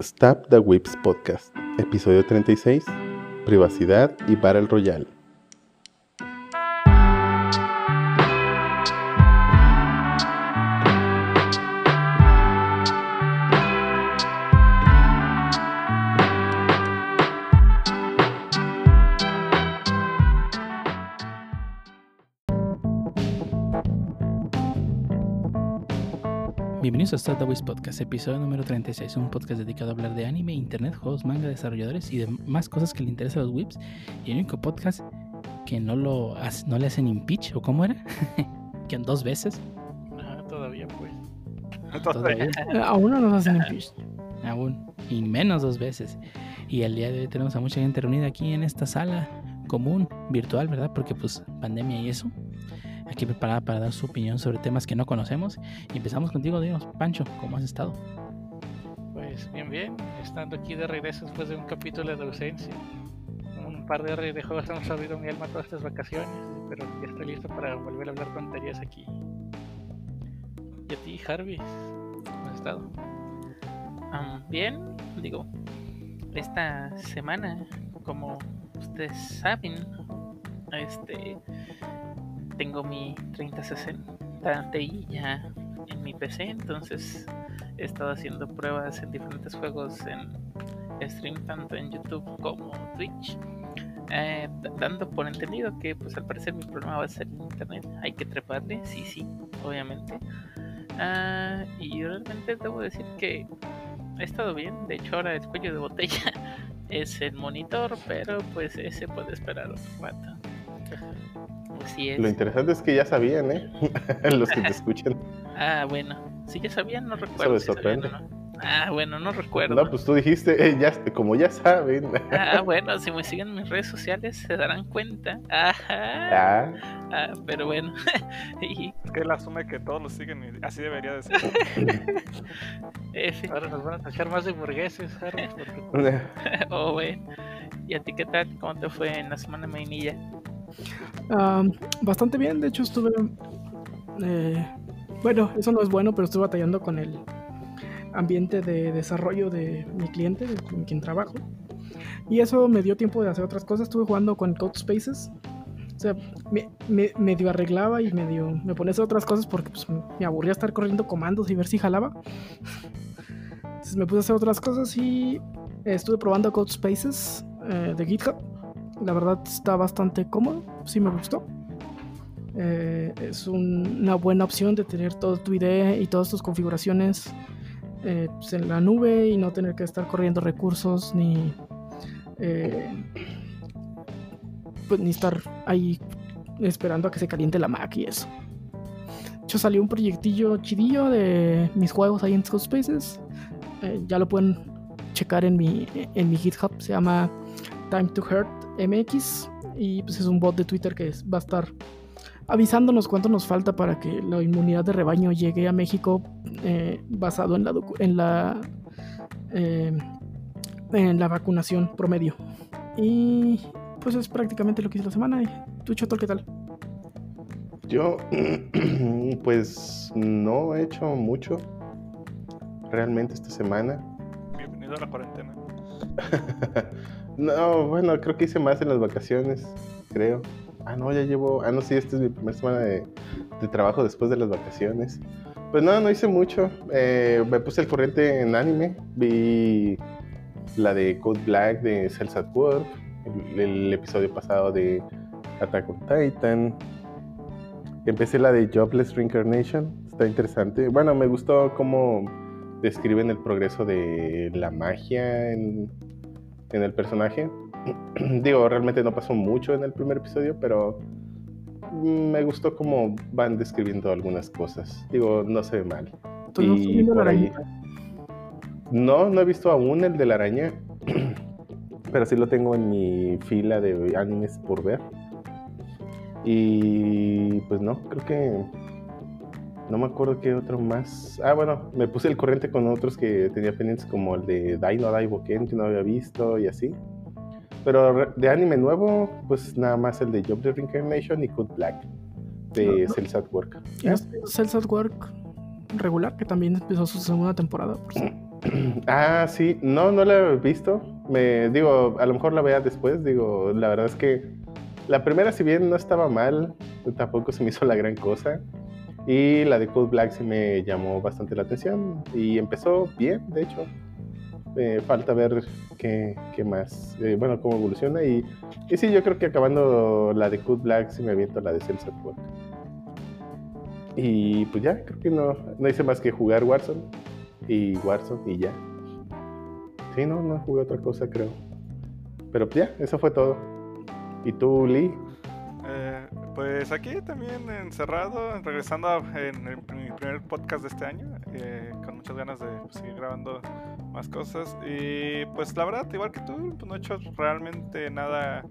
Stab the Whips Podcast, episodio 36, Privacidad y Battle Royale. Bienvenidos a Start the Wiz Podcast, episodio número 36, un podcast dedicado a hablar de anime, internet, juegos, manga, desarrolladores y demás cosas que le interesan a los whips. Y el único podcast que no lo hace- no le hacen impeach, ¿o cómo era? que en dos veces. Ah, todavía pues. Todavía. Aún no nos hacen impeach. Aún. Y menos dos veces. Y el día de hoy tenemos a mucha gente reunida aquí en esta sala común, virtual, ¿verdad? Porque pues pandemia y eso. Aquí preparada para dar su opinión sobre temas que no conocemos. Y empezamos contigo, Dios. Pancho, ¿cómo has estado? Pues bien, bien. Estando aquí de regreso después de un capítulo de ausencia. Un par de horas de juegos han sabido mi alma todas estas vacaciones. Pero ya estoy listo para volver a hablar tonterías aquí. ¿Y a ti, Jarvis? ¿Cómo has estado? Am, bien, digo, esta semana, como ustedes saben, este tengo mi 3060 Ti ya en mi PC, entonces he estado haciendo pruebas en diferentes juegos en stream, tanto en YouTube como Twitch. eh, dando por entendido que pues al parecer mi problema va a ser en internet, hay que treparle, sí, sí, obviamente. Ah, y realmente debo decir que he estado bien. De hecho, ahora el cuello de botella es el monitor, pero pues ese puede esperar un rato. Así es. Lo interesante es que ya sabían, ¿eh? Los que te escuchan. Ah, bueno. Si ya sabían, no recuerdo. me si sabían no. Ah, bueno, no recuerdo. No, pues tú dijiste, eh, ya, como ya saben. Ah, bueno, si me siguen en mis redes sociales se darán cuenta. Ajá. Ah, Ah, pero bueno. y Es que él asume que todos lo siguen y así debería de ser. F. Ahora nos van a tachar más de burgueses, porque- Oh, bueno. ¿Y a ti qué tal? ¿Cómo te fue en la semana mainilla? Bastante bien, de hecho estuve... eh, bueno, eso no es bueno, pero estuve batallando con el ambiente de desarrollo de mi cliente, con quien trabajo. Y eso me dio tiempo de hacer otras cosas. Estuve jugando con Code Spaces. O sea, me, arreglaba y medio me ponía a hacer otras cosas porque pues, me aburría estar corriendo comandos y ver si jalaba. Entonces me puse a hacer otras cosas y estuve probando Code Spaces eh, de GitHub. La verdad está bastante cómodo, sí me gustó. Eh, es un- una buena opción de tener todo tu IDE y todas tus configuraciones eh, pues, en la nube y no tener que estar corriendo recursos ni, eh, pues, ni estar ahí esperando a que se caliente la Mac y eso. De hecho salió un proyectillo chidillo de mis juegos ahí en Spaces. Eh, ya lo pueden checar en mi, en mi GitHub. Se llama Time to Hurt MX. Y pues es un bot de Twitter que es- va a estar avisándonos cuánto nos falta para que la inmunidad de rebaño llegue a México eh, basado en la, en la eh, en la vacunación promedio. Y pues es prácticamente lo que hice la semana. ¿Y ¿Tú, Choto, qué tal? yo, pues no he hecho mucho realmente esta semana. Bienvenido a la cuarentena. no, bueno, creo que hice más en las vacaciones, creo. Ah, no, ya llevo. Ah, no, sí, esta es mi primera semana de, trabajo después de las vacaciones. Pues no, no hice mucho. Eh, me puse el corriente en anime. Vi la de Code Black de Cells at Work. El, el episodio pasado de Attack on Titan. Empecé la de Jobless Reincarnation. Está interesante. Bueno, me gustó cómo describen el progreso de la magia en, en el personaje. Digo, realmente no pasó mucho en el primer episodio, pero me gustó cómo van describiendo algunas cosas. Digo, no se ve mal. ¿Tú no Y la por ahí-? No, no he visto aún el de la araña, pero sí lo tengo en mi fila de animes por ver. Y pues no, creo que no me acuerdo qué otro más. Ah, bueno, me puse el corriente con otros que tenía pendientes como el de Dai no Dai Boken que no había visto y así. Pero de anime nuevo, pues nada más el de Job the Reincarnation y Code Black de No. Cells at Work. ¿Y no estás viendo Cells at Work regular, que también empezó su segunda temporada. por? Ah, sí, no, no la he visto. Me digo, a lo mejor la vea después. Digo, la verdad es que la primera, si bien no estaba mal, tampoco se me hizo la gran cosa. Y la de Cold Black sí me llamó bastante la atención y empezó bien, de hecho. Eh, falta ver qué, qué más, eh, bueno, cómo evoluciona. Y, y sí, yo creo que acabando la de Cold Black sí me aviento la de Work. Y pues ya, creo que no, no hice más que jugar Warzone y Warzone y ya. Sí, no, no jugué otra cosa, creo. Pero ya, eso fue todo. ¿Y tú, Lee? Eh, pues aquí también encerrado, regresando en, el- mi primer podcast de este año, eh, con muchas ganas de pues, seguir grabando más cosas. Y pues la verdad, igual que tú, pues, no he hecho realmente nada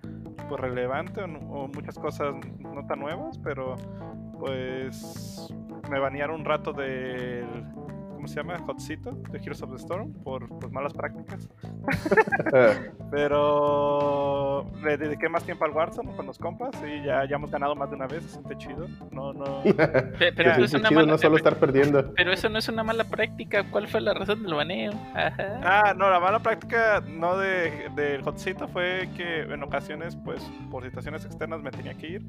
pues, relevante o muchas cosas no tan nuevas, pero pues me banearon un rato del... ¿Cómo se llama? Hotcito de Heroes of the Storm por pues, malas prácticas. Pero le dediqué más tiempo al Warzone con los compas y ya, ya hemos ganado más de una vez, se siente chido. No, no. Pe- Pero, se es una chido mala, no solo estar perdiendo. pero eso no es una mala práctica. ¿Cuál fue la razón del baneo? Ajá. Ah, no, la mala práctica no de, del hotcito fue que en ocasiones, pues, por situaciones externas me tenía que ir.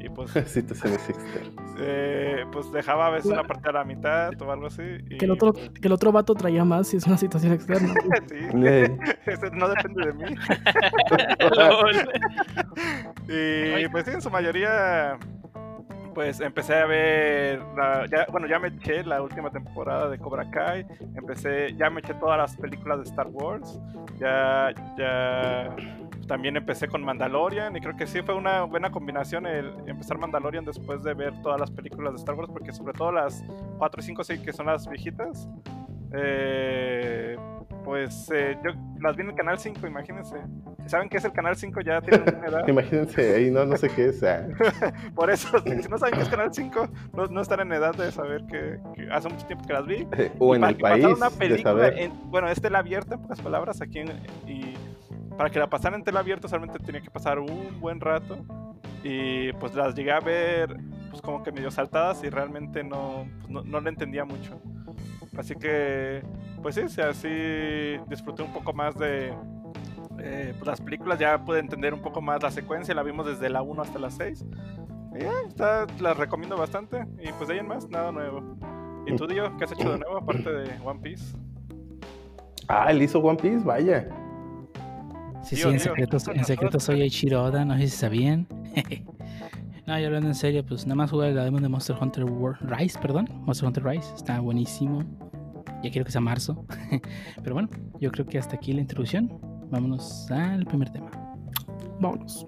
Y pues, Situaciones externas. eh, pues dejaba a veces una partida a la mitad o algo así. Y, Que el otro, que el otro vato traía más si es una situación externa. Sí, eso no depende de mí. Y pues sí, en su mayoría, pues empecé a ver, la- ya, bueno, ya me eché la última temporada de Cobra Kai, empecé, ya me eché todas las películas de Star Wars, ya, ya, también empecé con Mandalorian y creo que sí fue una buena combinación el empezar Mandalorian después de ver todas las películas de Star Wars, porque sobre todo las 4, 5, 6 que son las viejitas, eh, pues eh, yo las vi en el canal 5, imagínense. Si saben qué es el canal 5 ya tienen una edad. Imagínense, ahí no, no sé qué es. ah. Por eso, si no saben qué es Canal 5, no, no están en edad de saber que, que hace mucho tiempo que las vi. O Y en el país, una de película saber. en- bueno, es tela abierta, en pocas palabras, aquí en, y para que la pasaran en tela abierta solamente tenía que pasar un buen rato. Y pues las llegué a ver pues como que medio saltadas y realmente no, pues, no, no le entendía mucho. Así que, pues sí, o sea, sí disfruté un poco más de eh, pues, las películas, ya pude entender un poco más la secuencia, la vimos desde la 1 hasta la 6. Y ya, está, las recomiendo bastante. Y pues de ahí en más, nada nuevo. ¿Y tú, Dio, qué has hecho de nuevo aparte de One Piece? Ah, él hizo One Piece, vaya. Sí, Tío, sí, en secreto soy Eiichiro Oda, no sé si sabían. no, yo hablando en serio, pues nada más jugué la demo de Monster Hunter World Rise, perdón. Monster Hunter Rise, está buenísimo. Ya quiero que sea marzo. Pero bueno, yo creo que hasta aquí la introducción. Vámonos al primer tema. Vámonos.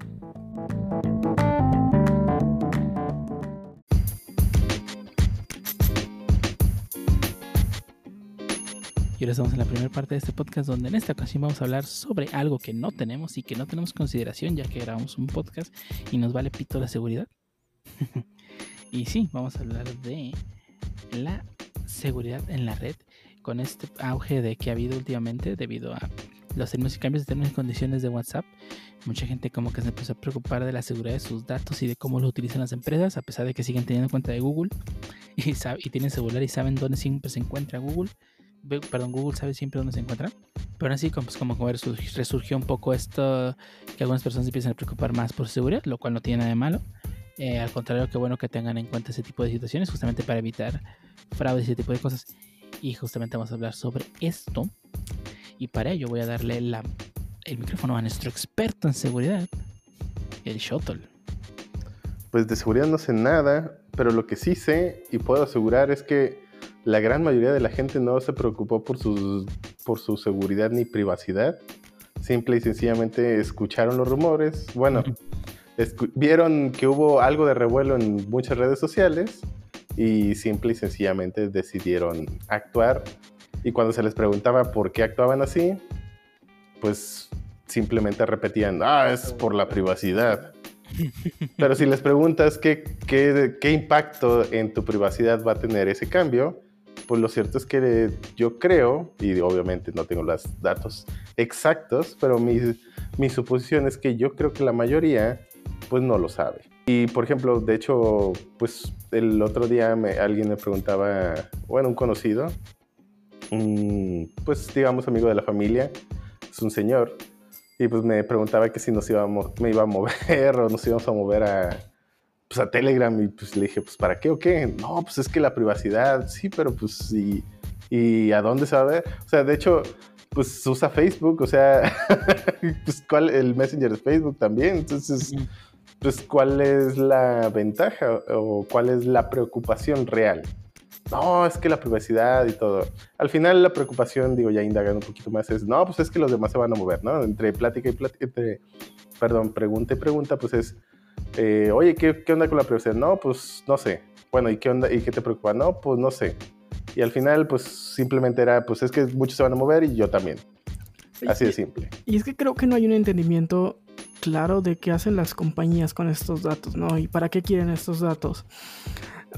Y ahora estamos en la primera parte de este podcast donde en esta ocasión vamos a hablar sobre algo que no tenemos y que no tenemos consideración ya que grabamos un podcast y nos vale pito la seguridad. y sí, vamos a hablar de la seguridad en la red con este auge de que ha habido últimamente debido a los términos y cambios de términos y condiciones de WhatsApp. Mucha gente como que se empezó a preocupar de la seguridad de sus datos y de cómo lo utilizan las empresas, a pesar de que siguen teniendo cuenta de Google y, y tienen celular y saben dónde siempre se encuentra Google. Perdón, Google sabe siempre dónde se encuentra. Pero así pues, como resurgió un poco esto, que algunas personas empiezan a preocupar más por su seguridad, lo cual no tiene nada de malo. Eh, al contrario, qué bueno que tengan en cuenta ese tipo de situaciones, justamente para evitar fraudes y ese tipo de cosas. Y justamente vamos a hablar sobre esto. Y para ello voy a darle el micrófono a nuestro experto en seguridad, el Shuttle. Pues de seguridad no sé nada, pero lo que sí sé y puedo asegurar es que la gran mayoría de la gente no se preocupó por, sus, por su seguridad ni privacidad. Simple y sencillamente escucharon los rumores. Bueno, vieron que hubo algo de revuelo en muchas redes sociales y simple y sencillamente decidieron actuar. Y cuando se les preguntaba por qué actuaban así, pues simplemente repetían, ah, es por la privacidad. Pero si les preguntas qué, qué, qué impacto en tu privacidad va a tener ese cambio, pues lo cierto es que yo creo, y obviamente no tengo los datos exactos, pero mi, mi suposición es que yo creo que la mayoría pues no lo sabe. Y por ejemplo, de hecho, pues el otro día me- alguien me preguntaba, bueno, un conocido, pues digamos, amigo de la familia, es un señor, y pues me preguntaba que si nos íbamos, me iba a mover o nos íbamos a mover a, pues a Telegram, y pues le dije, pues ¿para qué o qué? No, pues es que la privacidad, sí, pero pues ¿y, y a dónde se va a ver? O sea, de hecho, pues usa Facebook, o sea, pues cuál, el Messenger de Facebook también, entonces, pues cuál es la ventaja o cuál es la preocupación real. No, es que la privacidad y todo. Al final la preocupación, digo, ya indagando un poquito más, es, no, pues es que los demás se van a mover, ¿no? Entre plática y plática, entre, perdón, pregunta y pregunta, pues es, eh, oye, ¿qué, ¿qué onda con la privacidad? No, pues no sé. Bueno, ¿y qué onda? ¿Y qué te preocupa? No, pues no sé. Y al final, pues simplemente era, pues es que muchos se van a mover y yo también. Así de simple. Y es que creo que no hay un entendimiento claro de qué hacen las compañías con estos datos, ¿no? Y para qué quieren estos datos.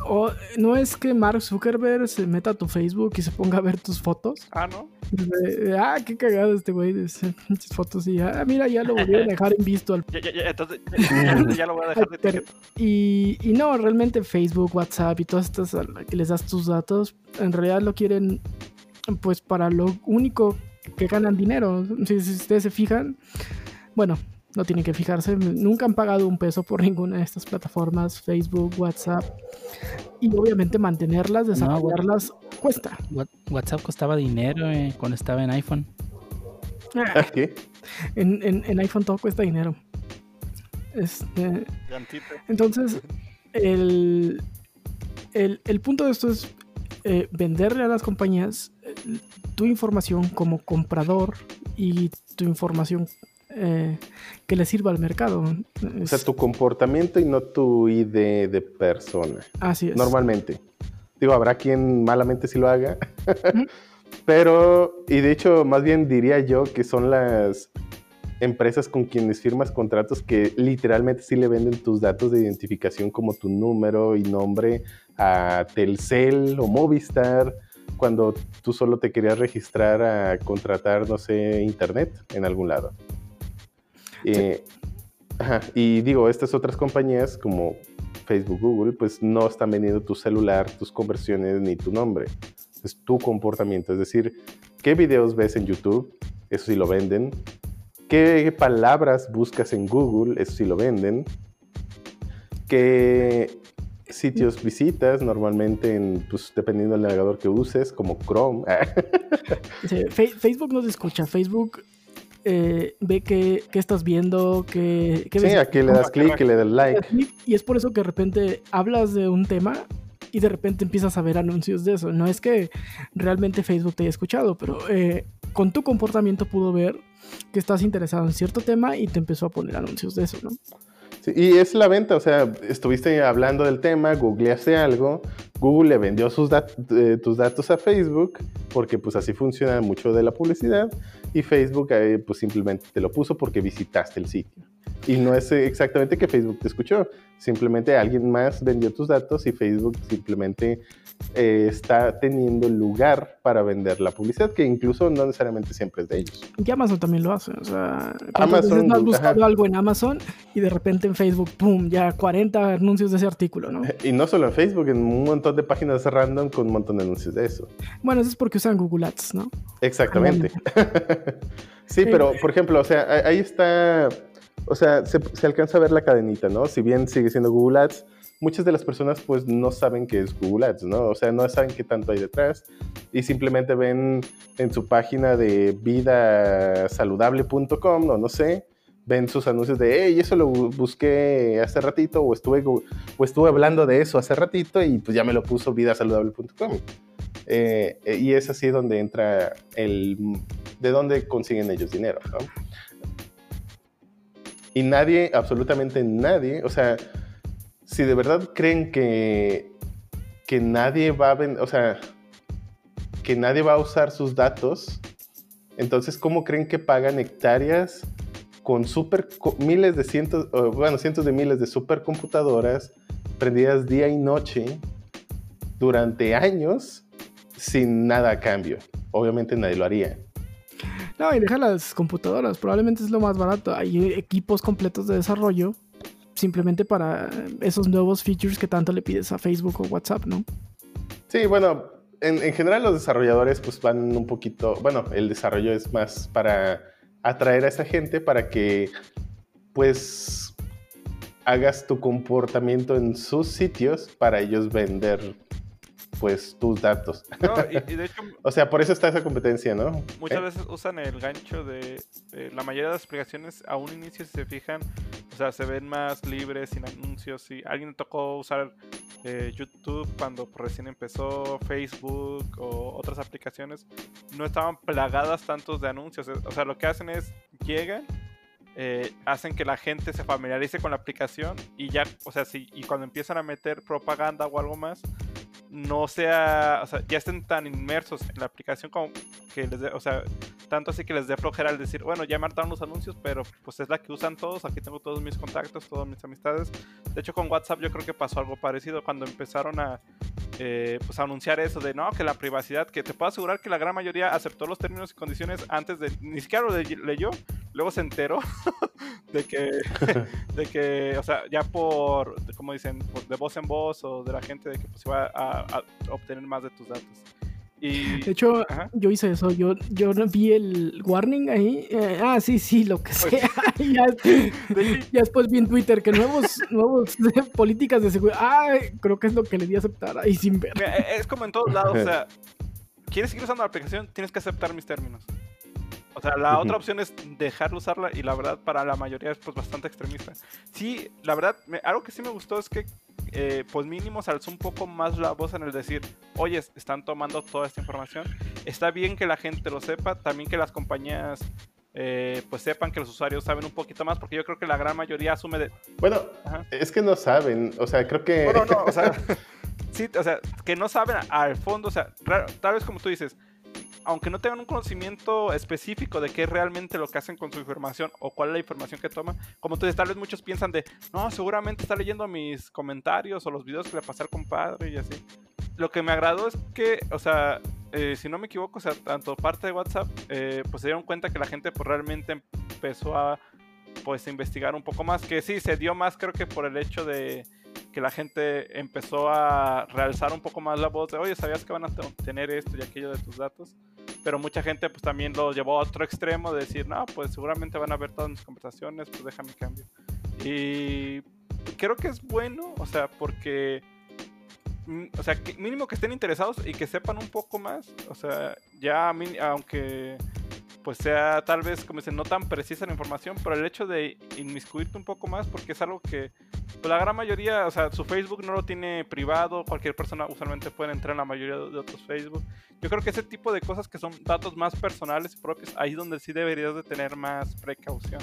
O, ¿No es que Mark Zuckerberg se meta a tu Facebook y se ponga a ver tus fotos? Ah, ¿no? De- ah, qué cagado este güey de fotos y ah, mira, ya lo volvieron a dejar en visto al Ya, ya, ya, entonces, ya, lo voy a dejar de Pero-. Y, y no, realmente Facebook, WhatsApp y todas estas que les das tus datos, en realidad lo quieren pues para lo único que ganan dinero. Si, si ustedes se fijan, bueno, no tienen que fijarse, nunca han pagado un peso por ninguna de estas plataformas, Facebook, WhatsApp. Y obviamente mantenerlas, desarrollarlas, cuesta. What- WhatsApp costaba dinero eh, cuando estaba en iPhone. Ah, ¿Qué? En, en- en iPhone todo cuesta dinero. Este. Entonces, el, el, el punto de esto es eh, venderle a las compañías eh, tu información como comprador y tu información eh, que le sirva al mercado. O sea, tu comportamiento y no tu ID de persona. así es. Normalmente. Digo, habrá quien malamente sí lo haga. Pero, y de hecho, más bien diría yo que son las empresas con quienes firmas contratos que literalmente sí le venden tus datos de identificación como tu número y nombre a Telcel o Movistar cuando tú solo te querías registrar a contratar, no sé, internet en algún lado. Eh, ajá, Y digo, estas otras compañías como Facebook, Google, pues no están vendiendo tu celular, tus conversiones ni tu nombre. Es tu comportamiento. Es decir, qué videos ves en YouTube, eso sí lo venden. ¿Qué palabras buscas en Google? Eso sí lo venden. ¿Qué sitios visitas? Normalmente, en, pues, dependiendo del navegador que uses, como Chrome. Sí, Facebook no te escucha. Facebook eh, ve que estás viendo, que, que sí, ves- aquí le das clic y le das like. Y es por eso que de repente hablas de un tema y de repente empiezas a ver anuncios de eso. No es que realmente Facebook te haya escuchado, pero eh, con tu comportamiento pudo ver que estás interesado en cierto tema y te empezó a poner anuncios de eso, ¿no? Y es la venta, o sea, estuviste hablando del tema, googleaste algo, Google le vendió sus eh, tus datos a Facebook, porque pues así funciona mucho de la publicidad, y Facebook pues simplemente te lo puso porque visitaste el sitio. Y no es exactamente que Facebook te escuchó, simplemente alguien más vendió tus datos y Facebook simplemente eh, está teniendo lugar para vender la publicidad, que incluso no necesariamente siempre es de ellos. Y Amazon también lo hace. O sea, ¿cuántas Amazon, veces no has ajá. buscado algo en Amazon y de repente en Facebook, ¡pum! Ya 40 anuncios de ese artículo, ¿no? Y no solo en Facebook, en un montón de páginas random con un montón de anuncios de eso. Bueno, eso es porque usan Google Ads, ¿no? Exactamente. sí, pero por ejemplo, o sea, ahí está, o sea, se, se alcanza a ver la cadenita, ¿no? Si bien sigue siendo Google Ads, muchas de las personas pues no saben qué es Google Ads, ¿no? O sea, no saben qué tanto hay detrás y simplemente ven en su página de vidasaludable.com o no sé, ven sus anuncios de, hey, eso lo bu- busqué hace ratito o estuve, o estuve hablando de eso hace ratito y pues ya me lo puso vidasaludable.com. Eh, eh, y es así donde entra el... de dónde consiguen ellos dinero, ¿no? Y nadie, absolutamente nadie, o sea, si de verdad creen que, que nadie va a o sea, que nadie va a usar sus datos, entonces, ¿cómo creen que pagan hectáreas con super, miles de cientos, bueno, cientos de miles de supercomputadoras prendidas día y noche durante años sin nada a cambio? Obviamente nadie lo haría. No, y deja las computadoras, probablemente es lo más barato. Hay equipos completos de desarrollo simplemente para esos nuevos features que tanto le pides a Facebook o WhatsApp, ¿no? Sí, bueno, en, en general los desarrolladores pues van un poquito, bueno, el desarrollo es más para atraer a esa gente para que pues hagas tu comportamiento en sus sitios para ellos vender pues tus datos. No, y, y de hecho, O sea, por eso está esa competencia, ¿no? muchas ¿Eh? veces usan el gancho de, de la mayoría de las aplicaciones a un inicio, si se fijan, o sea, se ven más libres, sin anuncios. Si alguien tocó usar eh, YouTube cuando recién empezó, Facebook o otras aplicaciones, no estaban plagadas tantos de anuncios. O sea, lo que hacen es llegan, eh, hacen que la gente se familiarice con la aplicación y ya, o sea, si, y cuando empiezan a meter propaganda o algo más, no sea, o sea, ya estén tan inmersos en la aplicación como que les dé, o sea, tanto así que les dé flojera el decir, bueno, ya marcaron los anuncios, pero pues es la que usan todos, aquí tengo todos mis contactos, todas mis amistades. De hecho, con WhatsApp yo creo que pasó algo parecido cuando empezaron a, eh, pues, anunciar eso de, no, que la privacidad, que te puedo asegurar que la gran mayoría aceptó los términos y condiciones antes de, ni siquiera lo le- leyó, luego se enteró de que, de que, o sea, ya por, como dicen, de voz en voz o de la gente de que pues iba a, a obtener más de tus datos. Y, De hecho, Ajá. yo hice eso. Yo, yo vi el warning ahí. eh, ah, sí, sí, lo que sea. Y ya, ya después vi en Twitter que nuevos, nuevos políticas de seguridad. Ah, creo que es lo que le di a aceptar ahí sin ver. Mira, e- es como en todos lados, o sea, quieres seguir usando la aplicación, tienes que aceptar mis términos. O sea, la otra opción es dejar de usarla y la verdad para la mayoría es pues bastante extremista. Sí, la verdad, me- algo que sí me gustó es que eh, pues mínimo se alzó un poco más la voz en el decir, oye, están tomando toda esta información. Está bien que la gente lo sepa, también que las compañías eh, pues sepan que los usuarios saben un poquito más, porque yo creo que la gran mayoría asume de, Bueno, Ajá. es que no saben, o sea, creo que... Bueno, no, o sea, sí, o sea, que no saben al fondo, o sea, tal vez como tú dices, aunque no tengan un conocimiento específico de qué es realmente lo que hacen con su información o cuál es la información que toman, como tú dices, tal vez muchos piensan de, no, seguramente está leyendo mis comentarios o los videos que le pasé al compadre y así. Lo que me agradó es que, o sea, eh, si no me equivoco, o sea, tanto parte de WhatsApp, eh, pues se dieron cuenta que la gente pues realmente empezó a, pues, investigar un poco más, que sí, se dio más creo que por el hecho de que la gente empezó a realzar un poco más la voz de, oye, ¿sabías que van a te- tener esto y aquello de tus datos? Pero mucha gente pues también lo llevó a otro extremo de decir, no, pues seguramente van a ver todas mis conversaciones, pues déjame cambio. Y creo que es bueno, o sea, porque, mm, o sea, mínimo que estén interesados y que sepan un poco más, o sea, ya, aunque pues sea tal vez, como dicen, no tan precisa la información, pero el hecho de inmiscuirte un poco más, porque es algo que pues, la gran mayoría, o sea, su Facebook no lo tiene privado, cualquier persona usualmente puede entrar en la mayoría de otros Facebook. Yo creo que ese tipo de cosas que son datos más personales y propios, ahí es donde sí deberías de tener más precaución.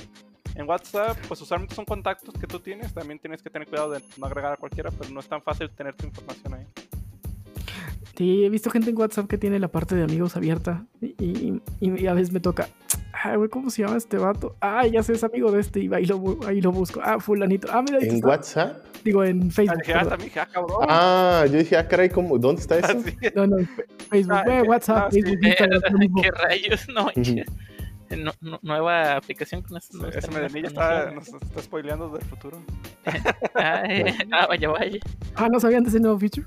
En WhatsApp, pues usualmente son contactos que tú tienes, también tienes que tener cuidado de no agregar a cualquiera, pero no es tan fácil tener tu información ahí. Sí, he visto gente en WhatsApp que tiene la parte de amigos abierta. Y, y- y a veces me toca. Ay, güey, ¿cómo se llama este vato? Ah, ya sé, es amigo de este. Y ahí lo, ahí lo busco. Ah, fulanito. Ah, mira, ahí ¿En está. WhatsApp? Digo, en Ah, Facebook. ah, dije, ah, cabrón. Ah, yo dije, ah, caray, ¿cómo? ¿dónde está eso? No, no, Facebook. Ah, eh. WhatsApp, sí. Facebook, Instagram, lo mismo. ¿Qué rayos? No. No- no- nueva aplicación con nuevos Ese está, nos está spoileando del futuro. Ah, eh, ah, vaya, vaya. Ah, ¿no sabían de ese nuevo feature?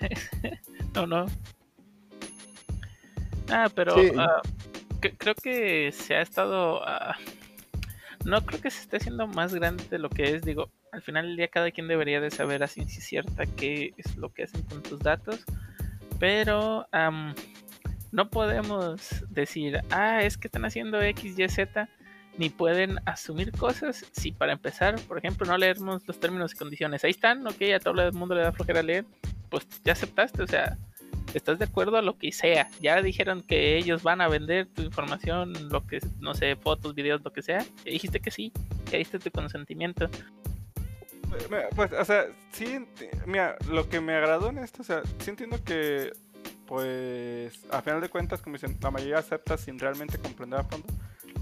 No, no. Ah, pero Sí. cre- creo que se ha estado. ah, no creo que se esté haciendo más grande de lo que es. Digo, al final del día cada quien debería de saber a ciencia cierta qué es lo que hacen con tus datos. Pero am, no podemos decir, ah, es que están haciendo X, Y, Z. Ni pueden asumir cosas si para empezar, por ejemplo, no leemos los términos y condiciones. Ahí están, ok, a todo el mundo le da flojera leer pues ya aceptaste, o sea, estás de acuerdo a lo que sea. Ya dijeron que ellos van a vender tu información, lo que, no sé, fotos, videos, lo que sea. Y dijiste que sí, que diste tu consentimiento. Pues, o sea, sí, mira, lo que me agradó en esto, o sea, sí entiendo que, pues, a final de cuentas, como dicen, la mayoría acepta sin realmente comprender a fondo.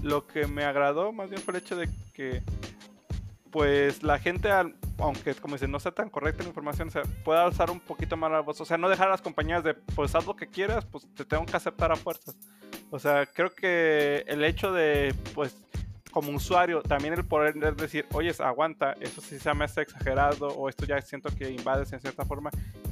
Lo que me agradó más bien fue el hecho de que, pues, la gente, aunque, como dicen, no sea tan correcta la información, o sea, pueda alzar un poquito más la voz, o sea, no dejar a las compañías de, pues, haz lo que quieras, pues, te tengo que aceptar a fuerzas. O sea, creo que el hecho de, pues, como usuario, también el poder decir, oye, aguanta, eso sí se me hace exagerado, o esto ya siento que invades en cierta forma,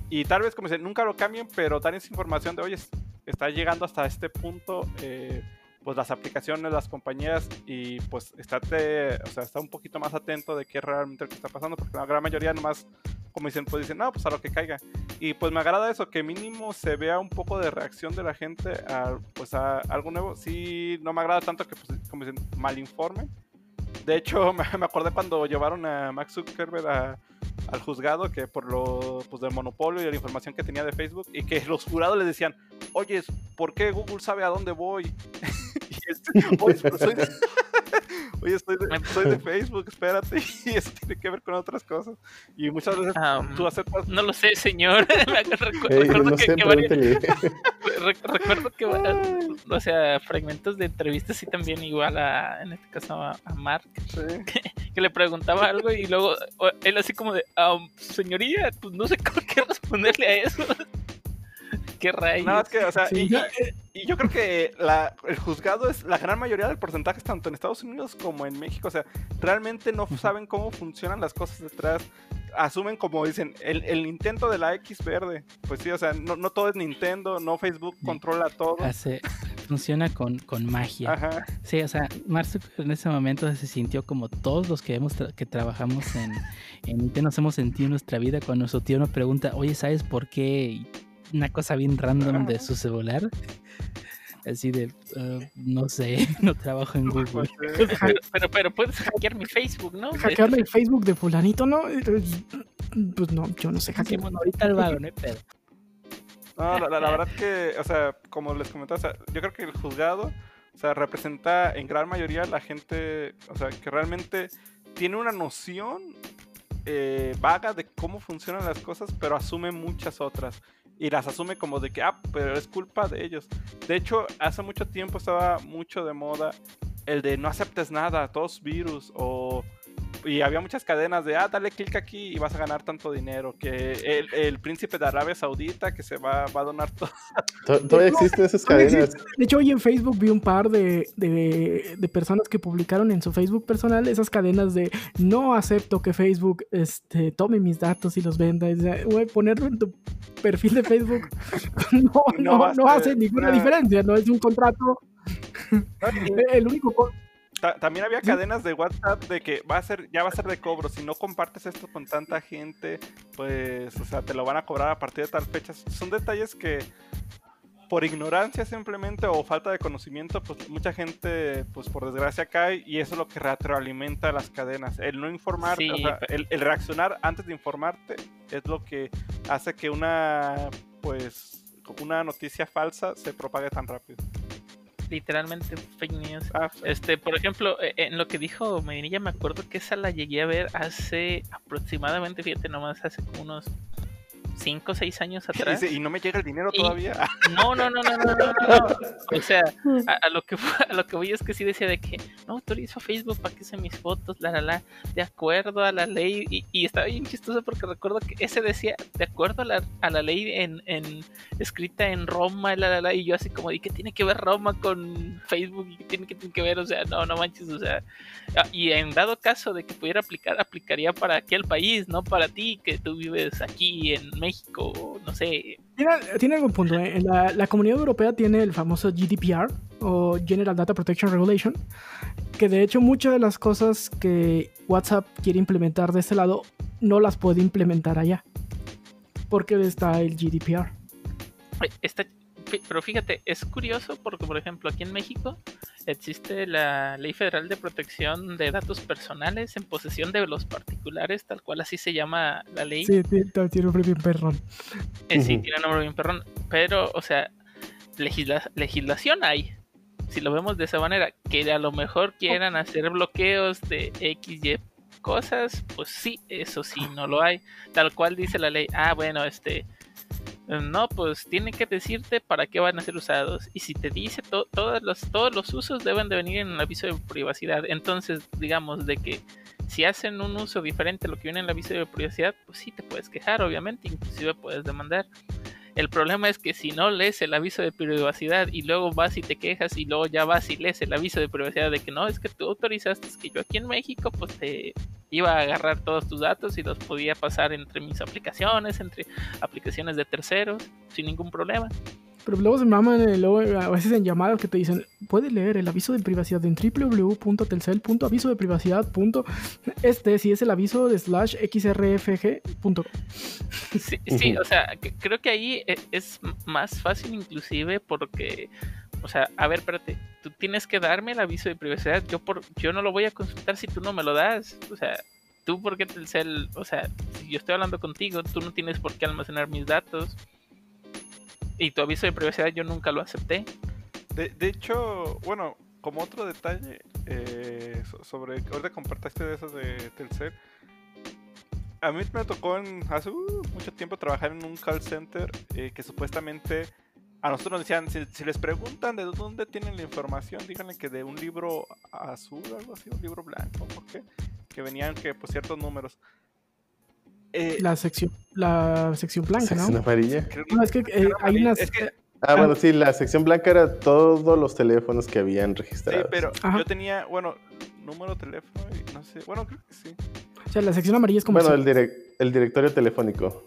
y tal vez, como dicen, nunca lo cambien, pero dan esa información de, oye, está llegando hasta este punto, eh, pues las aplicaciones, las compañías, y pues estate, o sea, está un poquito más atento de qué es realmente lo que está pasando, porque la gran mayoría nomás, como dicen, pues dicen, no, pues a lo que caiga. Y pues me agrada eso, que mínimo se vea un poco de reacción de la gente a, pues a algo nuevo. Sí, no me agrada tanto que, pues, como dicen, mal informe. De hecho, me, me acordé cuando llevaron a Max Zuckerberg al juzgado que por lo pues, del monopolio y la información que tenía de Facebook y que los jurados le decían, oye, ¿por qué Google sabe a dónde voy? y este, soy. Oye, estoy de, soy de, Facebook, espérate, y eso tiene que ver con otras cosas. Y muchas veces um, tú aceptas... No lo sé, señor. recuerdo, no que, sé, que varios... recuerdo que, o sea, fragmentos de entrevistas y también igual a, en este caso a, a Mark, Sí. que, que le preguntaba algo y luego él así como de, um, señoría, pues no sé cómo qué responderle a eso. Qué rayos. Nada más que, o sea, Sí, y, yo creo que la, el juzgado es la gran mayoría del porcentaje, tanto en Estados Unidos como en México. O sea, realmente no saben cómo funcionan las cosas detrás. Asumen, como dicen, el, el intento de la X verde. Pues sí, o sea, no, no todo es Nintendo, no Facebook Sí. controla todo. Hace, funciona con, con magia. Ajá. Sí, o sea, Mark en ese momento se sintió como todos los que hemos tra- que trabajamos en, en IT nos hemos sentido en nuestra vida cuando nuestro tío nos pregunta, oye, ¿sabes por qué? Una cosa bien random de su celular. Así de, "Ah, no sé, no trabajo en Google. Eh, Pero, pero, pero puedes hackear mi Facebook, ¿no? hackearle el Facebook de fulanito, ¿no? Pues no, yo no sé hackear. Ahorita el vago, no hay pedo. No, la, la- la verdad que, o sea, como les comentaba, o sea, yo creo que el juzgado, o sea, representa en gran mayoría la gente, o sea, que realmente tiene una noción eh, vaga de cómo funcionan las cosas, pero asume muchas otras. Y las asume como de que, ah, pero es culpa de ellos. De hecho, hace mucho tiempo estaba mucho de moda el de no aceptes nada, todos virus, o... Y había muchas cadenas de, ah, dale clic aquí y vas a ganar tanto dinero. Que el, el príncipe de Arabia Saudita que se va, va a donar todo. To- Todavía existen esas cadenas. existe. De hecho, hoy en Facebook vi un par de, de- de personas que publicaron en su Facebook personal esas cadenas de no acepto que Facebook este, tome mis datos y los venda. Y güey, ponerlo en tu perfil de Facebook no, No no, no hace ninguna una- diferencia, no es un contrato. El único co- Ta- También había Sí. cadenas de WhatsApp de que va a ser, ya va a ser de cobro. Si no compartes esto con tanta gente, pues, o sea, te lo van a cobrar a partir de tal fecha. Son detalles que por ignorancia simplemente o falta de conocimiento, pues mucha gente, pues por desgracia cae y eso es lo que retroalimenta las cadenas. El no informarte, Sí, o sea, el, el reaccionar antes de informarte es lo que hace que una, pues, una noticia falsa se propague tan rápido. Literalmente fake news. Ah, Este, por ejemplo, eh, en lo que dijo Medinilla, me acuerdo que esa la llegué a ver hace aproximadamente, fíjate nomás, hace unos 5 o 6 años atrás. dice, y no me llega el dinero Y- todavía. No, no, no, no, no, no. O sea, a, a lo que a lo que voy es que sí decía de que no autorizo a Facebook para que use mis fotos, la la la, de acuerdo a la ley. Y, y estaba bien chistoso porque recuerdo que ese decía de acuerdo a la, a la ley en, en escrita en Roma, la la la. Y yo así como, ¿y qué tiene que ver Roma con Facebook? ¿Y qué tiene que, tiene que ver? O sea, no, no manches, o sea. Y en dado caso de que pudiera aplicar, aplicaría para aquel país, no para ti que tú vives aquí en México, no sé, Tiene, tiene algún punto. ¿eh? La, la comunidad europea tiene el famoso GDPR o General Data Protection Regulation, que de hecho muchas de las cosas que WhatsApp quiere implementar de este lado no las puede implementar allá, porque está el GDPR. Está, pero fíjate, es curioso porque, por ejemplo, aquí en México existe la Ley Federal de Protección de Datos Personales en posesión de los particulares, tal cual así se llama la ley. Sí, tiene, tiene un bien perrón. Eh, sí, tiene nombre bien perrón, pero, o sea, legisla- legislación hay. Si lo vemos de esa manera, que a lo mejor quieran hacer bloqueos de X, Y cosas, pues sí, eso sí, no lo hay. Tal cual dice la ley, ah, bueno, este, no, pues tiene que decirte para qué van a ser usados. Y si te dice to- todos, los, todos los usos deben de venir en el aviso de privacidad. Entonces, digamos, de que si hacen un uso diferente a lo que viene en el aviso de privacidad, pues sí te puedes quejar, obviamente, inclusive puedes demandar. El problema es que si no lees el aviso de privacidad y luego vas y te quejas y luego ya vas y lees el aviso de privacidad de que no, es que tú autorizaste que yo aquí en México pues te iba a agarrar todos tus datos y los podía pasar entre mis aplicaciones, entre aplicaciones de terceros, sin ningún problema. Pero luego se maman eh, luego, a veces en llamadas que te dicen, puede leer el aviso de privacidad en www.telcel.aviso de privacidad. Este si es el aviso de slash xrfg.com. Sí, sí, o sea, creo que ahí e, es más fácil inclusive porque, o sea, a ver, espérate, tú tienes que darme el aviso de privacidad, yo por yo no lo voy a consultar si tú no me lo das, o sea, tú porque Telcel, o sea, si yo estoy hablando contigo, tú no tienes por qué almacenar mis datos y tu aviso de privacidad yo nunca lo acepté. De, de hecho, bueno, como otro detalle eh, sobre, ahorita compartiste de eso de Telcel, a mí me tocó en, hace uh, mucho tiempo trabajar en un call center eh, que supuestamente a nosotros nos decían, si, les preguntan de dónde tienen la información, díganle que de un libro azul, algo así, un libro blanco, ¿por qué? Que venían que pues ciertos números. Eh, la sección la sección blanca, ¿Sección ¿no? amarilla? No, es que eh, hay unas... Es que- Ah, bueno, sí, la sección blanca era todos los teléfonos que habían Sí, registrado. pero Ajá. yo tenía, bueno, número de teléfono y no sé, bueno, creo que sí. O sea, la sección amarilla es como... Bueno, si- el, direc- el directorio telefónico.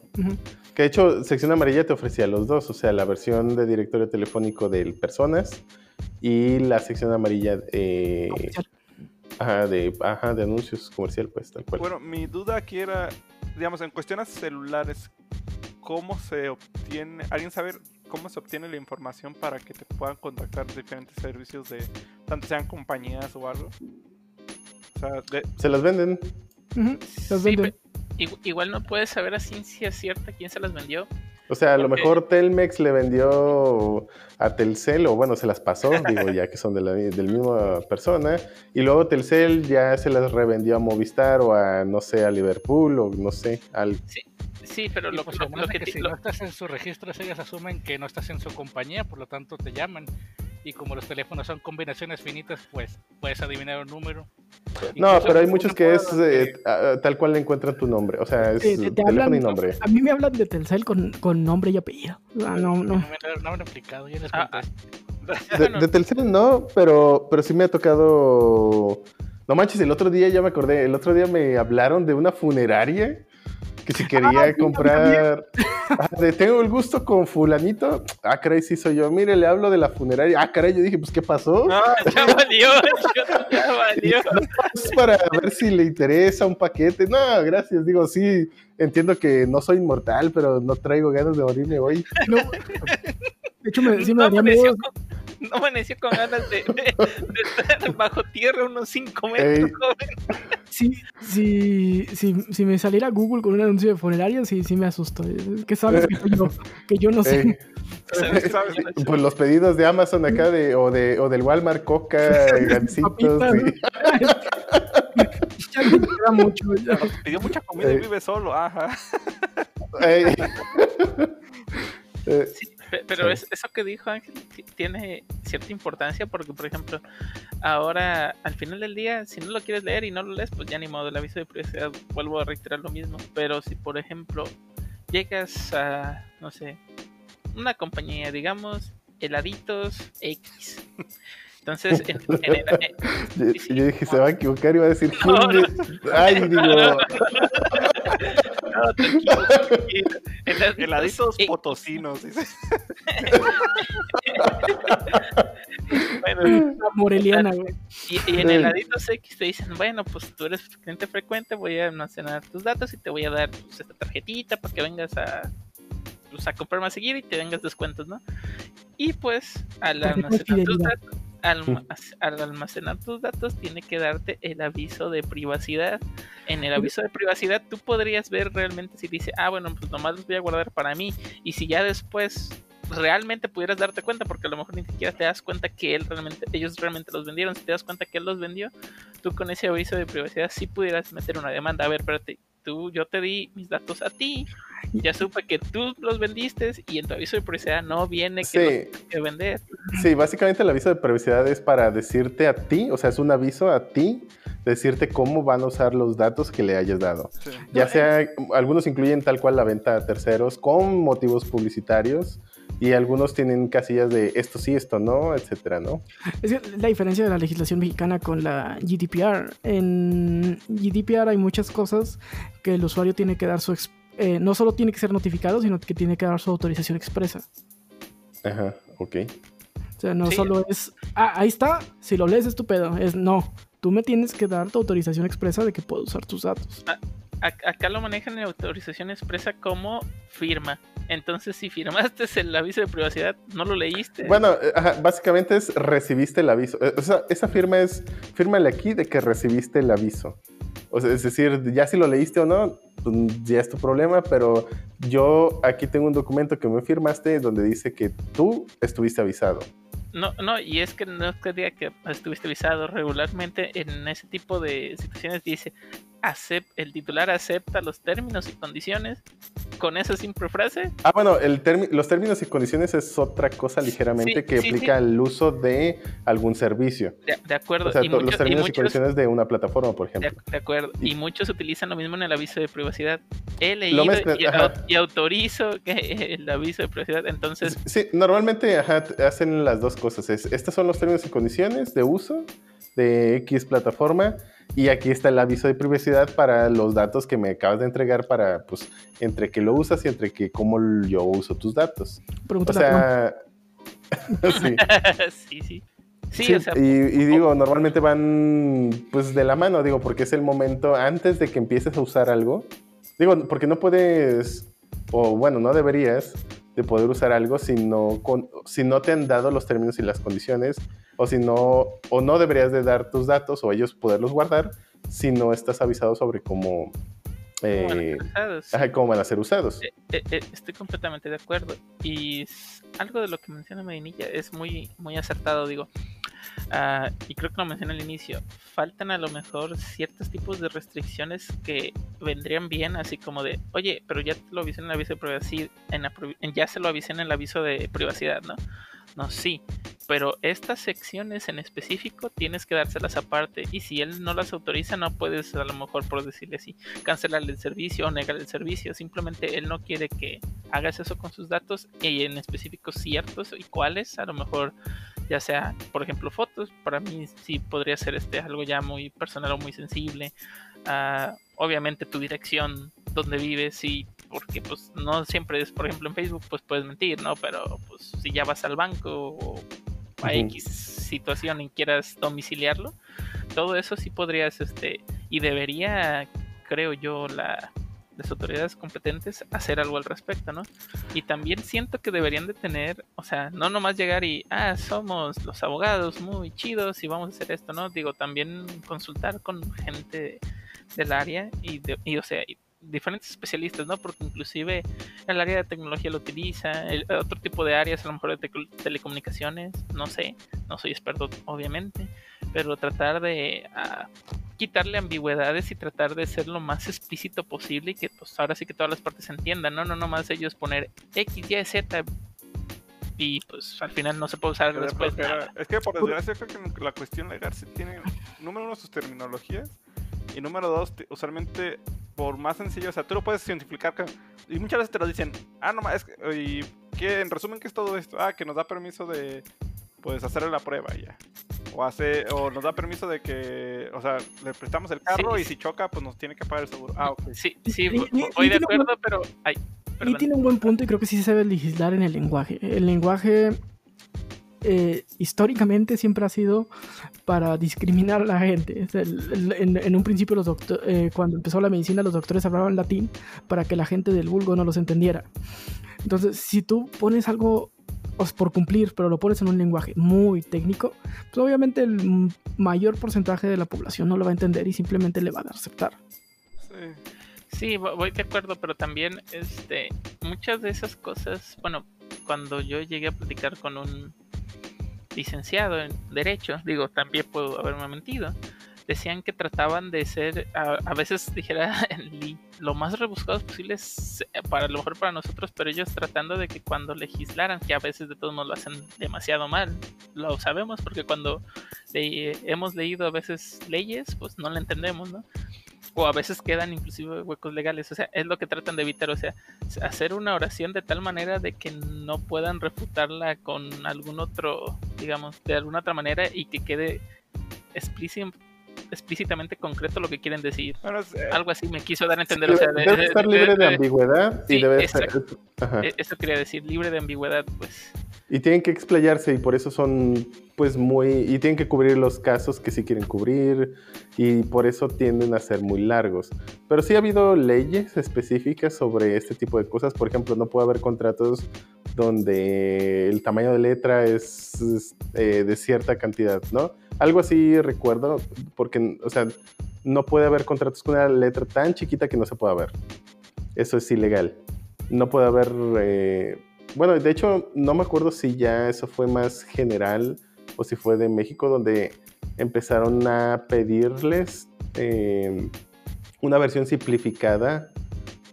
Que de hecho, sección amarilla te ofrecía los dos, o sea, la versión de directorio telefónico de personas y la sección amarilla eh, Oficial. Ajá, de, ajá, de anuncios comercial, pues, tal cual. Bueno, mi duda aquí era, digamos, en cuestiones celulares, ¿cómo se obtiene, alguien sabe cómo se obtiene la información para que te puedan contactar diferentes servicios de, tanto sean compañías o algo? O sea, de- Se las venden. Ujú, las Sí, venden. igual no puedes saber a ciencia cierta quién se las vendió. O sea, a lo mejor Telmex le vendió a Telcel, o bueno, se las pasó, digo, ya que son de la del misma persona, y luego Telcel ya se las revendió a Movistar o a, no sé, a Liverpool o no sé, al... Sí, pero Y lo, pues lo- lo que que ti- si lo- no estás en sus registros, ellas asumen que no estás en su compañía, por lo tanto te llaman. Y como los teléfonos son combinaciones finitas, pues puedes adivinar un número. No, Incluso pero hay muchos que es eh, ah, tal cual le encuentran tu nombre, o sea, es Eh, te- te teléfono hablan- y nombre. A mí me hablan de Telcel con, con nombre y apellido. Ah, no, No no. me, no me han aplicado, ya les Ah, conté. De, bueno. de Telcel no, pero, pero sí me ha tocado... No manches, el otro día ya me acordé, el otro día me hablaron de una funeraria que si quería sí, a mí comprar... Ah, tengo el gusto con fulanito. Ah, caray, sí soy yo. Mire, le hablo de la funeraria. Ah, caray, yo dije, pues, ¿qué pasó? ya valió, ya valió. Es para ver si le interesa un paquete. No, gracias. Digo, sí, entiendo que no soy inmortal, pero no traigo ganas de morirme hoy. No. De hecho, me, sí me no, daría miedo. con, no amaneció con ganas de, de- de estar bajo tierra unos 5 metros, Ey. joven. Sí, sí, sí, si me saliera Google con un anuncio de funeraria, sí, sí me asusto. Que sabes que yo, que yo no sé. Ey, ¿Sabes qué? Pues los pedidos de Amazon acá de, o, de, o del Walmart, Coca, gancitos. Sí. ya me queda mucho. ya. pidió mucha comida y vive solo, ajá. Ey. Eh, Pe- Pero es- eso que dijo Ángel ti- tiene cierta importancia porque, por ejemplo, ahora al final del día, si no lo quieres leer y no lo lees, pues ya ni modo, el aviso de privacidad vuelvo a reiterar lo mismo. Pero si, por ejemplo, llegas a, no sé, una compañía, digamos, heladitos X. Entonces, en, en el- en- yo, dije, se va a equivocar y va a decir No. Ay, digo, no, tranquilo, tranquilo. Heladitos potosinos, dice. Bueno, moreliana, güey. Y, y en heladitos X te dicen, bueno, pues tú eres cliente frecuente, voy a almacenar tus datos y te voy a dar pues, esta tarjetita para que vengas a, pues, a comprar más seguido y te vengas descuentos, ¿no? Y pues al almacenar, tus datos, al, al almacenar tus datos tiene que darte el aviso de privacidad. En el aviso de privacidad tú podrías ver realmente si dice, ah, bueno, pues nomás los voy a guardar para mí. Y si ya después realmente pudieras darte cuenta, porque a lo mejor ni siquiera te das cuenta que él realmente, ellos realmente los vendieron, si te das cuenta que él los vendió, tú con ese aviso de privacidad sí pudieras meter una demanda. A ver, espérate, tú, yo te di mis datos a ti, ya supe que tú los vendiste y en tu aviso de privacidad no viene que los sí, tienes que vender. sí, básicamente el aviso de privacidad es para decirte a ti, o sea, es un aviso a ti, decirte cómo van a usar los datos que le hayas dado. Sí. Ya sea, algunos incluyen tal cual la venta a terceros con motivos publicitarios, y algunos tienen casillas de esto sí, esto no, etcétera, ¿no? Es que la diferencia de la legislación mexicana con la GDPR. En GDPR hay muchas cosas que el usuario tiene que dar su... ex- eh, no solo tiene que ser notificado, sino que tiene que dar su autorización expresa. Ajá, ok. O sea, no Sí. solo es, ah, ahí está, si lo lees es tu pedo. Es no, tú me tienes que dar tu autorización expresa de que puedo usar tus datos. Ac- Acá lo manejan en autorización expresa como firma. Entonces, si firmaste el aviso de privacidad, no lo leíste. Bueno, eh, ajá, básicamente es recibiste el aviso. Eh, O sea, esa firma es, fírmale aquí de que recibiste el aviso. O sea, es decir, ya si lo leíste o no, pues, ya es tu problema, pero yo aquí tengo un documento que me firmaste donde dice que tú estuviste avisado. No, no, y es que no es que diga que estuviste avisado regularmente en ese tipo de situaciones dice acep- el titular acepta los términos y condiciones con esa simple frase. Ah, bueno, el los términos y condiciones es otra cosa ligeramente Sí, que sí, implica el uso de algún servicio. De, de acuerdo. O sea, y to- muchos- los términos y, muchos- condiciones de una plataforma, por ejemplo. de acuerdo. Y muchos utilizan lo mismo en el aviso de privacidad. He leído mezclan, y, ajá. y autorizo el aviso de privacidad. Entonces, Sí, normalmente ajá, hacen las dos cosas. Es, estos son los términos y condiciones de uso de X plataforma y aquí está el aviso de privacidad para los datos que me acabas de entregar para, pues, entre que lo usas y entre que cómo yo uso tus datos. O Pregúntale Juan. sea, sí. sí, sí. Sí, Sí, o sea, y, y digo, normalmente van pues de la mano, digo, porque es el momento antes de que empieces a usar algo. Digo, porque no puedes, o bueno, no deberías de poder usar algo si no, con- si no te han dado los términos y las condiciones, o si no, o no deberías de dar tus datos o ellos poderlos guardar si no estás avisado sobre cómo, ¿cómo van a eh, ser usados? ajá, cómo van a ser usados. Eh, eh, eh, estoy completamente de acuerdo. Y algo de lo que menciona Medinilla es muy, muy acertado, digo. Ah, y creo que lo mencioné al inicio. Faltan a lo mejor ciertos tipos de restricciones que vendrían bien, así como de, oye, pero ya te lo avisé en el aviso de privacidad, en en- ya se lo avisé en el aviso de privacidad, ¿no? No, sí. Pero estas secciones en específico tienes que dárselas aparte. Y si él no las autoriza, no puedes, a lo mejor, por decirle así, cancelarle el servicio o negar el servicio. Simplemente él no quiere que hagas eso con sus datos y en específico ciertos y cuáles. A lo mejor, ya sea, por ejemplo, fotos. Para mí sí podría ser este algo ya muy personal o muy sensible. Ah, obviamente tu dirección, donde vives y porque pues no siempre es, por ejemplo, en Facebook pues puedes mentir, ¿no? Pero pues si ya vas al banco o a. X situación y quieras domiciliarlo, todo eso sí podrías, este, y debería, creo yo, la, las autoridades competentes hacer algo al respecto, ¿no? Y también siento que deberían de tener, o sea, no nomás llegar y, ah, somos los abogados muy chidos y vamos a hacer esto, ¿no? Digo, también consultar con gente del área y, de- y, o sea, y diferentes especialistas, ¿no? Porque inclusive el área de tecnología lo utiliza, el, otro tipo de áreas, a lo mejor de telecomunicaciones, no sé, no soy experto, obviamente, pero tratar de ah, quitarle ambigüedades y tratar de ser lo más explícito posible y que pues ahora sí que todas las partes entiendan, ¿no? No nomás ellos poner X, Y, Z y pues al final no se puede usar Pero- después nada. es que por desgracia creo que la cuestión legal sí tiene, número uno, sus terminologías. Y número dos, te- usualmente, por más sencillo, o sea, tú lo puedes identificar. y muchas veces te lo dicen, ah, no, es que, y que en resumen, ¿qué es todo esto? Ah, que nos da permiso de, pues, hacerle la prueba y ya. O, hace, o nos da permiso de que, o sea, le prestamos el carro Sí. y si choca, pues nos tiene que pagar el seguro. Ah, ok. Sí, sí, voy de acuerdo, pero... Ay, Y tiene un buen punto y creo que sí se debe legislar en el lenguaje. El lenguaje eh, históricamente siempre ha sido para discriminar a la gente. En, un principio, eh, cuando empezó la medicina, los doctores hablaban latín para que la gente del vulgo no los entendiera. Entonces, si tú pones algo por cumplir, pero lo pones en un lenguaje muy técnico, pues obviamente el mayor porcentaje de la población no lo va a entender y simplemente le va a aceptar. Sí. Sí, vo- voy de acuerdo, pero también este, muchas de esas cosas, bueno, cuando yo llegué a platicar con un licenciado en Derecho, digo, también puedo haberme mentido, decían que trataban de ser, a, a veces dijera, lo más rebuscados posibles eh, para lo mejor para nosotros, pero ellos tratando de que cuando legislaran, que a veces de todos modos lo hacen demasiado mal, lo sabemos porque cuando le- hemos leído a veces leyes, pues no la entendemos, ¿no? O a veces quedan inclusive huecos legales, o sea, es lo que tratan de evitar, o sea, hacer una oración de tal manera de que no puedan refutarla con algún otro, digamos, de alguna otra manera y que quede explícitamente concreto lo que quieren decir. Algo así me quiso dar a entender. o sea, debe estar libre de, ambigüedad y debe estar... E, eso quería decir, libre de ambigüedad, pues. Y tienen que explayarse y por eso son pues muy... Y tienen que cubrir los casos que sí quieren cubrir y por eso tienden a ser muy largos. Pero sí ha habido leyes específicas sobre este tipo de cosas. Por ejemplo, no puede haber contratos donde el tamaño de letra es, eh, de cierta cantidad, ¿no? Algo así recuerdo, porque, o sea, no puede haber contratos con una letra tan chiquita que no se pueda ver. Eso es ilegal. No puede haber... Eh, bueno, de hecho, no me acuerdo si ya eso fue más general o si fue de México, donde empezaron a pedirles eh, una versión simplificada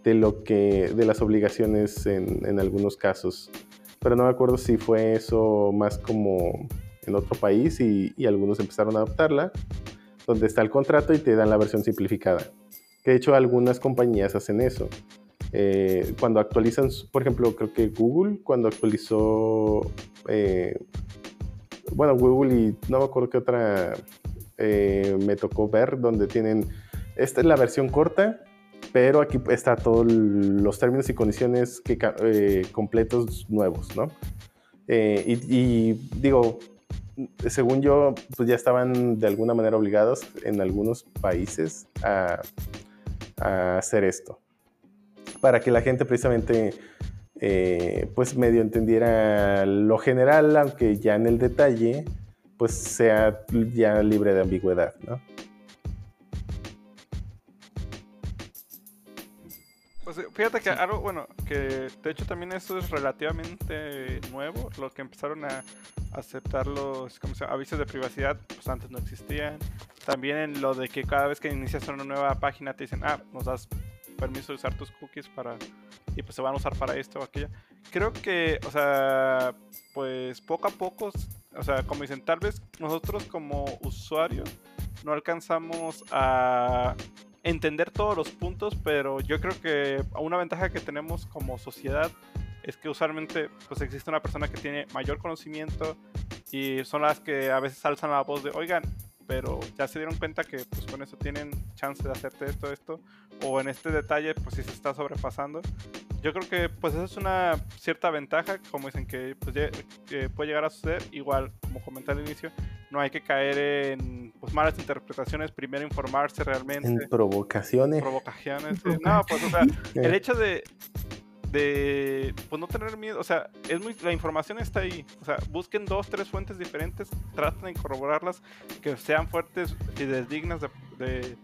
de lo que de las obligaciones en, algunos casos. Pero no me acuerdo si fue eso más como en otro país y, algunos empezaron a adoptarla, donde está el contrato y te dan la versión simplificada. Que de hecho algunas compañías hacen eso. Eh, cuando actualizan, por ejemplo, creo que Google, cuando actualizó, eh, bueno, Google y no me acuerdo qué otra eh, me tocó ver, donde tienen, esta es la versión corta, pero aquí está todos los términos y condiciones que, completos nuevos, ¿no? y, digo, según yo, pues ya estaban de alguna manera obligados en algunos países a hacer esto para que la gente precisamente eh, pues medio entendiera lo general, aunque ya en el detalle pues sea ya libre de ambigüedad, ¿no? Fíjate que algo, bueno, que de hecho también eso es relativamente nuevo, lo que empezaron a aceptar los avisos de privacidad, pues antes no existían. También en lo de que cada vez que inicias una nueva página te dicen, ah, nos das permiso de usar tus cookies para y pues se van a usar para esto o aquello. Creo que, o sea, pues poco a poco, o sea, como dicen, tal vez nosotros como usuarios no alcanzamos a entender todos los puntos, pero yo creo que una ventaja que tenemos como sociedad es que usualmente pues existe una persona que tiene mayor conocimiento y son las que a veces alzan la voz de, oigan, pero ya se dieron cuenta que pues con eso tienen chance de hacerte esto, esto, o en este detalle pues si se está sobrepasando. Yo creo que pues eso es una cierta ventaja, como dicen que, pues, puede llegar a suceder, igual como comenté al inicio, no hay que caer en pues malas interpretaciones, primero informarse realmente. En provocaciones. Provocaciones. No, pues o sea, el hecho de, de pues no tener miedo, o sea, es muy la información está ahí, o sea, busquen dos, tres fuentes diferentes, traten de corroborarlas que sean fuertes y dignas de,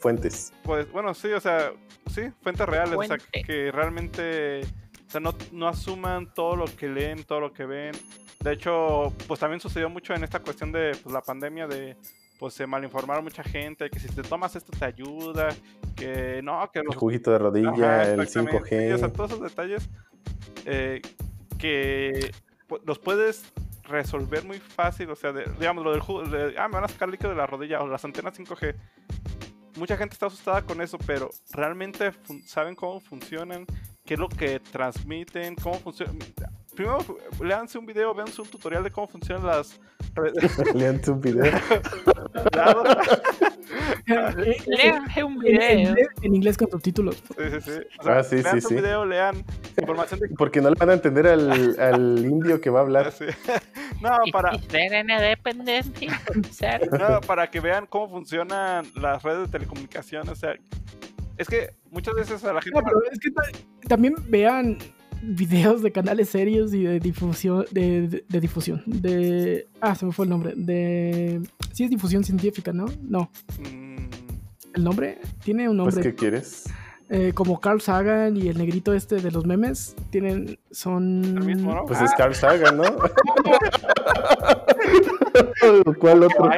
fuentes. Pues bueno, sí, o sea, sí, fuentes reales, o sea, que realmente o sea, no, no asuman todo lo que leen, todo lo que ven. De hecho, pues también sucedió mucho en esta cuestión de pues, la pandemia de pues se malinformaron mucha gente, que si te tomas esto te ayuda, que no, que El juguito de rodilla, el 5G. o sea, todos esos detalles eh, que los puedes resolver muy fácil, o sea, digamos, lo del jugo, ah, me van a sacar líquido de la rodilla o las antenas 5G. Mucha gente está asustada con eso, pero realmente saben cómo funcionan, qué es lo que transmiten, cómo funcionan primero leanse un video, véanse un tutorial de cómo funcionan las leanse un video. leanse un video. En inglés, con subtítulos. Sí, sí, sí. ah, sí, sí, sí. un video, lean información de... Porque no le van a entender al, al indio que va a hablar. No, para... no, para que vean cómo funcionan las redes de telecomunicaciones. O sea, es que muchas veces a la gente... No, pero es que también vean videos de canales serios y de difusión, de, difusión, de... Ah, se me fue el nombre, de... Sí es difusión científica, ¿no? No. Mm. ¿El nombre? Tiene un nombre. Pues, ¿qué quieres? Eh, como Carl Sagan y el negrito este de los memes, tienen, son... Pues es Carl Sagan, ¿no? ¿Cuál otro?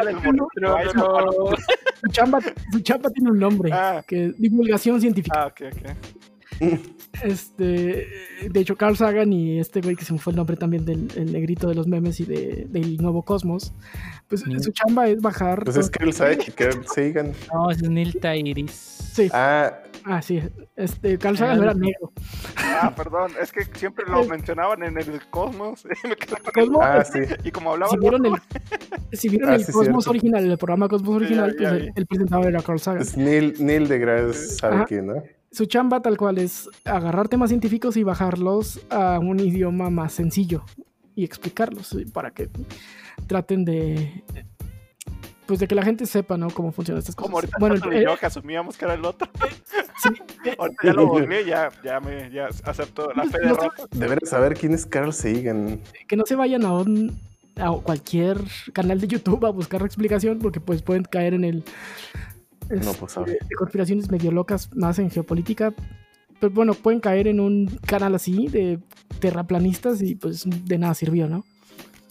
Su chamba, su chamba tiene un nombre, ah. que divulgación científica. Ah, ok, ok. Este, de hecho, Carl Sagan y este güey que se me fue el nombre también del el negrito de los memes y de, del nuevo Cosmos, pues su chamba es bajar. Pues es que él sabe que Carl Sagan. No, es Neil Tairis. Sí, Ah, ah, sí. Este, Carl Sagan no era negro. Ah, perdón, es que siempre lo mencionaban en el Cosmos. y Cosmos, ah, sí. Y como hablaba si vieron el, si vieron Ah, el sí, Cosmos cierto. original, el programa Cosmos original, ya, pues ya el, el presentador era Carl Sagan. Es Neil, Neil deGrasse, ¿sabe Ajá. quién, no? Su chamba tal cual es agarrar temas científicos y bajarlos a un idioma más sencillo y explicarlos para que traten de pues de que la gente sepa, ¿no? Cómo funcionan estas cosas. Como ahorita bueno, Chato y eh, yo que asumíamos que era el otro. sí, Ahorita ya lo googleé, ya, ya me ya acepto la fe de No. Deberes saber quién es Carl Sagan. que no se vayan a un a cualquier canal de YouTube a buscar la explicación porque pues pueden caer en el No, este, pues, de conspiraciones medio locas más en geopolítica pero bueno pueden caer en un canal así de terraplanistas y pues de nada sirvió no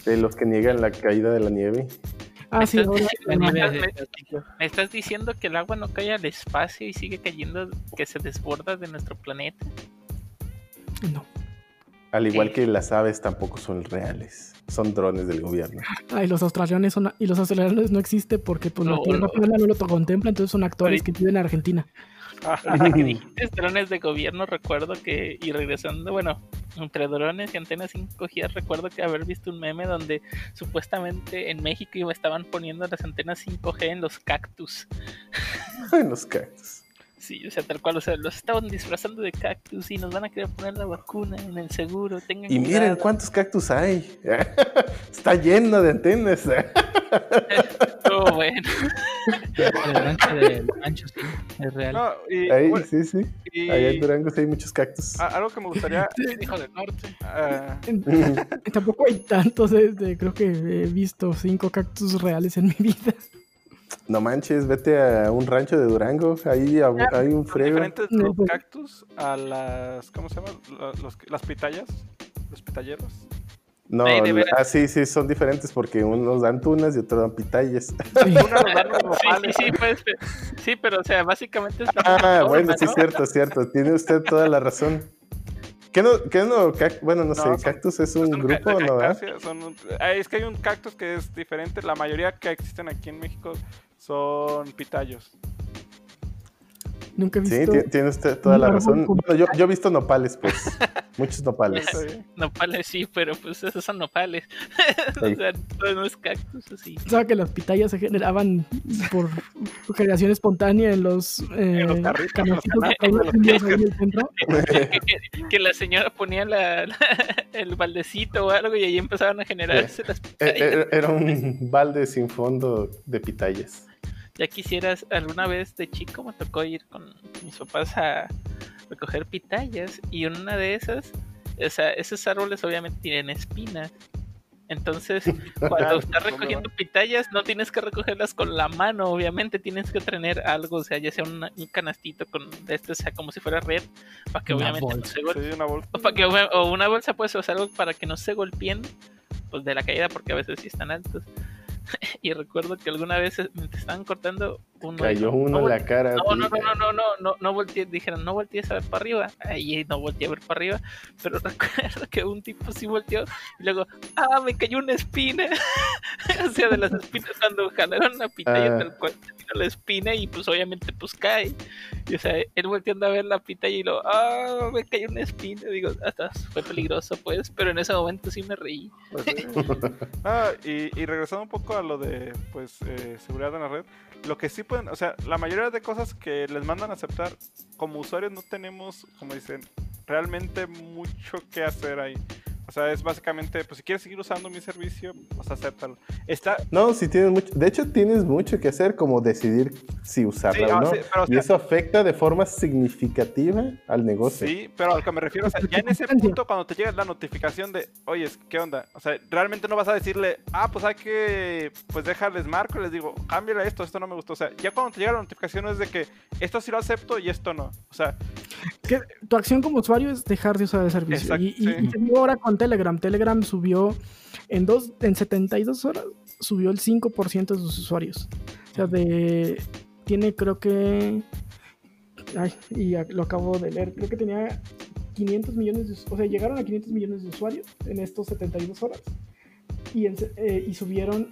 De los que niegan la caída de la nieve. ah sí Estás diciendo- me- de- ¿Me estás diciendo que el agua no cae al espacio y sigue cayendo, que se desborda de nuestro planeta? no Al igual que las aves tampoco son reales. Son drones del gobierno. Ah, y los australianos son y los australianos no existe porque pues la No, tierra no. plana no lo contempla entonces son actores que viven en Argentina Ahorita que dijiste drones de gobierno, recuerdo que, y regresando, bueno, entre drones y antenas 5G, recuerdo que haber visto un meme donde supuestamente en México iba- estaban poniendo las antenas 5G en los cactus. En los cactus. Sí, o sea, tal cual, o sea, los estaban disfrazando de cactus y nos van a querer poner la vacuna en el seguro. Tengan Y miren cuidado. cuántos cactus hay. Está lleno de antenas. Oh, bueno. El rancho rancho, sí, es real. No, y, Ahí, bueno, sí, sí. y Allá en Durango sí hay muchos cactus. algo que me gustaría. Hijo del norte. ah, tampoco hay tantos este, creo que he visto cinco cactus reales en mi vida No manches, vete a un rancho de Durango. Ahí hay un son frego. diferentes los pues- cactus a las. ¿Cómo se llama? La- los- las pitayas. Los pitalleros. No, ah, sí, sí, son diferentes porque unos dan tunas y otros dan pitayas. Sí. Sí, pues, sí, pero o sea, básicamente es la Ah, misma bueno, sí, ¿no? cierto, cierto. Tiene usted toda la razón. ¿Qué no? ¿Qué no? Bueno, no, No, sé, ¿cactus es un grupo ca- o no? son un- ah, es que hay un cactus que es diferente. La mayoría que existen aquí en México son pitayos. Nunca he Sí, visto ti- tiene usted toda la razón. Bueno, yo, yo he visto nopales, pues. Muchos nopales. Sí. Nopales sí, pero pues esos son nopales. Sí. o sea, no, no es cactus así. Pensaba que las pitayas se generaban por generación espontánea en los, eh, En los carritos, en los que hay canastos, vendidos ahí en el centro. que, que- que la señora ponía la, la- el baldecito o algo y ahí empezaban a generarse las Eh, pitayas. eh, Era un balde sin fondo de pitayas. Ya quisieras, alguna vez de chico me tocó ir con mis papás a recoger pitayas y en una de esas, o sea, esos árboles obviamente tienen espinas. Entonces, cuando estás ¿cómo recogiendo pitayas, no tienes que recogerlas con la mano, obviamente tienes que tener algo, o sea, ya sea una- un canastito con de este, o sea, como si fuera red, para que Una obviamente no se Sí, una bolsa. o, para que, o una bolsa, pues, o sea, algo para que no se golpeen pues, de la caída, porque a veces sí están altos. y recuerdo que alguna vez eh, me estaban cortando un Cayó no, uno no, en la cara. no, no, no, no, no, no, no, no volteé, dijeron, no voltees a ver para arriba. Ahí no volteé a ver para arriba, pero recuerdo que un tipo sí volteó y luego, ah, me cayó una espina. o sea, de las espinas cuando jalaron la pitaya Ah. tal cual la espina y pues obviamente pues cae. Y o sea, él volteando a ver la pitaya y lo, ah, me cayó una espina. Digo, hasta fue peligroso pues, pero en ese momento sí me reí. Pues, sí. Ah, y, y regresando un poco a lo de pues eh, seguridad en la red, lo que sí pueden, o sea, la mayoría de cosas que les mandan a aceptar, como usuarios no tenemos, como dicen, realmente mucho que hacer ahí. O sea, es básicamente, pues si quieres seguir usando mi servicio, pues acéptalo. Está, No, sí tienes mucho. De hecho, tienes mucho que hacer, como decidir si usarla Sí, o ah, no. sí, pero, o y eso afecta de forma significativa al negocio. Sí, pero a lo que me refiero, o sea, ya en ese punto cuando te llega la notificación de, oye, ¿qué onda? O sea, realmente no vas a decirle, ah, pues hay que, pues déjales marco y les digo, cámbiale esto, esto no me gustó. O sea, ya cuando te llega la notificación es de que esto sí lo acepto y esto no. O sea, Que tu acción como usuario es dejar de usar el servicio. Exacto, y, y- sí. y te digo ahora con Telegram. Telegram subió en, dos, en 72 horas, subió el 5% de sus usuarios. O sea, de, tiene creo que ay, y lo acabo de leer, creo que tenía 500 millones de, o sea, llegaron a 500 millones de usuarios en estos 72 horas y, en eh, y subieron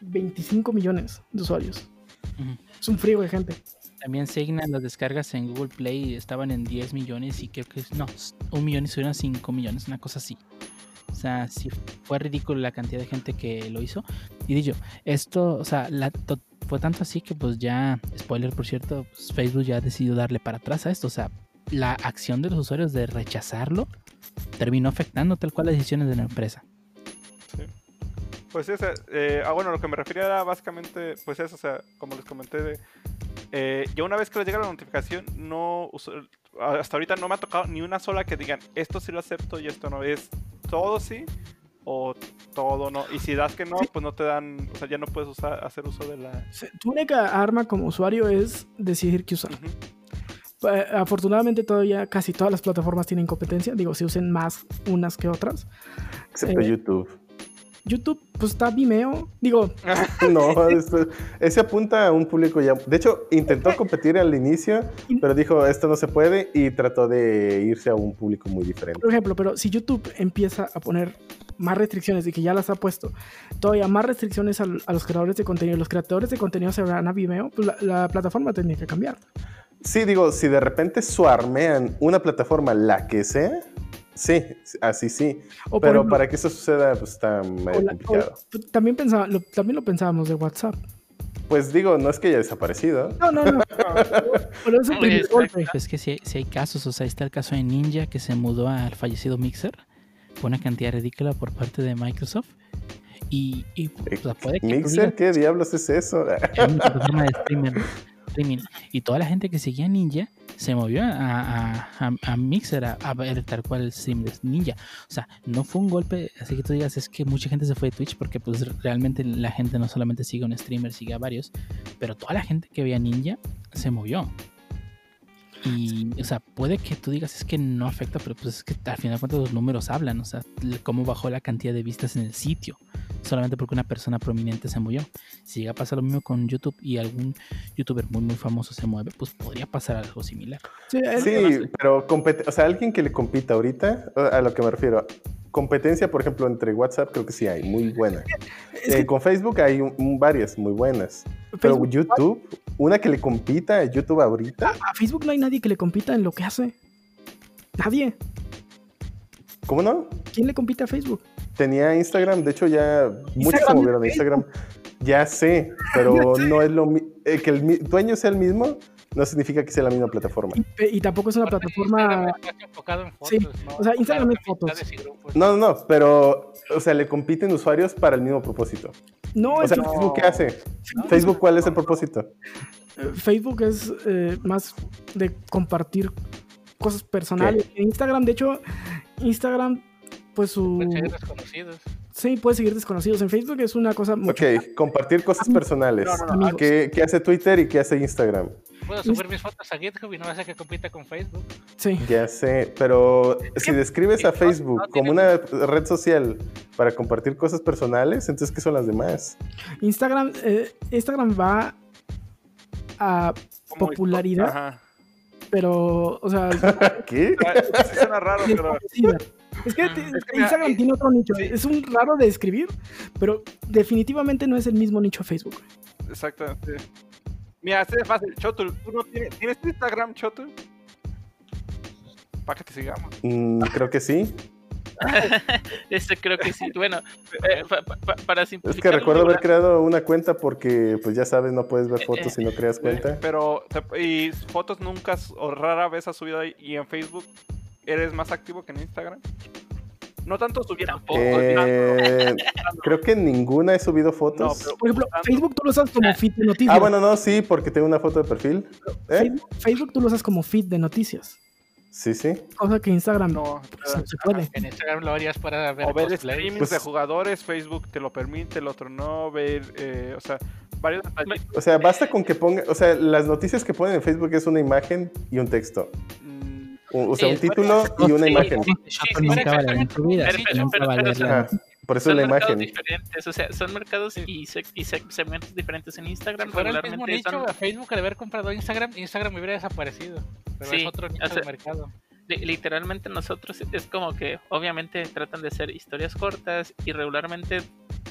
25 millones de usuarios. Es un frío de gente. También Signal, las descargas en Google Play estaban en 10 millones y creo que no, un millón y subieron a 5 millones, una cosa así. O sea, sí fue ridículo la cantidad de gente que lo hizo. Y dicho, esto, o sea, la- to- fue tanto así que pues ya, spoiler por cierto, pues, Facebook ya ha decidido darle para atrás a esto. O sea, la acción de los usuarios de rechazarlo terminó afectando tal cual las decisiones de la empresa. Pues sí, o sea, eh, ah, bueno, lo que me refería era básicamente, pues eso, o sea, como les comenté, de, eh, yo una vez que les llega la notificación, no, uso- hasta ahorita no me ha tocado ni una sola que digan, esto sí lo acepto y esto no, es todo sí o todo no, y si das que no, Sí. pues no te dan, o sea, ya no puedes usar, hacer uso de la... Tu única arma como usuario es decidir qué usar. Eh, Afortunadamente todavía casi todas las plataformas tienen competencia, digo, se usen más unas que otras. Excepto Eh, YouTube. YouTube, pues está Vimeo, digo, No, ese apunta a un público ya. De hecho, intentó competir al inicio, pero dijo esto no se puede y trató de irse a un público muy diferente. por ejemplo, pero si YouTube empieza a poner más restricciones y que ya las ha puesto, todavía más restricciones a, los creadores de contenido, los creadores de contenido se van a Vimeo, pues la, la plataforma tendría que cambiar. Sí, digo, si de repente suarmean una plataforma, la que sea, sí, así sí. O Pero ejemplo, para que eso suceda, pues está medio la- o- complicado. también, pensaba, lo, también lo pensábamos de WhatsApp. Pues digo, no es que haya desaparecido. No, no, no. pero es un No, primer es- golpe. Pues que si, si hay casos, o sea, está el caso de Ninja que se mudó al fallecido Mixer por una cantidad ridícula por parte de Microsoft. Y, y o sea, puede que ¿Mixer? ¿Qué diablos es eso? es una plataforma de streamer, streaming. Y toda la gente que seguía Ninja se movió a, Mixer a, ver tal cual el stream de Ninja. O sea, no fue un golpe, así que tú digas, es que mucha gente se fue de Twitch porque pues realmente la gente no solamente sigue a un streamer, sigue a varios, pero toda la gente que veía Ninja se movió. Y, o sea, puede que tú digas es que no afecta, pero pues es que al final de cuentas los números hablan, o sea, cómo bajó la cantidad de vistas en el sitio, solamente porque una persona prominente se movió. Si llega a pasar lo mismo con YouTube y algún youtuber muy muy famoso se mueve, pues podría pasar algo similar. Sí, pero o sea, alguien que le compita ahorita, a lo que me refiero, competencia, por ejemplo, entre WhatsApp, creo que sí hay, muy buena. es que Eh, con Facebook hay un- un- varias muy buenas. Pero Facebook- YouTube, una que le compita a YouTube ahorita, a Facebook no hay nadie que le compita en lo que hace. Nadie. ¿cómo no? ¿Quién le compite a Facebook? Tenía Instagram, de hecho ya muchos se movieron a Instagram. Ya sé, pero no es lo mi- eh, que el mi- dueño sea el mismo, no significa que sea la misma plataforma. Y, y tampoco es una plataforma. Enfocado en Sí, ¿no? o sea, Instagram es fotos. No, no, no, pero, o sea, le compiten usuarios para el mismo propósito. No, O es sea, que Facebook, ¿qué hace? Facebook, ¿cuál es el propósito? Facebook es eh, más de compartir cosas personales. En Instagram, de hecho, Instagram, pues su. Pueden ser desconocidos. Sí, puede seguir desconocidos. En Facebook es una cosa mucho. Ok, compartir cosas personales. No, no, no, amigos. ¿Qué, qué hace Twitter y qué hace Instagram? Puedo subir mis fotos a GitHub y no hace que compita con Facebook. Sí. Ya sé, pero si describes a Facebook no como tiene- una red social para compartir cosas personales, entonces ¿qué son las demás? Instagram, eh, Instagram va a popularidad, Ajá. pero, o sea, ¿Qué? Ah, Sí suena raro, pero... Es que es mira, Instagram tiene otro nicho. sí. Es un raro de escribir, pero definitivamente no es el mismo nicho Facebook. Exactamente. Mira, así de fácil. Chotul, ¿tú no tienes, ¿tienes Instagram, Chotul? Para que te sigamos. Mm, creo que sí. Eso creo que sí. Bueno, eh, pa- pa- pa- para Es simplificar. que recuerdo haber creado una cuenta porque, pues ya sabes, no puedes ver fotos si no creas Eh, cuenta. Pero, y fotos nunca o rara vez has subido ahí. Y en Facebook, ¿eres más activo que en Instagram? No tanto subir Tampoco, Eh, creo que ninguna he subido No, fotos. pero- Por ejemplo, Tanto. Facebook tú lo usas como feed de noticias. Ah, bueno, no, sí, porque tengo una foto de perfil. ¿Eh? Facebook, Facebook tú lo usas como feed de noticias. Sí, sí. Cosa que Instagram No, pues, no se puede. En Instagram lo harías para ver o ver streamings Pues- de jugadores, Facebook te lo permite, el otro no, ver, eh, o sea, varios detalles. O sea, basta con que ponga, o sea, las noticias que ponen en Facebook es una imagen y un texto. O, sea, Sí, un título y una sí, imagen. nunca Pero- pero- pero- pero-. Por eso son la mercados imagen. diferentes, o sea, son mercados y, se- y se- segmentos diferentes en Instagram. Fuera el mismo nicho son- a Facebook al haber comprado Instagram, Instagram hubiera desaparecido. Pero Sí, es otro nicho o sea, de mercado. li- literalmente nosotros es como que obviamente tratan de hacer historias cortas y regularmente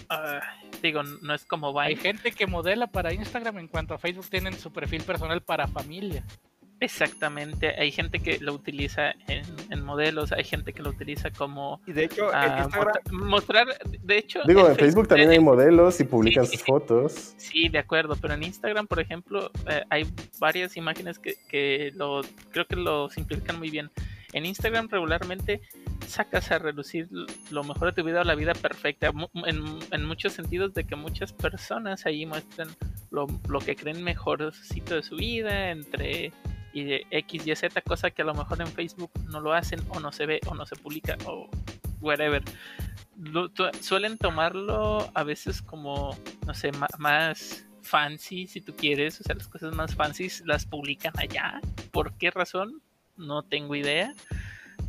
ah, digo no es como Hay Vine gente que modela para Instagram en cuanto a Facebook tienen su perfil personal para familia. Exactamente hay gente que lo utiliza en, en modelos hay gente que lo utiliza como Y de hecho, en ah, Instagram, mostrar de hecho Digo, en Facebook también hay modelos y publican sí, sus fotos. Sí, de acuerdo, pero en Instagram, por ejemplo, eh, hay varias imágenes que, que lo creo que lo simplifican muy bien. En Instagram regularmente sacas a relucir lo mejor de tu vida o la vida perfecta, en muchos sentidos de que muchas personas ahí muestran lo, lo que creen mejorcito de su vida entre y de X y Z, cosa que a lo mejor en Facebook no lo hacen o no se ve o no se publica o whatever. Lo- suelen tomarlo a veces como, no sé, más fancy, si tú quieres, o sea, las cosas más fancy las publican allá. ¿Por qué razón? No tengo idea.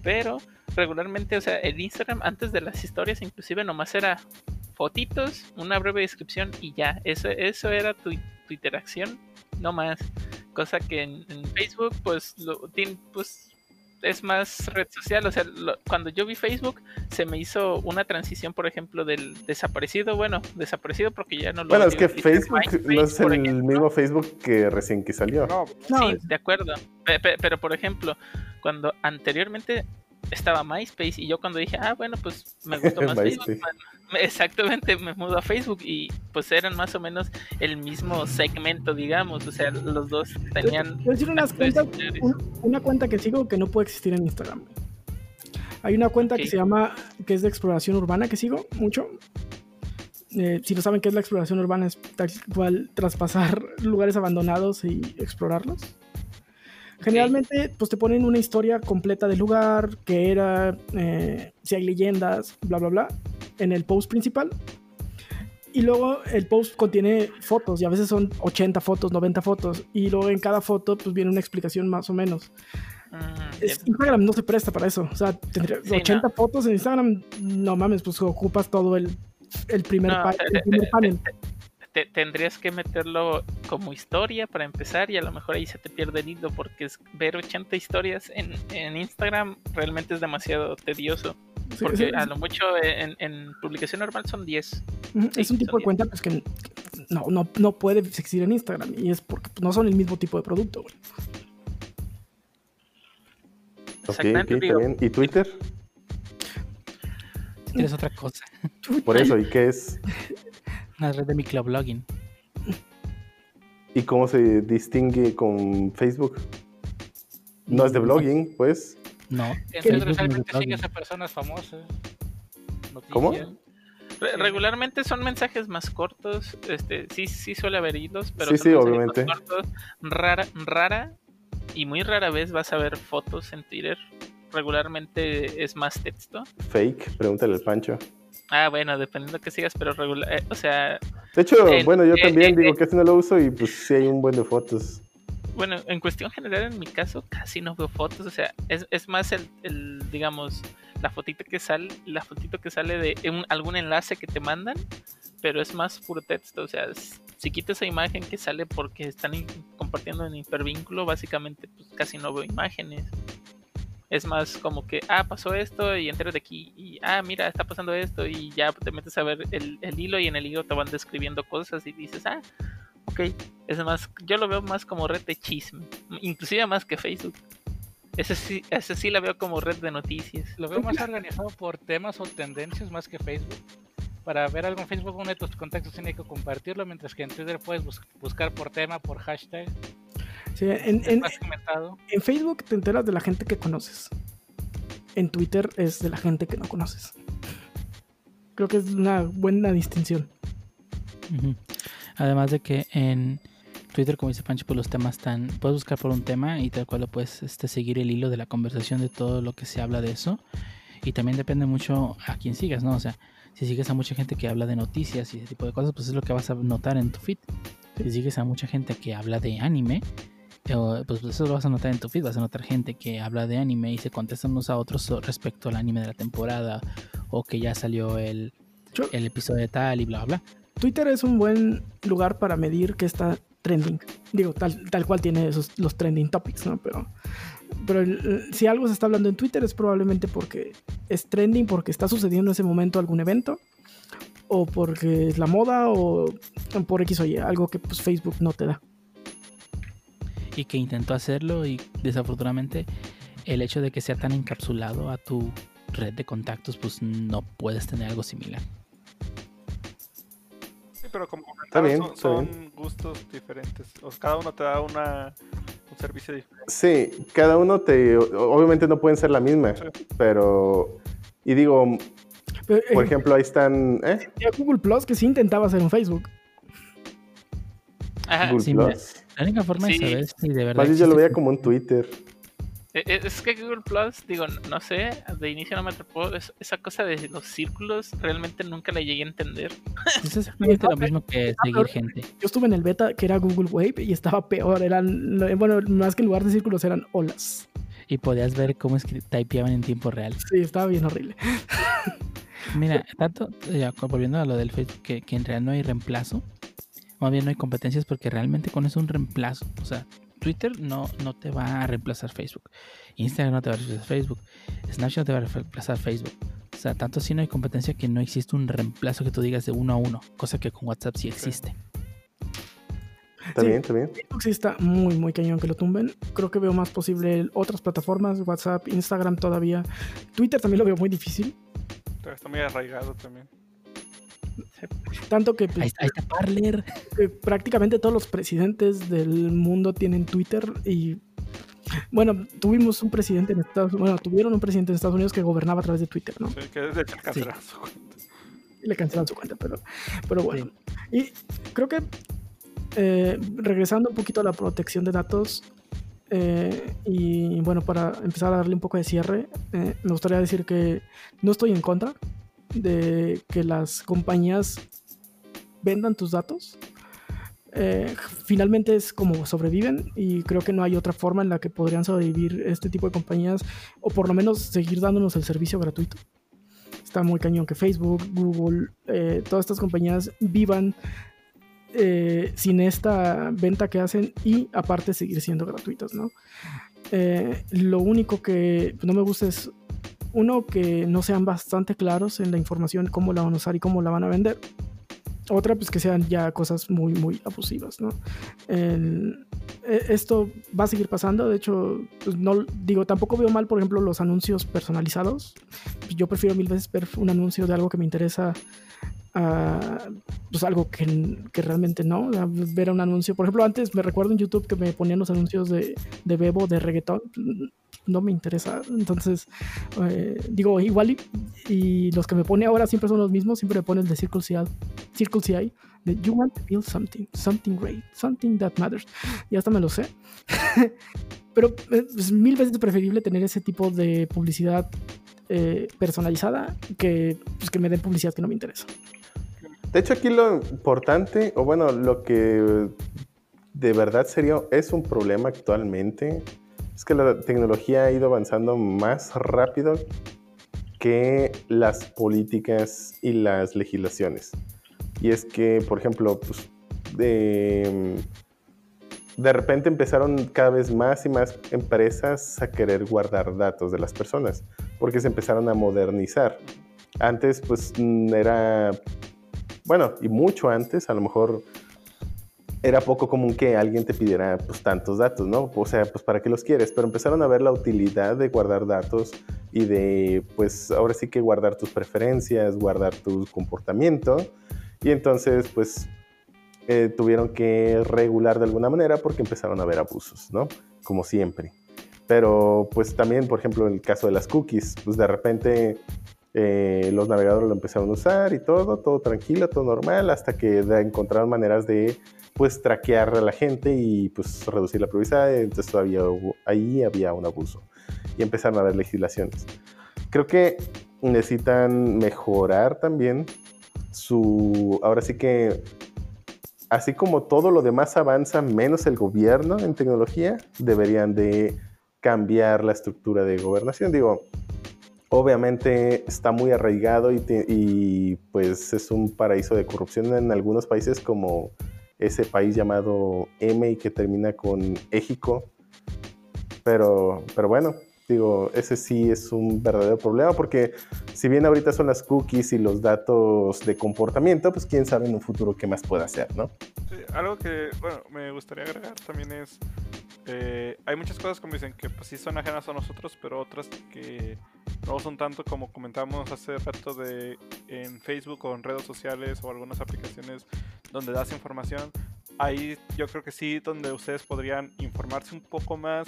Pero regularmente, o sea, el Instagram antes de las historias inclusive nomás era fotitos, una breve descripción y ya. Eso, eso era tu, tu interacción, no más. Cosa que en, en Facebook, pues, lo, pues, es más red social. O sea, lo- cuando yo vi Facebook, se me hizo una transición, por ejemplo, del desaparecido. Bueno, desaparecido porque ya no lo Bueno, es que. Facebook MySpace, no es el ejemplo. mismo Facebook que recién que salió. no, No, Sí, de acuerdo. Pe- pe- Pero, por ejemplo, cuando anteriormente estaba MySpace y yo cuando dije, ah, bueno, pues me gustó más Facebook. Bueno, exactamente, me mudo a Facebook y pues eran más o menos el mismo segmento, digamos. O sea, los dos tenían... Yo decir unas cuentas, un- una cuenta que sigo que no puede existir en Instagram. Hay una cuenta que se llama, que es de exploración urbana que sigo mucho. Eh, si no saben qué es la exploración urbana, es tal cual traspasar lugares abandonados y explorarlos. Generalmente, pues te ponen una historia completa del lugar, que era, eh, si hay leyendas, bla, bla, bla, en el post principal. Y luego el post contiene fotos, y a veces son 80 fotos, 90 fotos. Y luego en cada foto, pues viene una explicación más o menos. Mm, Es-. Instagram no se presta para eso. O sea, tendría Sí, 80 fotos en Instagram, no mames, pues ocupas todo el, el primer, No, el te- primer te- panel. te- tendrías que meterlo como historia para empezar y a lo mejor ahí se te pierde el hilo porque es, ver 80 historias en, en Instagram realmente es demasiado tedioso. Sí, Porque a lo mucho en, en publicación normal son 10. ujú, es sí, un tipo de cuenta pues, que no, no, no puede existir en Instagram. Y es porque pues, no son el mismo tipo de producto. güey. Ok, ok, Exactamente. ¿Y Twitter? Es otra cosa. Por eso, ¿y qué es? Una red de microblogging. ¿Y cómo se distingue con Facebook? No es de blogging, pues. No. Realmente sigues a personas famosas. ¿Cómo? Re- regularmente son mensajes más cortos. Este, sí, sí suele haber hilos, pero Sí, son sí, mensajes obviamente. más cortos. Rara, rara y muy rara vez vas a ver fotos en Twitter. Regularmente es más texto. Fake, pregúntale al Pancho. Ah, bueno, dependiendo que sigas, pero regular, eh, o sea, De hecho, En- bueno, yo eh, también eh, digo eh. que este no lo uso y pues sí hay un buen de fotos. Bueno, en cuestión general, en mi caso, casi no veo fotos. O sea, es, es más el, digamos, la fotito que sale, la fotito que sale de un- algún enlace que te mandan, pero es más puro texto. O sea, si quito esa imagen que sale porque están compartiendo en hipervínculo, básicamente, pues casi no veo imágenes. Es más como que, ah, pasó esto y entero de aquí. Y, ah, mira, está pasando esto. Y ya te metes a ver el, el hilo y en el hilo te van describiendo cosas y dices, ah, ok. Es más, yo lo veo más como red de chisme. Inclusive más que Facebook. Ese sí, ese sí la veo como red de noticias. Lo veo más organizado por temas o tendencias más que Facebook. Para ver algo en Facebook, uno de tus contactos tiene que compartirlo, mientras que en Twitter puedes bus- buscar por tema, por hashtag. Sí, en, en- más comentado. en Facebook te enteras de la gente que conoces. En Twitter es de la gente que no conoces. Creo que es una buena distinción. Ujú. Además de que en Twitter, como dice Pancho, pues los temas están. Puedes buscar por un tema y tal cual lo puedes este, seguir el hilo de la conversación de todo lo que se habla de eso. Y también depende mucho a quién sigas, ¿no? O sea, si sigues a mucha gente que habla de noticias y ese tipo de cosas, pues es lo que vas a notar en tu feed. Si sigues a mucha gente que habla de anime, eh, pues eso lo vas a notar en tu feed. Vas a notar gente que habla de anime y se contestan unos a otros respecto al anime de la temporada o que ya salió el el episodio de tal y bla, bla. Twitter es un buen lugar para medir qué está trending. Digo, tal, tal cual tiene esos, los trending topics, ¿no? Pero, pero si algo se está hablando en Twitter es probablemente porque es trending, porque está sucediendo en ese momento algún evento, o porque es la moda, o por X o Y, algo que pues, Facebook no te da. Y que intentó hacerlo y desafortunadamente el hecho de que sea tan encapsulado a tu red de contactos, pues no puedes tener algo similar. Pero como Está bien, son, está son gustos diferentes. O sea, cada uno te da una, un servicio diferente. Sí, cada uno te. Obviamente no pueden ser la misma, Sí. pero. Y digo, Pero, por eh, ejemplo, ahí están. ¿eh? Google Plus que sí intentaba hacer un Facebook. Ajá, Google sí. Plus. La única forma Sí. de saber si de verdad. Más bien yo lo veía como un Twitter. E- e- Es que Google Plus, digo, no sé, de inicio no me atrapó. es- esa cosa de los círculos realmente nunca la llegué a entender. Es exactamente lo mismo que seguir gente. Yo estuve en el beta que era Google Wave y estaba peor. Eran, bueno, más que en lugar de círculos eran olas. Y podías ver cómo escri- typeaban en tiempo real. Sí, estaba bien horrible. Mira, tanto, ya, volviendo a lo del Facebook, que, que en realidad no hay reemplazo. Más bien no hay competencias porque realmente con eso un reemplazo. O sea, Twitter no, no te va a reemplazar Facebook. Instagram no te va a reemplazar Facebook. Snapchat no te va a reemplazar Facebook. O sea, tanto así no hay competencia que no existe un reemplazo que tú digas de uno a uno. Cosa que con WhatsApp sí existe. Está Sí. bien, está bien. Facebook sí está muy, muy cañón que lo tumben. Creo que veo más posible otras plataformas, WhatsApp, Instagram todavía. Twitter también lo veo muy difícil. Está muy arraigado también. Tanto que, pues, Ahí, está- ahí está Parler. que prácticamente todos los presidentes del mundo tienen Twitter y... Bueno, tuvimos un presidente en Estados Unidos, bueno, tuvieron un presidente en Estados Unidos que gobernaba a través de Twitter, ¿no? Sí, que hecho cancelaron su cuenta. y le cancelan su cuenta, pero, pero bueno. Y creo que eh, regresando un poquito a la protección de datos, eh, y bueno, para empezar a darle un poco de cierre, eh, me gustaría decir que no estoy en contra de que las compañías vendan tus datos. Eh, finalmente es como sobreviven y creo que no hay otra forma en la que podrían sobrevivir este tipo de compañías o por lo menos seguir dándonos el servicio gratuito está muy cañón que Facebook, Google, eh, todas estas compañías vivan eh, sin esta venta que hacen y aparte seguir siendo gratuitas, ¿no? Lo único que no me gusta es, uno, que no sean bastante claros en la información, cómo la van a usar y cómo la van a vender. Otra, pues que sean ya cosas muy, muy abusivas, ¿no? El- e- esto va a seguir pasando, de hecho, pues no digo, tampoco veo mal, por ejemplo, los anuncios personalizados. Yo prefiero mil veces ver un anuncio de algo que me interesa a pues algo que, que realmente no. Ver un anuncio, por ejemplo, antes me recuerdo en YouTube que me ponían los anuncios de, de Bebo, de reggaetón. No me interesa. Entonces, eh, digo, igual y, los que me pone ahora siempre son los mismos. Siempre me ponen de Circle CI, de You want to build something, something great, something that matters. Y hasta me lo sé. Pero es mil veces preferible tener ese tipo de publicidad eh, personalizada que, pues, que me den publicidad que no me interesa. De hecho, aquí lo importante, o bueno, lo que de verdad sería, es un problema actualmente, es que la tecnología ha ido avanzando más rápido que las políticas y las legislaciones. Y es que, por ejemplo, pues, de, de repente empezaron cada vez más y más empresas a querer guardar datos de las personas, porque se empezaron a modernizar. Antes, pues, era bueno, y mucho antes, a lo mejor era poco común que alguien te pidiera pues tantos datos, ¿no? O sea, pues para qué los quieres, pero empezaron a ver la utilidad de guardar datos y de, pues ahora sí que guardar tus preferencias, guardar tu comportamiento, y entonces pues eh, tuvieron que regular de alguna manera porque empezaron a haber abusos, ¿no? Como siempre. Pero pues también, por ejemplo, en el caso de las cookies, pues de repente eh, los navegadores lo empezaron a usar y todo, todo tranquilo, todo normal, hasta que encontraron maneras de pues traquear a la gente y pues reducir la privacidad, entonces todavía ahí había un abuso y empezaron a haber legislaciones. Creo que necesitan mejorar también su, ahora sí que, así como todo lo demás avanza, menos el gobierno en tecnología, deberían de cambiar la estructura de gobernación. Digo, obviamente está muy arraigado y, pues es un paraíso de corrupción en algunos países como ese país llamado M y que termina con México. Pero, pero bueno, digo, ese sí es un verdadero problema porque si bien ahorita son las cookies y los datos de comportamiento, pues quién sabe en un futuro qué más puede hacer, ¿no? Sí, algo que, bueno, me gustaría agregar también es, eh, hay muchas cosas como dicen que pues sí son ajenas a nosotros, pero otras que no son tanto como comentamos hace rato de en Facebook o en redes sociales o algunas aplicaciones donde das información. Ahí yo creo que sí, donde ustedes podrían informarse un poco más,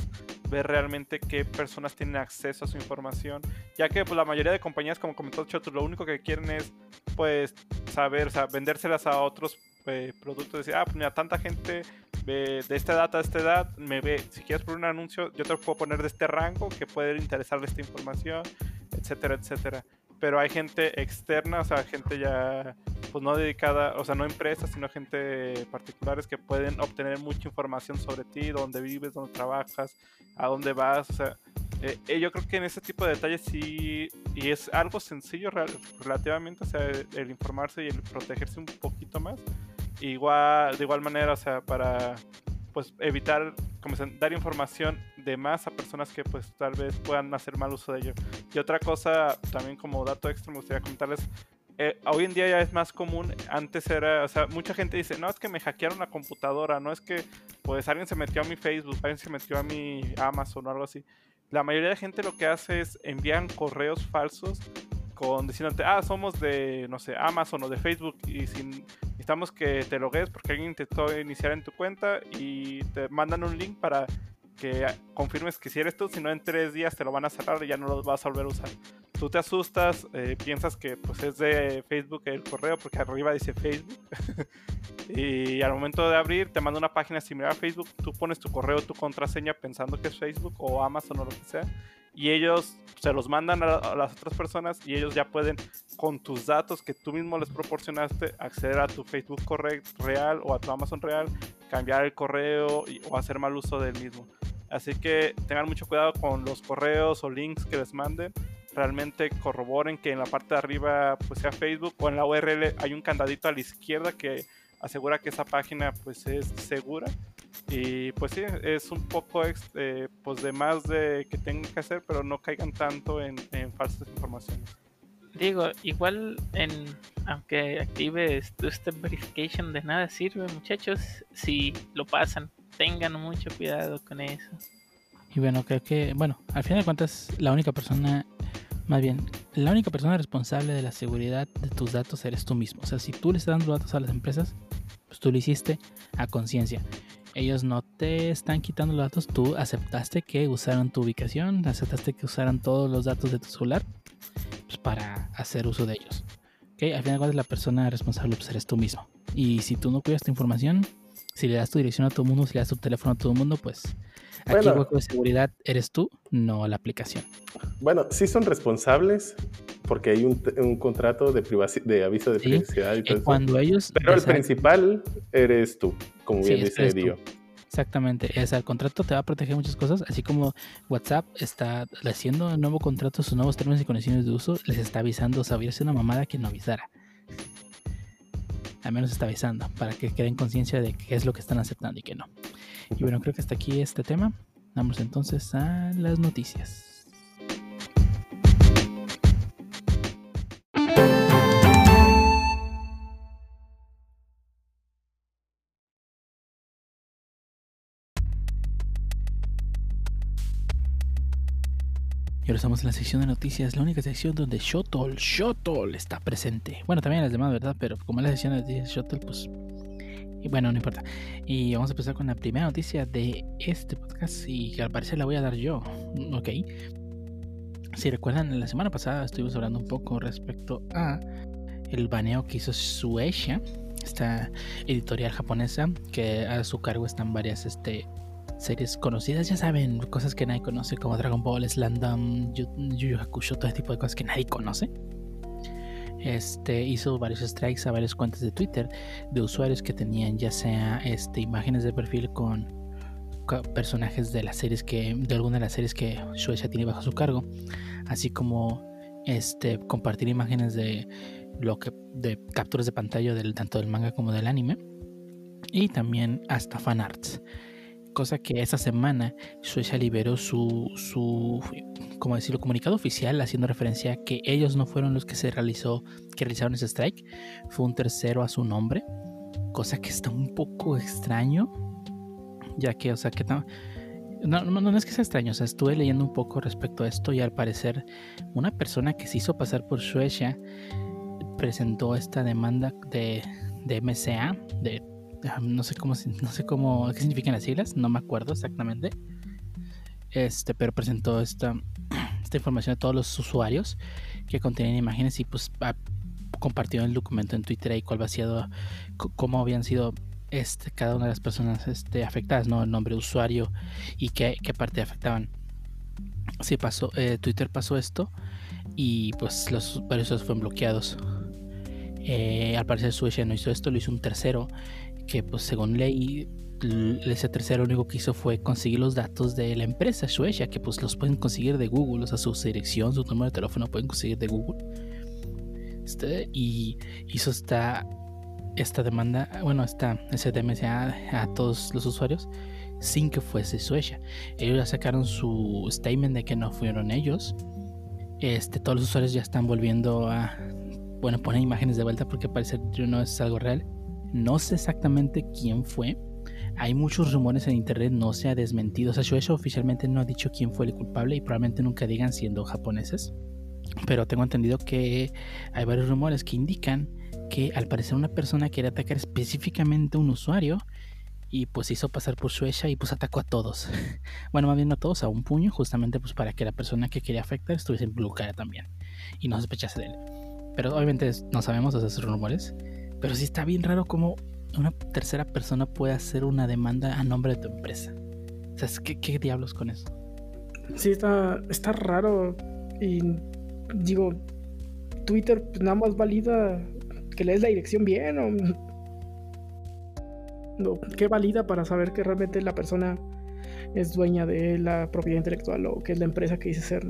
ver realmente qué personas tienen acceso a su información, ya que pues, la mayoría de compañías, como comentó Choto, lo único que quieren es pues saber, o sea, vendérselas a otros eh, productos, decir, ah, pues mira, tanta gente ve de esta edad a esta edad me ve, si quieres poner un anuncio, yo te lo puedo poner de este rango que puede interesarle esta información, etcétera, etcétera. Pero hay gente externa, o sea, gente ya, pues no dedicada, o sea, no empresas, sino gente particulares que pueden obtener mucha información sobre ti, dónde vives, dónde trabajas, a dónde vas, o sea, eh, eh, yo creo que en ese tipo de detalles sí, y es algo sencillo relativamente, o sea, el, el informarse y el protegerse un poquito más. Igual, de igual manera, o sea, para pues evitar como dar información de más a personas que pues tal vez puedan hacer mal uso de ello. Y otra cosa, también como dato extra, me gustaría comentarles, eh, hoy en día ya es más común, antes era, o sea, mucha gente dice, no, es que me hackearon la computadora, no es que pues alguien se metió a mi Facebook, alguien se metió a mi Amazon o algo así. La mayoría de gente lo que hace es envían correos falsos con diciéndote, ah, somos de, no sé, Amazon o de Facebook y sin, necesitamos que te logues porque alguien intentó iniciar en tu cuenta y te mandan un link para que confirmes que si eres tú, si no en tres días te lo van a cerrar y ya no lo vas a volver a usar. Tú te asustas, eh, piensas que pues es de Facebook el correo porque arriba dice Facebook y al momento de abrir te manda una página similar a Facebook, tú pones tu correo, tu contraseña pensando que es Facebook o Amazon o lo que sea y ellos se los mandan a, a las otras personas y ellos ya pueden con tus datos que tú mismo les proporcionaste acceder a tu Facebook correct real o a tu Amazon real, cambiar el correo y- o hacer mal uso del mismo. Así que tengan mucho cuidado con los correos o links que les manden. Realmente corroboren que en la parte de arriba pues sea Facebook o en la URL hay un candadito a la izquierda que asegura que esa página pues es segura. Y pues sí, es un poco eh, pues de más de que tengan que hacer, pero no caigan tanto en, en falsas informaciones. Digo, igual en aunque actives tu step verification de nada sirve, muchachos, si lo pasan, tengan mucho cuidado con eso. Y bueno, creo que, bueno, al final de cuentas, la única persona, más bien, la única persona responsable de la seguridad de tus datos eres tú mismo. O sea, si tú le estás dando datos a las empresas, pues tú lo hiciste a conciencia. Ellos no te están quitando los datos, tú aceptaste que usaron tu ubicación, aceptaste que usaran todos los datos de tu celular pues, para hacer uso de ellos. ¿Ok? Al final de cuentas, la persona responsable pues, eres tú mismo. Y si tú no cuidas tu información, si le das tu dirección a todo mundo, si le das tu teléfono a todo el mundo, pues aquí el Bueno. hueco de seguridad eres tú, no la aplicación. Bueno, sí son responsables porque hay un, un contrato de, de aviso de Sí, privacidad y todo eso. cuando ellos... Pero el principal eres tú, como Sí, bien dice eres tú. Dio. Exactamente, o sea, el contrato te va a proteger muchas cosas, así como WhatsApp está haciendo el nuevo contrato, sus nuevos términos y condiciones de uso, les está avisando, o sea, hubiera sido una mamada que no avisara. Al menos está avisando, para que queden conciencia de qué es lo que están aceptando y qué no. Y bueno, creo que hasta aquí este tema. Vamos entonces a las noticias. Y ahora estamos en la sección de noticias, la única sección donde Shotol, Shotol está presente. Bueno, también las demás, ¿verdad? Pero como es la sección de Shotol, pues... Y bueno, no importa. Y vamos a empezar con la primera noticia de este podcast y que al parecer la voy a dar yo. Ok. Si recuerdan, la semana pasada estuvimos hablando un poco respecto a el baneo que hizo Suecia, esta editorial japonesa, que a su cargo están varias este, series conocidas, ya saben, cosas que nadie conoce, como Dragon Ball, Slandam, Yu Yu Hakusho, todo ese tipo de cosas que nadie conoce. Este hizo varios strikes a varias cuentas de Twitter de usuarios que tenían ya sea este, imágenes de perfil con, co- personajes de las series que de alguna de las series que Shueisha tiene bajo su cargo, así como este, compartir imágenes de lo que de capturas de pantalla del tanto del manga como del anime y también hasta fanarts cosa que esa semana Suecia liberó su, su como decirlo, comunicado oficial haciendo referencia a que ellos no fueron los que se realizó, que realizaron ese strike, fue un tercero a su nombre, cosa que está un poco extraño, ya que, o sea, que no, no, no, es que sea extraño, o sea, estuve leyendo un poco respecto a esto y al parecer una persona que se hizo pasar por Suecia presentó esta demanda de, de MCA, de no sé cómo, no sé cómo, qué significan las siglas, no me acuerdo exactamente. Este, pero presentó esta, esta información a todos los usuarios que contenían imágenes y pues compartió el documento en Twitter y cuál había sido, cómo habían sido este, cada una de las personas este, afectadas, ¿no? El nombre usuario y qué, qué parte afectaban. Sí, pasó, eh, Twitter pasó esto y pues los usuarios fueron bloqueados. Eh, al parecer Suecia no hizo esto, lo hizo un tercero que pues según ley ese tercero lo único que hizo fue conseguir los datos de la empresa Suecia, que pues los pueden conseguir de Google, o sea, su dirección, su número de teléfono pueden conseguir de Google. Este, y hizo esta, esta demanda, bueno, esta, ese DMCA a todos los usuarios sin que fuese Suecia. Ellos ya sacaron su statement de que no fueron ellos. Este, todos los usuarios ya están volviendo a, bueno, poner imágenes de vuelta porque parece que no es algo real. No sé exactamente quién fue. Hay muchos rumores en internet, no se ha desmentido. O sea, Shueisha oficialmente no ha dicho quién fue el culpable y probablemente nunca digan siendo japoneses. Pero tengo entendido que hay varios rumores que indican que al parecer una persona quiere atacar específicamente a un usuario y pues hizo pasar por Shueisha y pues atacó a todos. bueno, más bien no a todos, a un puño, justamente pues para que la persona que quería afectar estuviese bloqueada también y no sospechase de él. Pero obviamente no sabemos esos rumores. Pero sí está bien raro cómo una tercera persona puede hacer una demanda a nombre de tu empresa. O sea, ¿qué, diablos con eso? Sí, está, está raro. Y digo, Twitter pues, nada más valida que lees la dirección bien o... No, ¿Qué valida para saber que realmente la persona es dueña de la propiedad intelectual o que es la empresa que dice ser?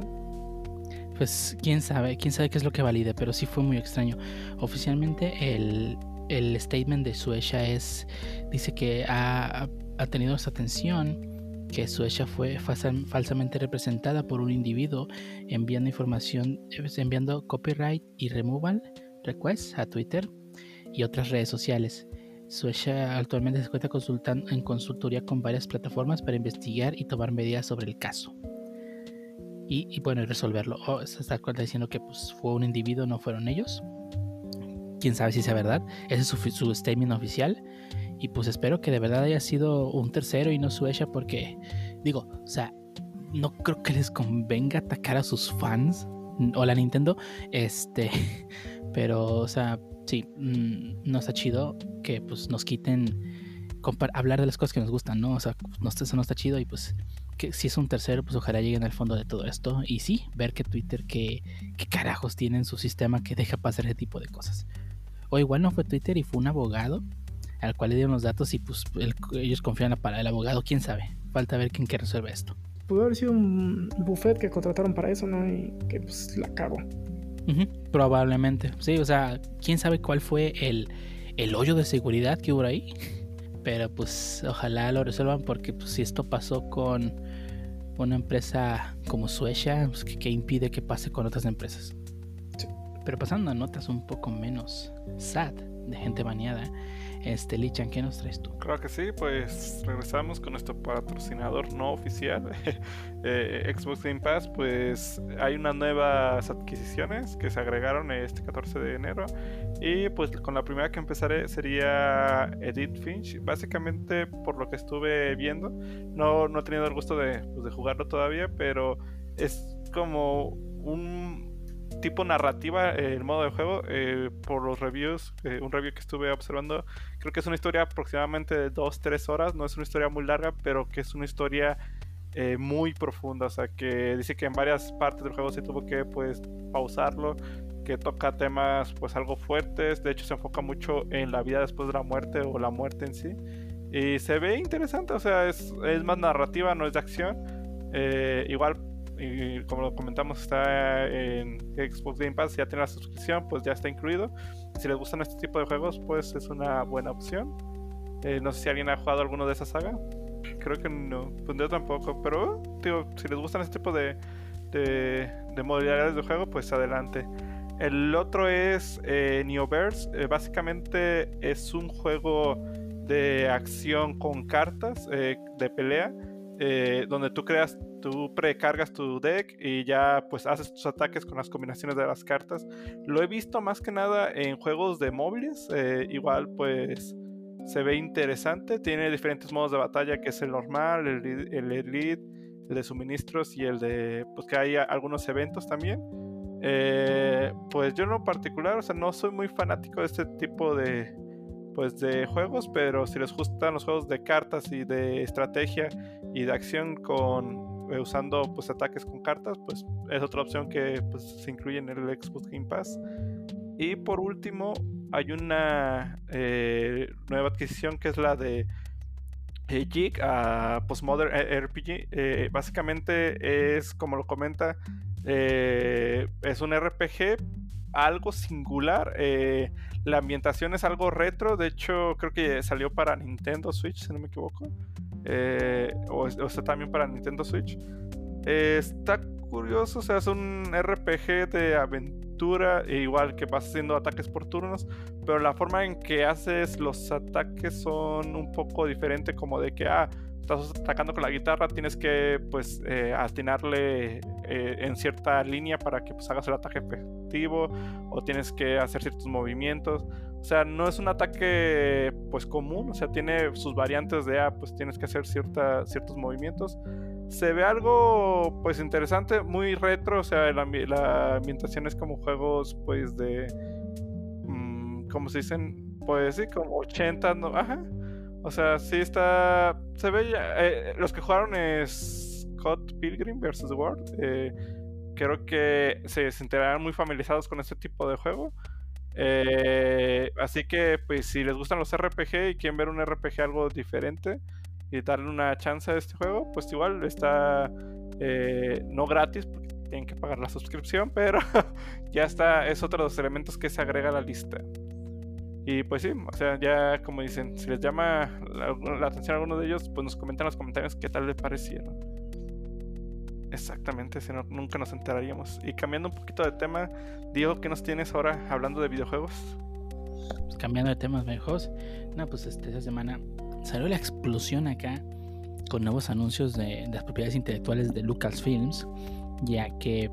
Pues quién sabe, quién sabe qué es lo que valide, pero sí fue muy extraño. Oficialmente el, el statement de Suecia es, dice que ha, ha tenido esa atención, que Suecia fue falsamente representada por un individuo enviando información, enviando copyright y removal requests a Twitter y otras redes sociales. Suecia actualmente se encuentra consultando en consultoría con varias plataformas para investigar y tomar medidas sobre el caso y, bueno, y resolverlo. O se está diciendo que pues, fue un individuo, no fueron ellos. Quién sabe si sea verdad. Ese es su, su statement oficial. Y pues espero que de verdad haya sido un tercero y no Suecia, porque digo, o sea, no creo que les convenga atacar a sus fans o la Nintendo. Este, pero, o sea, sí, mm, no está chido que pues nos quiten hablar de las cosas que nos gustan, ¿no? O sea, no, eso no está chido y pues que si es un tercero, pues ojalá lleguen al fondo de todo esto. Y sí, ver que Twitter, que, carajos tiene en su sistema que deja pasar ese tipo de cosas. O igual no fue Twitter y fue un abogado al cual le dieron los datos y pues ellos confían para el abogado, quién sabe. Falta ver quién que resuelve esto. Pudo haber sido un buffet que contrataron para eso, ¿no? Y que pues la acabó. probablemente. Sí, o sea, quién sabe cuál fue el, el hoyo de seguridad que hubo ahí. Pero pues ojalá lo resuelvan porque pues, si esto pasó con una empresa como Suecia, pues, ¿qué, impide que pase con otras empresas? Pero pasando a notas un poco menos sad de gente baneada. Este, Lichan, ¿qué nos traes tú? Creo que sí, pues regresamos con nuestro patrocinador no oficial, eh, Xbox Game Pass. Pues hay unas nuevas adquisiciones que se agregaron este 14 de enero. Y pues con la primera que empezaré sería Edith Finch. Básicamente, por lo que estuve viendo, no, no he tenido el gusto de, pues, de jugarlo todavía, pero es como un tipo narrativa el modo de juego. Eh, por los reviews, eh, un review que estuve observando, creo que es una historia aproximadamente de 2-3 horas. No es una historia muy larga, pero que es una historia eh, muy profunda. O sea, que dice que en varias partes del juego se tuvo que pues pausarlo. Que toca temas pues algo fuertes. De hecho, se enfoca mucho en la vida después de la muerte o la muerte en sí. Y se ve interesante, o sea, es, es más narrativa, no es de acción. igual y como lo comentamos, está en Xbox Game Pass, ya tiene la suscripción, pues ya está incluido. Si les gustan este tipo de juegos, pues es una buena opción. Eh, no sé si alguien ha jugado alguno de esa saga. Creo que no, pues yo tampoco, pero digo, si les gustan este tipo de, de, modalidades de juego, pues adelante. El otro es eh, Neoverse. Eh, básicamente es un juego de acción con cartas eh, de pelea. Eh, donde tú creas, tú precargas tu deck y ya pues haces tus ataques con las combinaciones de las cartas. Lo he visto más que nada en juegos de móviles. igual pues se ve interesante. Tiene diferentes modos de batalla que es el normal, el, el elite el de suministros y el de, pues que hay algunos eventos también. Eh, pues yo en lo particular, o sea, no soy muy fanático de este tipo de, pues de juegos, pero si les gustan los juegos de cartas y de estrategia y de acción con eh, usando pues ataques con cartas, pues es otra opción que pues, se incluye en el Xbox Game Pass. Y por último, hay una eh, nueva adquisición que es la de Jig a Postmodern RPG. Eh, básicamente es, como lo comenta, eh, es un RPG algo singular. Eh, la ambientación es algo retro. De hecho, creo que salió para Nintendo Switch, si no me equivoco. o, está también para Nintendo Switch. está curioso, o sea, es un RPG de aventura, e igual que vas haciendo ataques por turnos, pero la forma en que haces los ataques son un poco diferente, como de que, ah, estás atacando con la guitarra, tienes que, pues, eh, atinarle eh, en cierta línea para que pues, hagas el ataque efectivo, o tienes que hacer ciertos movimientos. O sea, no es un ataque, pues, común, o sea, tiene sus variantes de, ah, pues, tienes que hacer cierta, ciertos movimientos se ve algo pues interesante, muy retro, o sea, la, ambientación es como juegos pues de, mm, ¿cómo se dicen? Pues sí, como 80, ¿no? Ajá. O sea, sí está, se ve, eh, los que jugaron es Scott Pilgrim vs. World, eh, creo que se sentirán muy familiarizados con este tipo de juego. Eh, así que, pues, si les gustan los RPG y quieren ver un RPG algo diferente, y darle una chance a este juego, pues igual está eh, no gratis porque tienen que pagar la suscripción, pero ya está, es otro de los elementos que se agrega a la lista. Y pues sí, o sea, ya como dicen, si les llama la, atención a alguno de ellos, pues nos comentan en los comentarios qué tal les parecieron. Exactamente, si no, nunca nos enteraríamos. Y cambiando un poquito de tema, Diego, ¿qué nos tienes ahora hablando de videojuegos? Pues cambiando de temas, videojuegos. No, pues este, esta semana salió la explosión acá con nuevos anuncios de, las propiedades intelectuales de Lucasfilms, ya que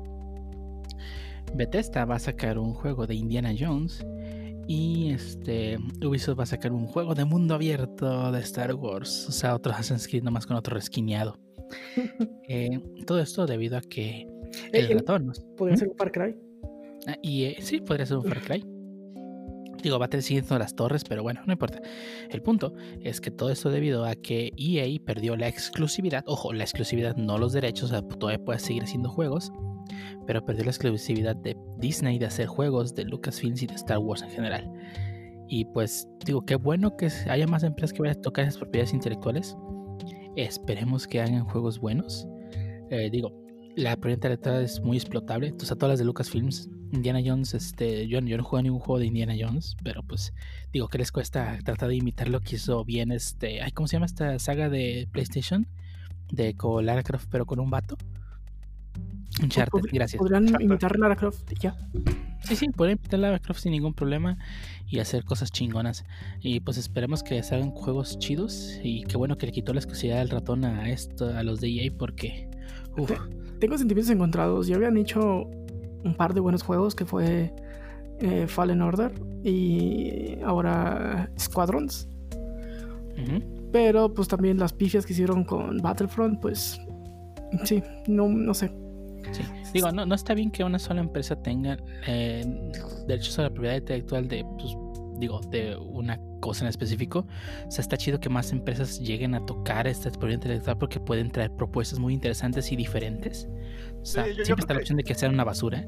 Bethesda va a sacar un juego de Indiana Jones y este Ubisoft va a sacar un juego de mundo abierto de Star Wars, o sea, otro Assassin's Creed nomás con otro resquineado. Eh, todo esto debido a que el, ratón podría ser un Far Cry. Ah, y eh, sí, podría ser un Far Cry. Digo, va a tener siguiendo las torres, pero bueno, no importa. El punto es que todo esto debido a que EA perdió la exclusividad. Ojo, la exclusividad, no los derechos, o sea, todavía puede seguir haciendo juegos, pero perdió la exclusividad de Disney de hacer juegos, de Lucasfilms y de Star Wars en general. Y pues digo, qué bueno que haya más empresas que vayan a tocar esas propiedades intelectuales. Esperemos que hagan juegos buenos. Eh, digo, la propiedad intelectual es muy explotable. Entonces, a todas las de Lucasfilms Indiana Jones, este, yo, yo no juego ningún juego de Indiana Jones, pero pues digo que les cuesta tratar de imitar lo que hizo bien este, ay, ¿cómo se llama esta saga de PlayStation? De con Lara Croft, pero con un vato. Uncharted, gracias. Podrían imitar Lara Croft, ya. Sí, sí, pueden imitar Lara Croft sin ningún problema y hacer cosas chingonas. Y pues esperemos que se hagan juegos chidos y qué bueno que le quitó la exclusividad del ratón a esto, a los de EA porque tengo sentimientos encontrados. Ya habían hecho un par de buenos juegos que fue eh, Fallen Order y ahora Squadrons. Pero pues también las pifias que hicieron con Battlefront, pues sí, no, no sé. Digo, no, no está bien que una sola empresa tenga eh, derechos a la propiedad intelectual de, pues, digo, de una cosa en específico. O sea, está chido que más empresas lleguen a tocar esta propiedad intelectual porque pueden traer propuestas muy interesantes y diferentes. O sea, siempre está la opción de que sea una basura,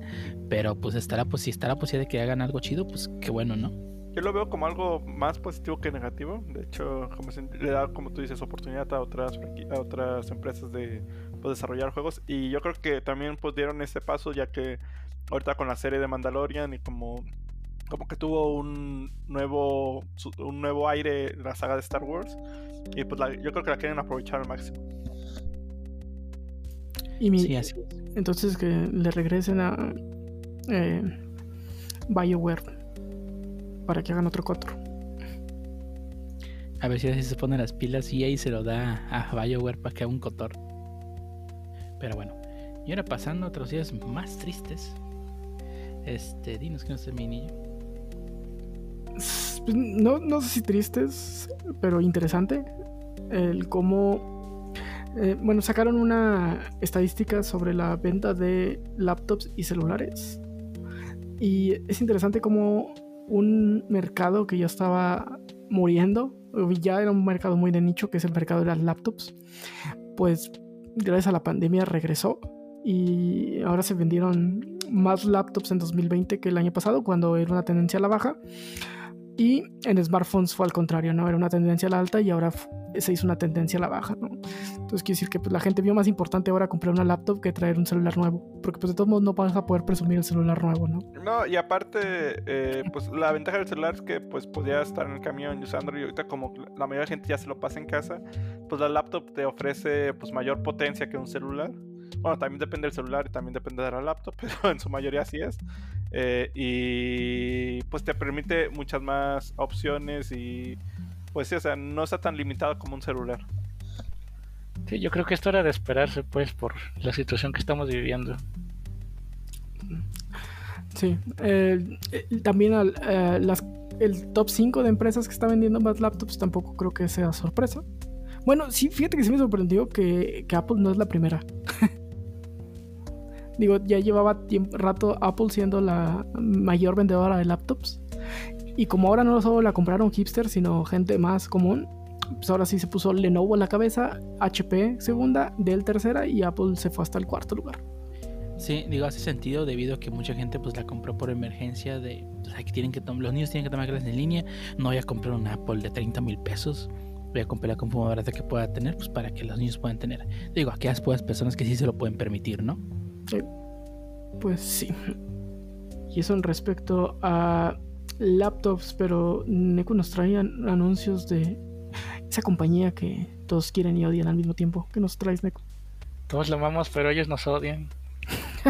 pero pues estará, pues si está la posibilidad de que hagan algo chido, pues qué bueno, ¿no? Yo lo veo como algo más positivo que negativo. De hecho, como le da, como tú dices, oportunidad a otras, a otras empresas de pues, desarrollar juegos. Y yo creo que también pues dieron ese paso ya que ahorita con la serie de Mandalorian y como como que tuvo un nuevo un nuevo aire la saga de Star Wars y pues yo creo que la quieren aprovechar al máximo. Y mi, entonces que le regresen a eh, BioWare para que hagan otro Cotro. A ver si así se ponen las pilas y ahí se lo da a BioWare para que haga un Cotor. Pero bueno, y ahora pasando a otros días más tristes. Este, dinos que no es mi niño. Pues, no, no sé si tristes, pero interesante. El cómo. Eh, bueno, sacaron una estadística sobre la venta de laptops y celulares. Y es interesante cómo un mercado que ya estaba muriendo, ya era un mercado muy de nicho, que es el mercado de las laptops, pues gracias a la pandemia regresó y ahora se vendieron más laptops en 2020 que el año pasado, cuando era una tendencia a la baja. Y en smartphones fue al contrario, ¿no? Era una tendencia a la alta y ahora se hizo una tendencia a la baja, ¿no? Entonces quiere decir que pues, la gente vio más importante ahora comprar una laptop que traer un celular nuevo, porque pues de todos modos no vas a poder presumir el celular nuevo, ¿no? No, y aparte, eh, pues la ventaja del celular es que pues podía estar en el camión y usándolo y ahorita como la mayoría de gente ya se lo pasa en casa, pues la laptop te ofrece pues mayor potencia que un celular. Bueno, también depende del celular y también depende de la laptop, pero en su mayoría así es. Eh, y pues te permite muchas más opciones y pues sí, o sea, no está tan limitado como un celular. Sí, yo creo que esto era de esperarse pues por la situación que estamos viviendo. Sí, también el top 5 de empresas que está vendiendo más laptops tampoco creo que sea sorpresa. Bueno, sí, fíjate que sí me sorprendió que, que Apple no es la primera. Digo, ya llevaba rato Apple siendo la mayor vendedora de laptops. Y como ahora no solo la compraron hipsters, sino gente más común, pues ahora sí se puso Lenovo en la cabeza, HP segunda, Dell tercera y Apple se fue hasta el cuarto lugar. Sí, digo, hace sentido debido a que mucha gente pues la compró por emergencia de, o sea, que tienen que los niños tienen que tomar clases en línea, no voy a comprar un Apple de 30 mil pesos, voy a comprar la compu más barata que pueda tener, pues para que los niños puedan tener. Digo, aquellas personas que sí se lo pueden permitir, ¿no? Pues sí. Y eso en respecto a laptops, pero Neko nos trae anuncios de esa compañía que todos quieren y odian al mismo tiempo. ¿Qué nos traes, Neko? Todos lo amamos, pero ellos nos odian.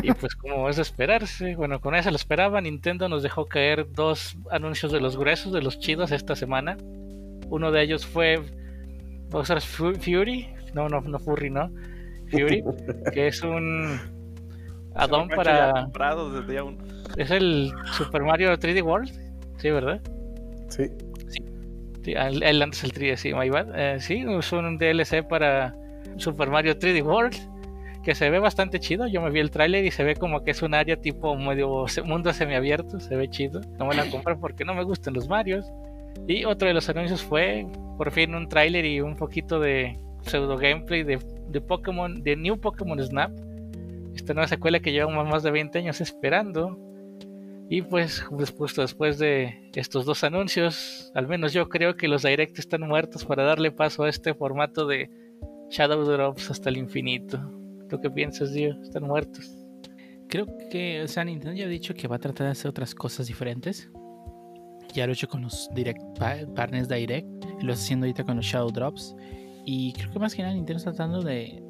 y pues como es de esperarse, bueno, con eso lo esperaba, Nintendo nos dejó caer dos anuncios de los gruesos, de los chidos esta semana. Uno de ellos fue Bowser's Fury, no, no, no Furry, no, Fury, que es un addon para... Es el Super Mario 3D World, sí, ¿verdad? Sí. Sí, el, antes el 3D, sí, my bad. Eh, sí, es un DLC para Super Mario 3D World que se ve bastante chido. Yo me vi el tráiler y se ve como que es un área tipo medio mundo semiabierto, se ve chido. No me la compré porque no me gustan los Marios. Y otro de los anuncios fue por fin un tráiler y un poquito de pseudo gameplay de, de Pokémon, de New Pokémon Snap esta nueva secuela que llevamos más de 20 años esperando. Y pues después, después de estos dos anuncios, al menos yo creo que los Direct están muertos para darle paso a este formato de Shadow Drops hasta el infinito. ¿Tú qué piensas, Dio? ¿Están muertos? Creo que, o sea, Nintendo ya ha dicho que va a tratar de hacer otras cosas diferentes. Ya lo he hecho con los direct partners direct, lo está haciendo ahorita con los Shadow Drops. Y creo que más que nada Nintendo está tratando de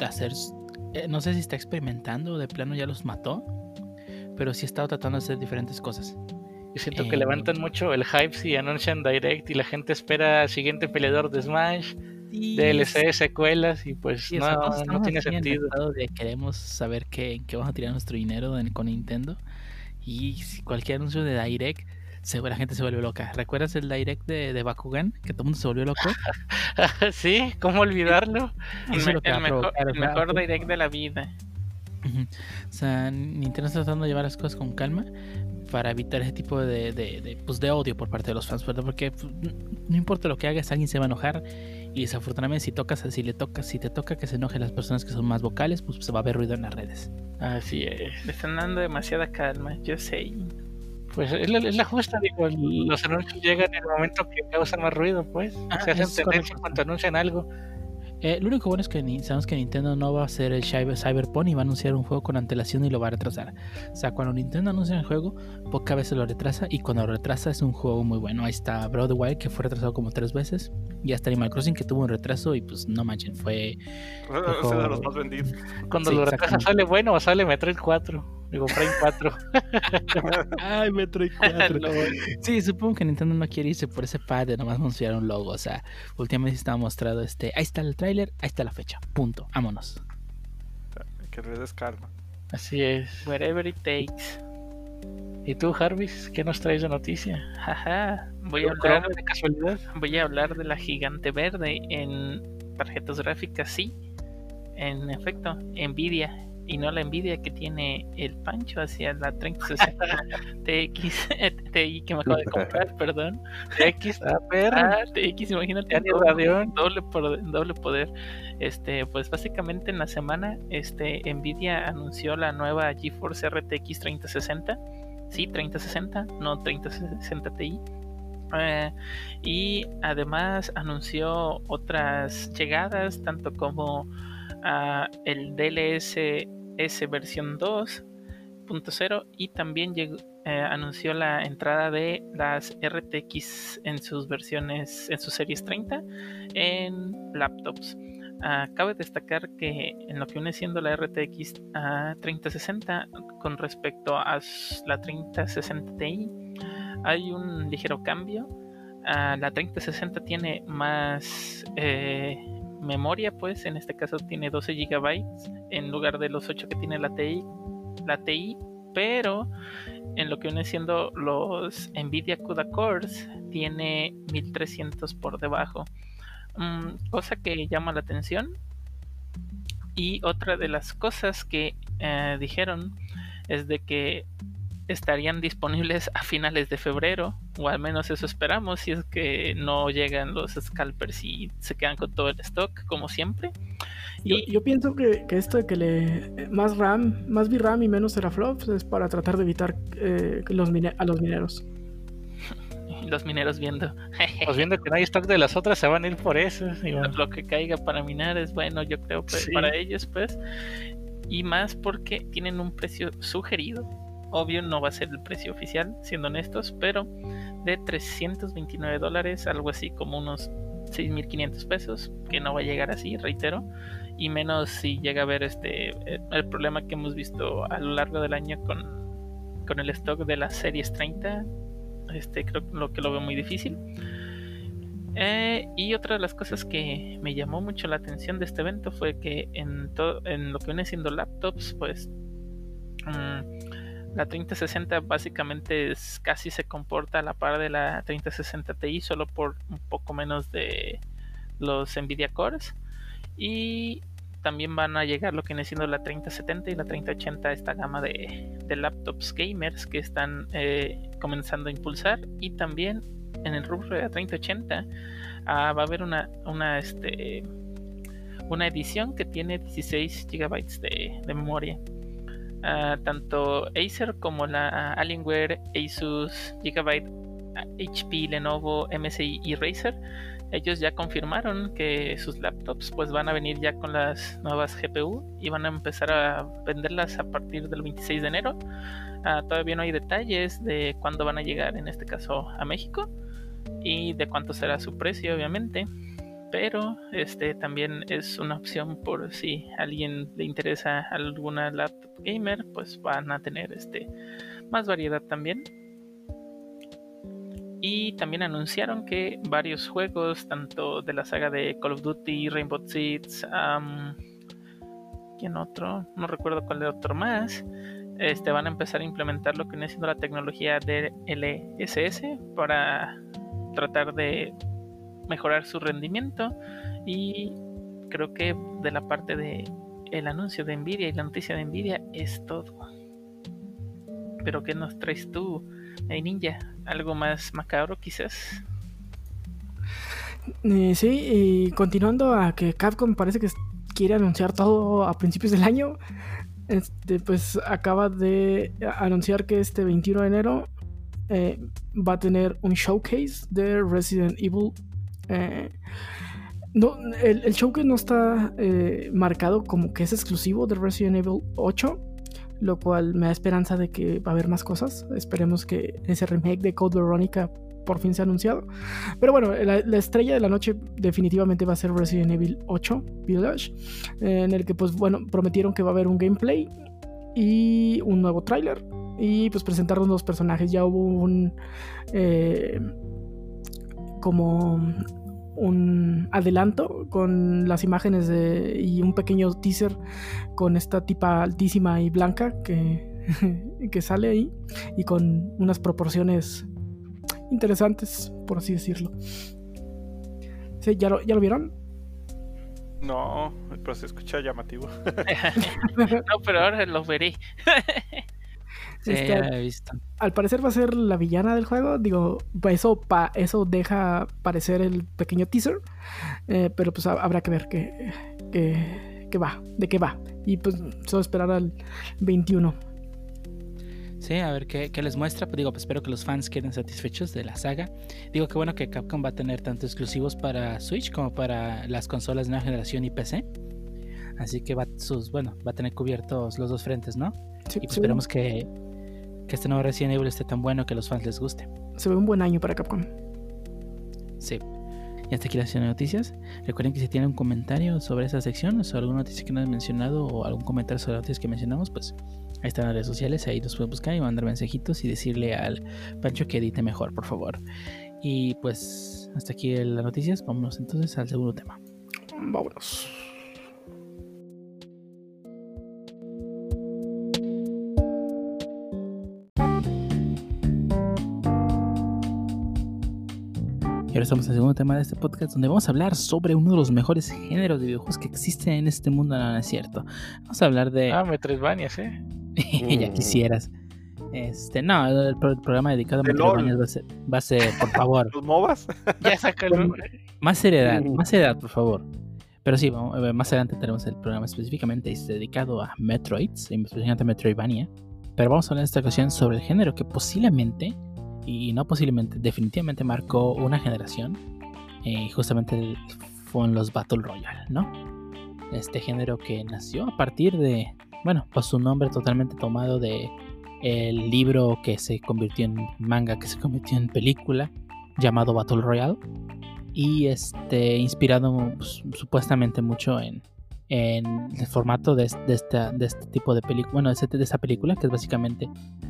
hacer eh, no sé si está experimentando o de plano ya los mató, pero sí ha estado tratando de hacer diferentes cosas. Yo siento que eh, levantan mucho el hype si anuncian Direct y la gente espera siguiente peleador de Smash, DLC, secuelas y pues no, tiene sentido. De queremos saber qué, en qué vamos a tirar nuestro dinero con Nintendo y cualquier anuncio de Direct la gente se vuelve loca. ¿Recuerdas el direct de, de Bakugan? Que todo el mundo se volvió loco. sí, ¿cómo olvidarlo? el, mejor, direct de la vida. O sea, Nintendo está tratando de llevar las cosas con calma para evitar ese tipo de, de, pues de odio por parte de los fans, ¿verdad? Porque pues, no importa lo que hagas, alguien se va a enojar y desafortunadamente si tocas, si le tocas, si te toca que se enojen las personas que son más vocales, pues se va a ver ruido en las redes. Así es, le están dando demasiada calma, yo sé. Pues es la, justa, digo, los anuncios llegan en el momento que causan más ruido, pues. se hacen tendencia cuando anuncian algo. Eh, lo único bueno es que ni- sabemos que Nintendo no va a hacer el Cyber- Cyberpunk y va a anunciar un juego con antelación y lo va a retrasar. O sea, cuando Nintendo anuncia el juego, pocas veces lo retrasa y cuando lo retrasa es un juego muy bueno. Ahí está Breath of the Wild que fue retrasado como tres veces y hasta Animal Crossing que tuvo un retraso y pues no manchen, fue... Ese es de los más vendidos. Cuando Sí, lo retrasa sale bueno o sale Metroid 4. Digo, Prime 4. Ay, Metroid 4. Sí, supongo que Nintendo no quiere irse por ese pad de nomás anunciar un logo. O sea, últimamente estaba mostrado este. Ahí está el tráiler, ahí está la fecha. Punto. Vámonos. Que les des calma. Así es. Wherever it takes. ¿Y tú, Jarvis? ¿Qué nos traes de noticia? Jaja. Voy a ¿Un hablar de casualidad? Voy a hablar de la gigante verde en tarjetas gráficas, sí. En efecto, Nvidia. Y no la Nvidia que tiene el pancho hacia la 3060 TX, TI que me acabo de comprar, perdón. X, a ver. Ah, TX, imagínate. Ya ni doble, doble poder, doble poder. Este, pues básicamente en la semana, este, Nvidia anunció la nueva GeForce RTX 3060. Sí, 3060, no 3060 Ti. Eh, y además anunció otras llegadas, tanto como ah, el DLSS versión 2.0 y también llegó- eh, anunció la entrada de las RTX en sus versiones, en sus series 30 en laptops. Ah, cabe destacar que en lo que viene siendo la RTX ah, 3060 con respecto a la 3060 Ti hay un ligero cambio. Ah, la 3060 tiene más eh, memoria, pues en este caso tiene 12 GB en lugar de los 8 que tiene la TI, la TI, pero en lo que viene siendo los Nvidia CUDA Cores tiene 1300 por debajo. Mm, cosa que llama la atención. Y otra de las cosas que eh, dijeron es de que estarían disponibles a finales de febrero, o al menos eso esperamos, si es que no llegan los scalpers y se quedan con todo el stock, como siempre. Yo, Y yo pienso que, que esto de que le más RAM, más VRAM y menos teraflops es para tratar de evitar eh, los mine- a los mineros. los mineros viendo Pues viendo que no hay stock de las otras, se van a ir por eso. Lo que caiga para minar es bueno, yo creo, pues, Sí. para ellos, pues. Y más porque tienen un precio sugerido. Obvio, no va a ser el precio oficial, siendo honestos, pero de 329 dólares, algo así como unos 6.500 pesos, que no va a llegar así, reitero. Y menos si llega a ver este eh, el problema que hemos visto a lo largo del año con, con el stock de las series 30. Este, creo lo que lo veo muy difícil. Eh, y otra de las cosas que me llamó mucho la atención de este evento fue que en, en lo que viene siendo laptops, pues mm, la 3060 básicamente es, casi se comporta a la par de la 3060 Ti, solo por un poco menos de los Nvidia Cores. Y también van a llegar lo que viene siendo la 3070 y la 3080 a esta gama de, de laptops gamers que están eh, comenzando a impulsar. Y también en el rubro de la 3080 ah, va a haber una, una, este, una edición que tiene 16 GB de, de memoria. Ah, tanto Acer como la Alienware, Asus, Gigabyte, HP, Lenovo, MSI y Razer, ellos ya confirmaron que sus laptops pues van a venir ya con las nuevas GPU y van a empezar a venderlas a partir del 26 de enero. Ah, todavía no hay detalles de cuándo van a llegar, en este caso a México, y de cuánto será su precio, obviamente. Pero este también es una opción por si a alguien le interesa alguna laptop gamer, pues van a tener este más variedad también. Y también anunciaron que varios juegos, tanto de la saga de Call of Duty, Rainbow Six, ¿quién otro? No recuerdo cuál de otro más. Este, van a empezar a implementar lo que viene siendo la tecnología de LSS para tratar de mejorar su rendimiento y creo que de la parte de el anuncio de Nvidia y la noticia de Nvidia es todo. Pero ¿qué nos traes tú, Ninja? ¿Algo más macabro quizás? Eh, sí, y continuando a que Capcom parece que quiere anunciar todo a principios del año, este, pues acaba de anunciar que este 21 de enero eh, va a tener un showcase de Resident Evil. Eh, No, el, el show que no está eh, marcado como que es exclusivo de Resident Evil 8, lo cual me da esperanza de que va a haber más cosas. Esperemos que ese remake de Code Veronica por fin sea anunciado. Pero bueno, la, la estrella de la noche definitivamente va a ser Resident Evil 8 Village, en el que pues bueno, prometieron que va a haber un gameplay y un nuevo tráiler. Y pues presentaron los personajes. Ya hubo un... eh, como un adelanto con las imágenes de, y un pequeño teaser con esta tipa altísima y blanca que, que sale ahí y con unas proporciones interesantes, por así decirlo. Sí, ¿ya lo, ¿ya lo vieron? No, pero se escucha llamativo. no, pero ahora los veré. Sí, Este, ya lo he visto. al parecer va a ser la villana del juego. Digo, eso, pa- eso deja parecer el pequeño teaser. Eh, pero pues ha- habrá que ver qué, qué, qué va, de qué va. Y pues solo esperar al 21. Sí, a ver qué, qué les muestra. Pues digo, pues espero que los fans queden satisfechos de la saga. Digo que bueno que Capcom va a tener tanto exclusivos para Switch como para las consolas de nueva generación y PC. Así que va sus, bueno, va a tener cubiertos los dos frentes, ¿no? Sí, Y pues esperemos que, que este nuevo Resident Evil esté tan bueno que a los fans les guste. se ve un buen año para Capcom. Sí. Y hasta aquí la sección de noticias. Recuerden que si tienen un comentario sobre esa sección o sobre alguna noticia que no han mencionado o algún comentario sobre las noticias que mencionamos, pues ahí están las redes sociales, ahí los pueden buscar y mandar mensajitos y decirle al Pancho que edite mejor, por favor. Y pues hasta aquí las noticias. Vámonos entonces al segundo tema. Vámonos. Y ahora estamos en el segundo tema de este podcast donde vamos a hablar sobre uno de los mejores géneros de videojuegos que existen en este mundo, no, no es cierto. Vamos a hablar de... Ah, Metroidvanias, ¿eh? ya Mm. quisieras. Este, no, el, el programa dedicado a Metroidvanias va a ser, va a ser, por favor, ¿Los MOBAs? Ya sácalo. más seriedad, más seriedad, por favor. Pero sí, vamos, eh, más adelante tenemos el programa específicamente este, dedicado a Metroids, específicamente a Metroidvania. Pero vamos a hablar en esta ocasión sobre el género que posiblemente, y no posiblemente, definitivamente marcó una generación. Y justamente fueron los Battle Royale, ¿no? Este género que nació a partir de, bueno, pues su nombre totalmente tomado de el libro que se convirtió en manga, que se convirtió en película, llamado Battle Royale y este inspirado pues, supuestamente mucho en, en el formato de, de esta, de este tipo de película, bueno, de, de esta película, que es básicamente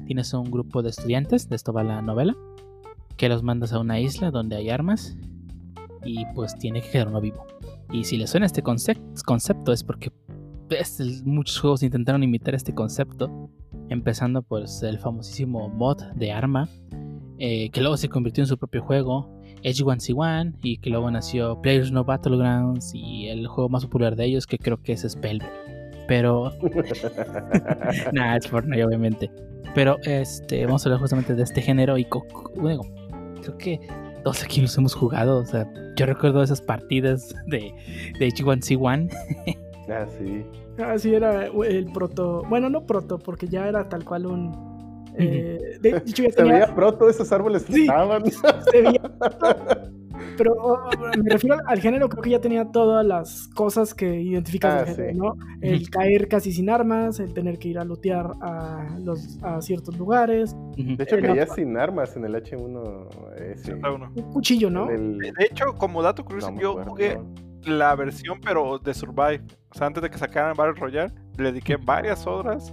tienes un grupo de estudiantes, de esto va la novela, que los mandas a una isla donde hay armas y pues tiene que quedar uno vivo. Y si le suena este concep- concepto es porque muchos juegos intentaron imitar este concepto, empezando pues el famosísimo mod de arma, eh, que luego se convirtió en su propio juego, H1C1 y que luego nació Players No Battlegrounds y el juego más popular de ellos que creo que es Spellbound. Pero nada, es Fortnite obviamente. Pero este vamos a hablar justamente de este género y bueno, creo que todos aquí los hemos jugado, o sea, yo recuerdo esas partidas de, de H1C1 Ah, sí. Así era el proto. Bueno, no proto, porque ya era tal cual un. Eh, de hecho, ya Se tenía. veía pronto, esos árboles Sí. flotaban. se veía Pero me refiero al género, creo que ya tenía todas las cosas que identificas Ah, del género, sí. ¿no? El caer casi sin armas, el tener que ir a lootear a, los, a ciertos lugares. De hecho, caía sin armas en el H1S. Está uno. un cuchillo, ¿no? El- De hecho, como dato curioso, no yo jugué no. la versión, pero de Survive. O sea, antes de que sacaran Battle Royale, le dediqué varias horas.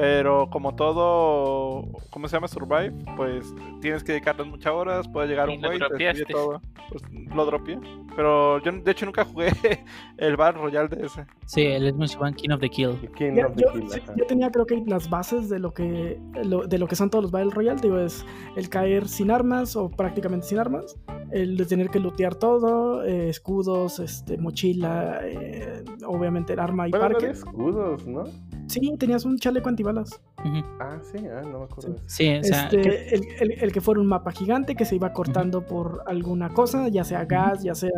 Pero como todo, ¿cómo se llama Survive? Pues tienes que dedicarles muchas horas, puede llegar Y un güey y te todo. Pues lo dropeé. Pero yo de hecho nunca jugué el Battle Royale de ese. Sí, el H1C1 King of the Kill. King Ya, of the yo, Kill, sí, yo tenía creo que las bases de lo que lo- de lo que son todos los Battle Royale, digo, es el caer sin armas o prácticamente sin armas, el de tener que lootear todo, eh, escudos, este, mochila, eh, obviamente el arma y Bueno, no parque. de escudos, ¿no? Sí, tenías un chaleco antibalas. Ah, sí, ah, no me acuerdo de eso. Sí, o sea, Este, que- el, el- el que fuera un mapa gigante que se iba cortando por alguna cosa, ya sea gas, ya sea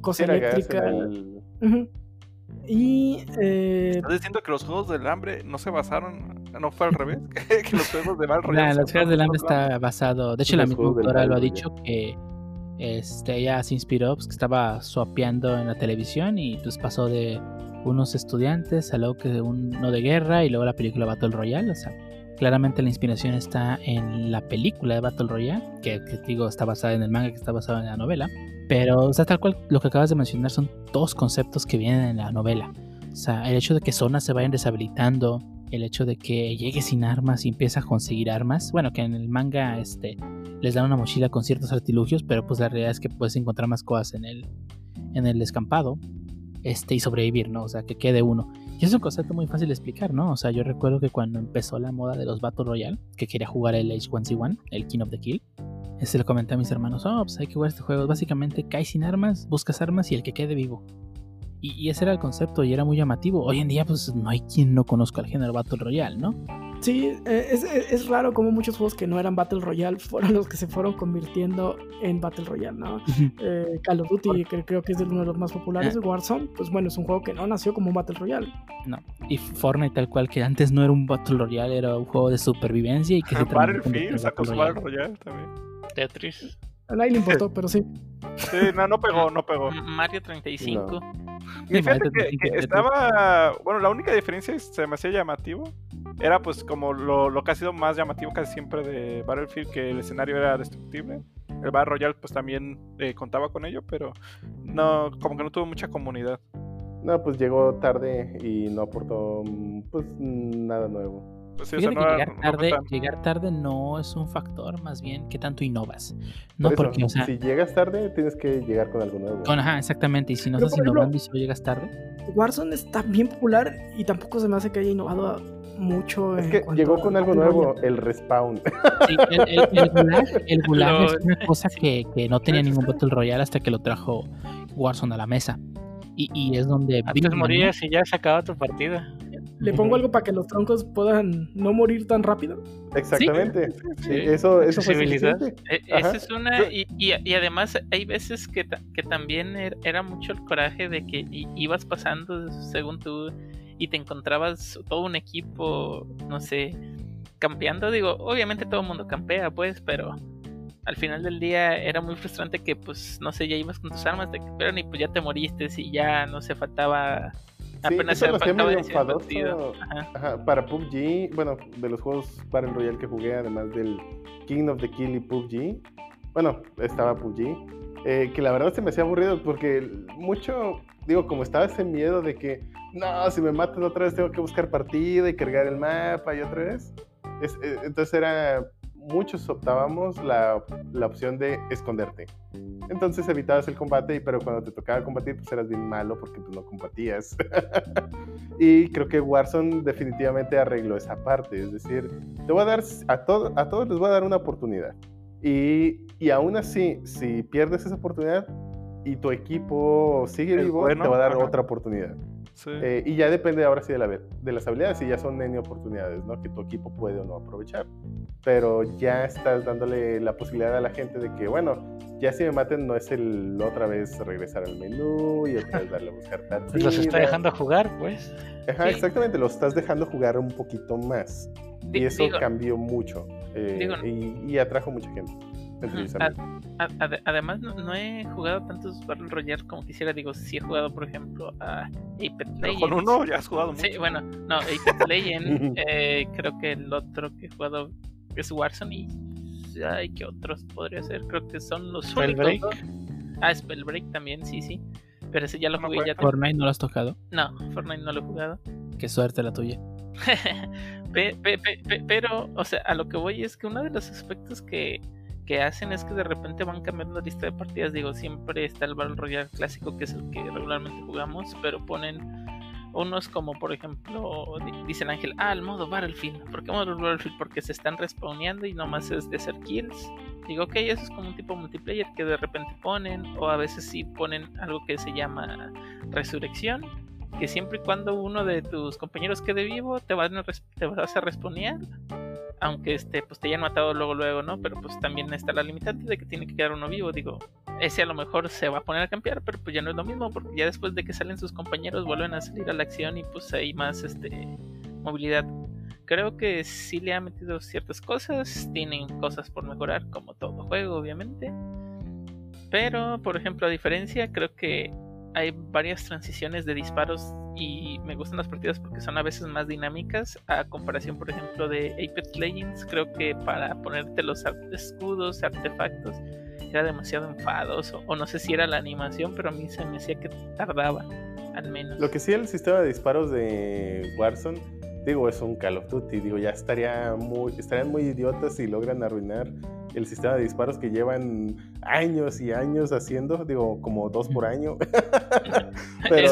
cosa Era gas eléctrica. el-. Y eh, ¿Estás diciendo que los juegos del hambre no se basaron, no fue al revés? que los juegos de Battle Nah, los Juegos del Hambre está basado. De hecho, la misma del autora lo ha Hambre, dicho que, este, ella se inspiró, pues que estaba swapeando en la televisión y pues pasó de unos estudiantes a que uno de guerra y luego la película Battle Royale, o sea, claramente la inspiración está en la película de Battle Royale, que, digo está basada en el manga que está basado en la novela, pero o sea, tal cual lo que acabas de mencionar son dos conceptos que vienen en la novela. O sea, el hecho de que zonas se vayan deshabilitando, el hecho de que llegue sin armas y empieza a conseguir armas. Bueno, que en el manga este, les dan una mochila con ciertos artilugios, pero pues la realidad es que puedes encontrar más cosas en el, en el descampado este, y sobrevivir, ¿no? O sea, que quede uno. Y es un concepto muy fácil de explicar, ¿no? O sea, yo recuerdo que cuando empezó la moda de los Battle Royale, que quería jugar el H1Z1, el King of the Kill, este le comenté a mis hermanos, oh, pues hay que jugar este juego. Básicamente caes sin armas, buscas armas y el que quede vivo. Y, ese era el concepto y era muy llamativo. Hoy en día, pues no hay quien no conozca el género Battle Royale, ¿no? Sí, eh, es, es, raro como muchos juegos que no eran Battle Royale fueron los que se fueron convirtiendo en Battle Royale, ¿no? Eh, Call of Duty, que creo que es uno de los más populares, ah. Warzone, pues bueno, es un juego que no nació como un Battle Royale. No, y Fortnite tal cual, que antes no era un Battle Royale, era un juego de supervivencia y que se Battlefield sacó su Battle Royale también. Tetris. A nadie le importó, pero sí. Sí, no, no pegó, no pegó. Mario 35. Y fíjate que, estaba. Bueno, la única diferencia se me hacía llamativo. Era pues como lo, lo, que ha sido más llamativo casi siempre de Battlefield, que el escenario era destructible. El Battle Royale pues también eh, contaba con ello, pero no, como que no tuvo mucha comunidad. No, pues llegó tarde y no aportó pues nada nuevo. Pues llegar, tarde, llegar tarde no es un factor, más bien que tanto innovas. No porque, o sea, si llegas tarde, tienes que llegar con algo nuevo. ajá, exactamente. Y si no estás innovando y solo llegas tarde. Warzone está bien popular y tampoco se me hace que haya innovado mucho. Es que llegó con algo nuevo, el respawn. el, gulag, es una cosa que, que no tenía ningún Battle Royale hasta que lo trajo Warzone a la mesa. Y, y es donde. Antes morías y ya se acaba tu partida. Le pongo algo para que los troncos puedan no morir tan rápido. Exactamente. Eso, eso fue e, Esa es una. Y, y, además, hay veces que, que también er, era mucho el coraje de que ibas pasando según tú y te encontrabas todo un equipo, no sé, campeando. Digo, obviamente todo el mundo campea, pues, pero al final del día era muy frustrante que, pues, no sé, ya ibas con tus armas, de pero y pues ya te moriste y ya no se faltaba Apenas eso lo medio enfadoso. para PUBG, bueno, de los juegos Battle Royale que jugué, además del King of the Kill y PUBG, bueno, estaba PUBG, eh, que la verdad se me hacía aburrido porque mucho, digo, como estaba ese miedo de que, no, si me matan otra vez tengo que buscar partida y cargar el mapa y otra vez. Eh, entonces era muchos optábamos la, la, opción de esconderte. Entonces evitabas el combate, pero cuando te tocaba combatir, pues eras bien malo porque tú pues, no combatías. y creo que Warzone definitivamente arregló esa parte. Es decir, te voy a dar, a, todo, a todos les voy a dar una oportunidad. Y, y aún así, si pierdes esa oportunidad y tu equipo sigue vivo, te va a dar otra oportunidad. Eh, y ya depende ahora sí de, la, de las habilidades, y ya son N oportunidades, ¿no? Que tu equipo puede o no aprovechar. Pero ya estás dándole la posibilidad a la gente de que, bueno, ya si me maten no es el otra vez regresar al menú y otra vez darle a buscar pues Los está dejando jugar, pues. Ajá, exactamente, los estás dejando jugar un poquito más. y eso cambió mucho. Eh, y, y atrajo mucha gente además, no, he jugado tantos Battle Royale como quisiera. Digo, si he jugado, por ejemplo, a Apex Legends. Con uno ya has jugado mucho. Sí, bueno, no, Apex Legends. eh, creo que el otro que he jugado es Warzone. Y. Ay, ¿qué otros podría ser? Creo que son los Spellbreak. Ah, Spellbreak también, sí, sí. Pero ese ya lo jugué. ya ¿Fortnite no lo has tocado? No, Fortnite no lo he jugado. Qué suerte la tuya. pero, o sea, a lo que voy es que uno de los aspectos que que hacen es que de repente van cambiando la lista de partidas. Digo, siempre está el Battle Royale clásico, que es el que regularmente jugamos, pero ponen unos como, por ejemplo, dice el ángel, ah, el modo Battlefield. ¿Por qué modo Battlefield? Porque se están respawneando y nomás es de hacer kills. Digo, ok, eso es como un tipo multiplayer que de repente ponen, o a veces sí ponen algo que se llama resurrección. Que siempre y cuando uno de tus compañeros quede vivo, te vas a, te vas a respawnear aunque este, pues te hayan matado luego, luego, ¿no? Pero pues también está la limitante de que tiene que quedar uno vivo, digo, ese a lo mejor se va a poner a campear, pero pues ya no es lo mismo, porque ya después de que salen sus compañeros vuelven a salir a la acción y pues hay más este movilidad. Creo que sí le ha metido ciertas cosas, tienen cosas por mejorar, como todo juego, obviamente. Pero, por ejemplo, a diferencia, creo que hay varias transiciones de disparos y me gustan las partidas porque son a veces más dinámicas a comparación, por ejemplo, de Apex Legends. Creo que para ponerte los escudos, artefactos, era demasiado enfadoso. O no sé si era la animación, pero a mí se me decía que tardaba, al menos. Lo que sí, el sistema de disparos de Warzone, digo, es un Call of Duty. Digo, ya estaría muy, estarían muy idiotas si logran arruinar el sistema de disparos que llevan años y años haciendo, digo, como dos por año. pero,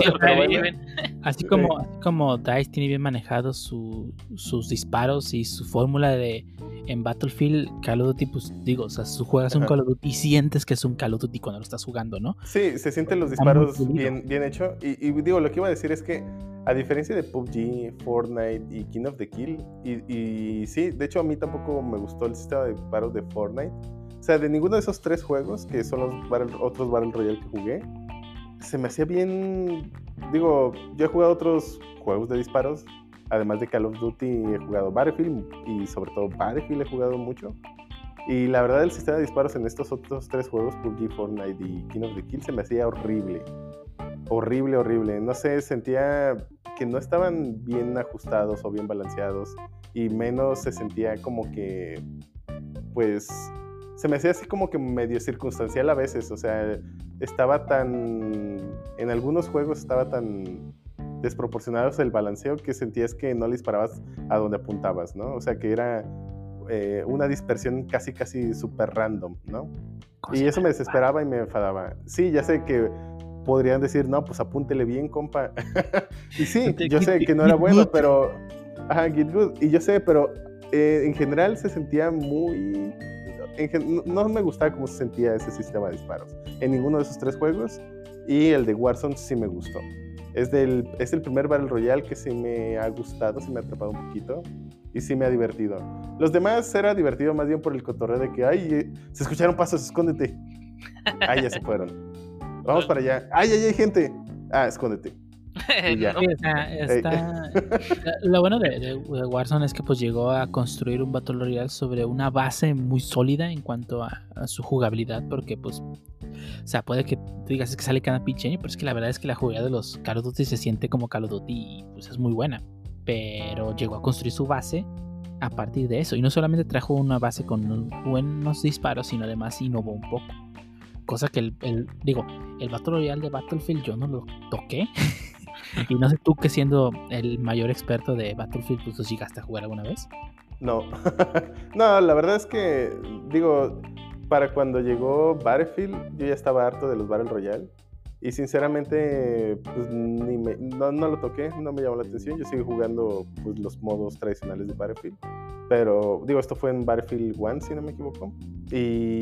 así, como, así como DICE tiene bien manejados su, sus disparos y su fórmula de en Battlefield, Call of Duty, pues digo, o sea, tú juegas un Call of Duty y sientes que es un Call of Duty cuando lo estás jugando, ¿no? Sí, se sienten los disparos bien, bien hecho. Y, digo, lo que iba a decir es que, a diferencia de PUBG, Fortnite y King of the Kill, y, y sí, de hecho a mí tampoco me gustó el sistema de disparos de Fortnite. O sea, de ninguno de esos tres juegos, que son los otros Battle Royale que jugué, se me hacía bien. Digo, yo he jugado otros juegos de disparos Además de Call of Duty he jugado Battlefield y sobre todo Battlefield he jugado mucho. Y la verdad el sistema de disparos en estos otros tres juegos, PUBG, Fortnite y King of the Kill, se me hacía horrible. Horrible, horrible. No sé, sentía que no estaban bien ajustados o bien balanceados. Y menos se sentía como que, pues, se me hacía así como que medio circunstancial a veces. O sea, estaba tan... En algunos juegos estaba tan desproporcionados el balanceo que sentías que no le disparabas a donde apuntabas, ¿no? O sea, que era eh, una dispersión casi, casi súper random, ¿no? Y eso me desesperaba y me enfadaba. Sí, ya sé que podrían decir, no, pues apúntele bien, compa. y sí, yo sé que no era bueno, pero... Ajá, get good. Y yo sé, pero eh, en general se sentía muy... no me gustaba cómo se sentía ese sistema de disparos en ninguno de esos tres juegos y el de Warzone sí me gustó. Es, del, es el primer Battle Royale que sí me ha gustado, sí me ha atrapado un poquito y sí me ha divertido. Los demás era divertido más bien por el cotorreo de que, ay, eh, se escucharon pasos, escóndete. Ay, ya se fueron. Vamos para allá. Ay, ay, hay gente. Ah, escóndete. ya. está... Lo bueno de, Warzone es que pues llegó a construir un Battle Royale sobre una base muy sólida en cuanto a, a su jugabilidad, porque pues o sea, puede que tú digas que sale cada pinche pero es que la verdad es que la jugabilidad de los Call of Duty se siente como Call of Duty y pues es muy buena. Pero llegó a construir su base a partir de eso. Y no solamente trajo una base con buenos disparos, sino además innovó un poco. Cosa que el, digo, el Battle Royale de Battlefield yo no lo toqué. y no sé tú que siendo el mayor experto de Battlefield, pues tú llegaste a jugar alguna vez. No, no, la verdad es que, digo, para cuando llegó Battlefield, yo ya estaba harto de los Battle Royale. Y sinceramente, pues ni me, no, no, lo toqué, no me llamó la atención. Yo sigo jugando pues, los modos tradicionales de Battlefield. Pero digo, esto fue en Battlefield 1, si no me equivoco. Y,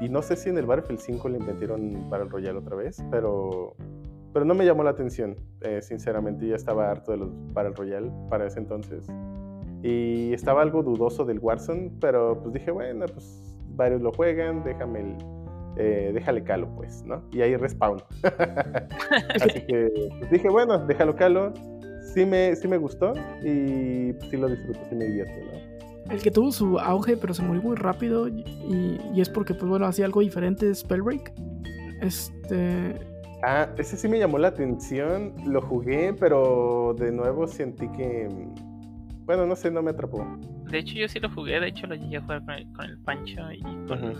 y, no sé si en el Battlefield 5 le inventaron Battle Royale otra vez, pero, pero no me llamó la atención. Eh, sinceramente, ya estaba harto de los Battle Royale para ese entonces. Y estaba algo dudoso del Warzone, pero pues dije, bueno, pues varios lo juegan, déjame el, eh, déjale calo, pues, ¿no? Y ahí respawn. Así que pues, dije, bueno, déjalo calo. Sí me, sí me gustó y sí lo disfruto, sí me divierte, ¿no? El que tuvo su auge, pero se murió muy rápido y, y es porque, pues bueno, hacía algo diferente, Spellbreak. Este... Ah, ese sí me llamó la atención, lo jugué, pero de nuevo sentí que bueno, no sé, no me atrapó. De hecho, yo sí lo jugué, de hecho lo llegué a jugar con el, con el Pancho y con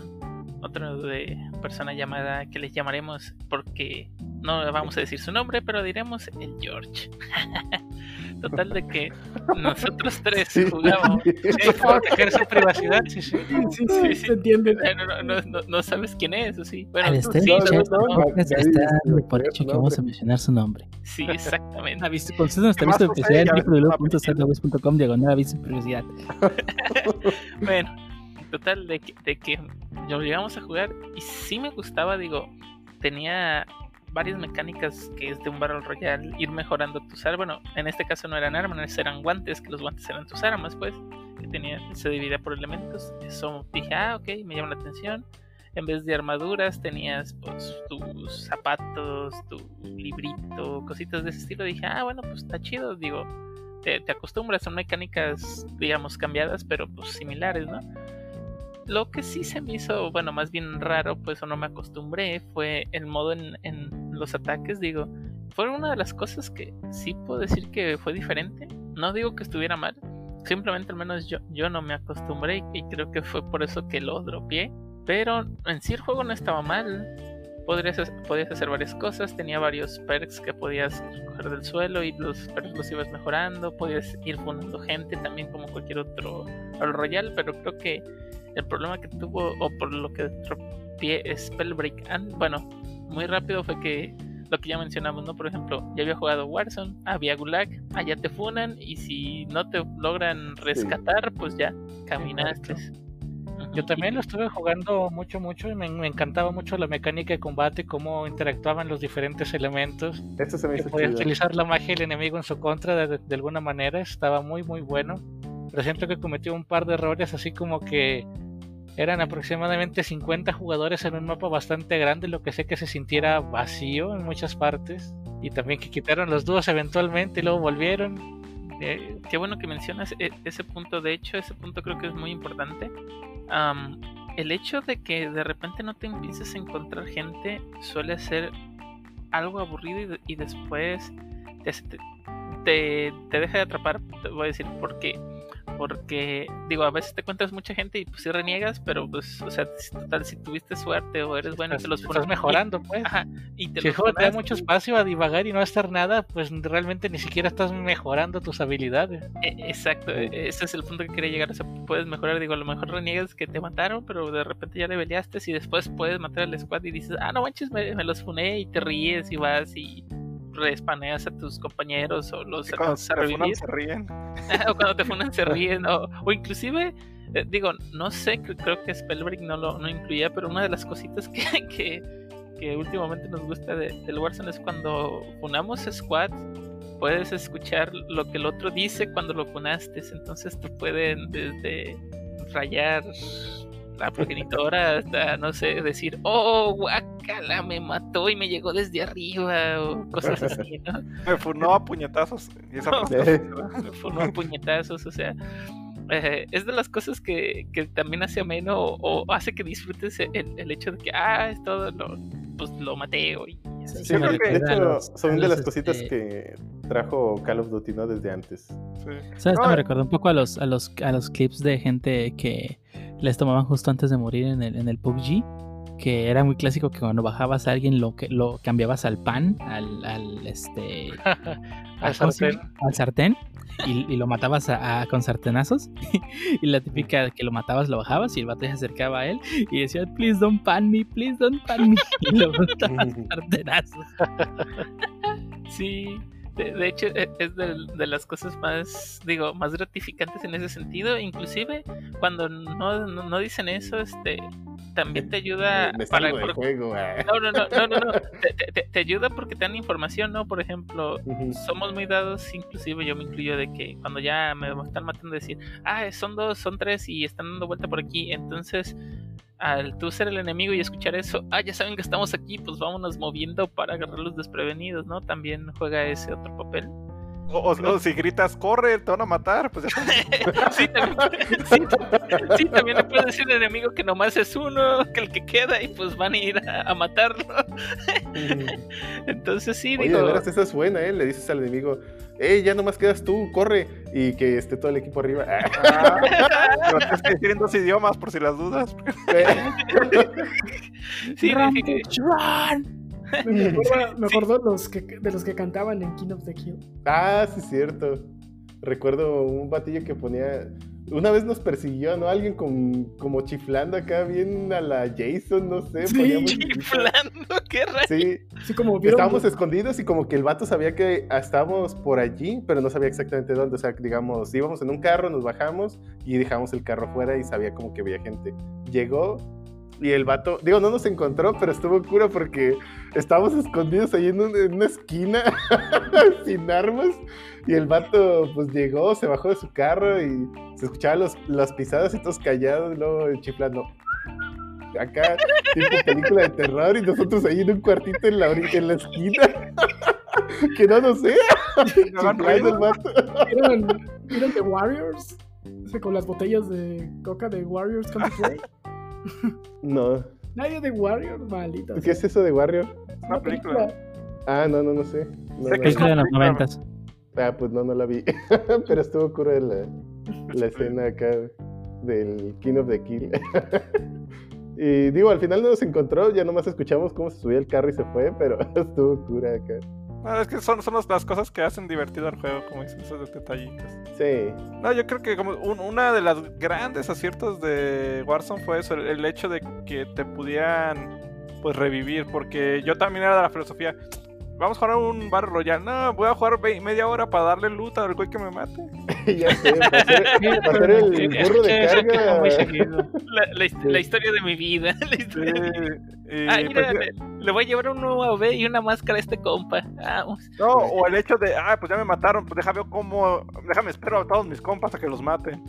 otro de persona llamada que les llamaremos porque no vamos a decir su nombre, pero diremos el George. Total de que nosotros tres jugamos. Sí, proteger su privacidad, sí, sí. Sí, sí, se entiende. No, no, no, no, sabes quién es, ¿o sí? Bueno, Al sí, está por hecho que vamos a mencionar su nombre. Sí, exactamente. Aviso, consulta nuestra lista oficial www.zwes.com diagonal aviso de privacidad. bueno, total de que, de que lo llegamos a jugar y sí me gustaba, digo, tenía varias mecánicas que es de un Battle Royale, ir mejorando tus armas. Bueno, en este caso no eran armas, eran guantes, que los guantes eran tus armas, pues, que tenía, se dividía por elementos. Eso dije, ah, ok, me llama la atención. En vez de armaduras tenías pues tus zapatos, tu librito, cositas de ese estilo. Dije, ah, bueno, pues está chido, digo, te, te acostumbras, son mecánicas, digamos, cambiadas, pero pues similares, ¿no? Lo que sí se me hizo, bueno, más bien raro, pues o no me acostumbré, fue el modo en, en los ataques, digo, fue una de las cosas que sí puedo decir que fue diferente. No digo que estuviera mal, simplemente al menos yo, yo no me acostumbré y, creo que fue por eso que lo dropeé. Pero en sí el juego no estaba mal. Podrías, podías hacer varias cosas, tenía varios perks que podías coger del suelo y los perks los ibas mejorando, podías ir fundando gente también como cualquier otro Royale, pero creo que el problema que tuvo o por lo que dropeé Spellbreak, bueno, muy rápido fue que lo que ya mencionamos, ¿no? Por ejemplo, ya había jugado Warzone, había Gulag, allá te funan y si no te logran rescatar, pues ya caminaste. Yo también lo estuve jugando mucho, mucho y me, encantaba mucho la mecánica de combate, cómo interactuaban los diferentes elementos. Esto se me hizo Podías utilizar la magia del enemigo en su contra de, de, alguna manera, estaba muy, muy bueno. Pero siento que cometió un par de errores así como que eran aproximadamente 50 jugadores en un mapa bastante grande, lo que sé que se sintiera vacío en muchas partes. Y también que quitaron los dúos eventualmente y luego volvieron. Eh, qué bueno que mencionas e, ese punto. De hecho, ese punto creo que es muy importante. el hecho de que de repente no te empieces a encontrar gente suele ser algo aburrido y, después te, te, te, deja de atrapar. Te voy a decir por qué porque, digo, a veces te cuentas mucha gente y pues sí reniegas, pero pues, o sea, total, si tuviste suerte o eres bueno, te los estás mejorando, pues. Ajá, y te si el juego te da mucho espacio a divagar y no hacer nada, pues realmente ni siquiera estás mejorando tus habilidades. E, exacto, e, ese es el punto que quería llegar. O sea, puedes mejorar, digo, a lo mejor reniegas que te mataron, pero de repente ya le peleaste y después puedes matar al squad y dices, ah, no manches, me, me los funé y te ríes y vas y respaneas a tus compañeros o los cuando te funan se ríen. O cuando te funan se ríen o, o inclusive eh, digo no sé creo que Spellbreak no lo no incluía pero una de las cositas que, que, que últimamente nos gusta de, del Warzone es cuando funamos squad puedes escuchar lo que el otro dice cuando lo funaste. Entonces te pueden desde rayar la progenitora hasta, no sé, decir, oh, guacala, me mató y me llegó desde arriba, o cosas así, ¿no? me funó a puñetazos. Y esa me funó a puñetazos, o sea. Eh, es de las cosas que, que también hace ameno o, o hace que disfrutes el, el, hecho de que, ah, es todo, lo, pues lo maté hoy. Sí, sí creo que de hecho los, son de las este... cositas que trajo Call of Duty ¿no? desde antes. Sí. ¿Sabes? No, me recuerda un poco a los, a, los, a los clips de gente que les tomaban justo antes de morir en el, en el PUBG. Que era muy clásico que cuando bajabas a alguien lo, que, lo cambiabas al pan, al, al este. al, sartén. al sartén. Y, y, lo matabas a, a, con sartenazos. y la típica que lo matabas, lo bajabas y el vato se acercaba a él y decía, please don't pan me, please don't pan me. Y lo matabas sartenazos. sí. De, de, hecho, e, es de, de, las cosas más, digo, más gratificantes en ese sentido. Inclusive, cuando no, no, no dicen eso, este, también te ayuda Me para del juego, eh. no, no, no, no, no, no. Te, te, te, ayuda porque te dan información, ¿no? Por ejemplo, uh -huh. somos muy dados, inclusive yo me incluyo de que cuando ya me están matando decir, ah, son dos, son tres y están dando vuelta por aquí, entonces al tú ser el enemigo y escuchar eso, ah, ya saben que estamos aquí, pues vámonos moviendo para agarrarlos desprevenidos, ¿no? También juega ese otro papel. O, o, o, si gritas, corre, te van a matar, pues ya sí, también, sí, sí, también le puedes decir al enemigo que nomás es uno, que el que queda, y pues van a ir a, a matarlo. Entonces sí, Oye, digo. de veras, esa es buena, ¿eh? Le dices al enemigo, ¡Ey, ya nomás quedas tú, corre! Y que esté todo el equipo arriba. Ah, pero tienes que decir en dos idiomas, por si las dudas. sí, run, run. Me acuerdo, me acuerdo sí. los que, de los que cantaban en King of the Kill. Ah, sí, cierto. Recuerdo un batillo que ponía. Una vez nos persiguió, ¿no? Alguien con, como chiflando acá, bien a la Jason, no sé. Sí, chiflando, qué raro. Sí, sí como vieron... Estábamos escondidos y como que el vato sabía que estábamos por allí, pero no sabía exactamente dónde. O sea, digamos, íbamos en un carro, nos bajamos y dejamos el carro fuera y sabía como que había gente. Llegó, y el vato, digo, no nos encontró, pero estuvo cura porque estábamos escondidos ahí en, un, en una esquina sin armas. Y el vato, pues llegó, se bajó de su carro y se escuchaban los, las pisadas y todos callados, y luego chiflando. Acá, tipo película de terror, y nosotros ahí en un cuartito en la, en la esquina. que no nos sé. ¿Vieron, ¿Vieron The Warriors? con las botellas de coca de Warriors to Play. No. Nadie de Warrior, maldito. ¿Qué es eso de Warrior? Es una película. Ah, no, no, no sé. No, Sé no. que Es de los noventas. Ah, pues no, no la vi. Pero estuvo cura la, la escena acá del King of the Kill. y digo, al final no nos encontró, ya nomás escuchamos cómo se subía el carro y se fue, pero estuvo cura acá. No, es que son, son las- cosas que hacen divertido al juego, como dices, esos detallitos. Sí. No, yo creo que como un- una de las grandes aciertos de Warzone fue eso, el, el hecho de que te pudieran pues revivir, porque yo también era de la filosofía, vamos a jugar un Battle Royale, no, voy a jugar ve- media hora para darle loot al güey que me mate. ya sé, para hacer, para hacer el burro de carga. La, la la historia de mi vida. la Sí, historia- y, Ah, pues, mira, le, le voy a llevar un nuevo AV y una máscara a este compa. Vamos. no, o el hecho de, ah, pues ya me mataron, pues déjame cómo, déjame espero a todos mis compas a que los maten.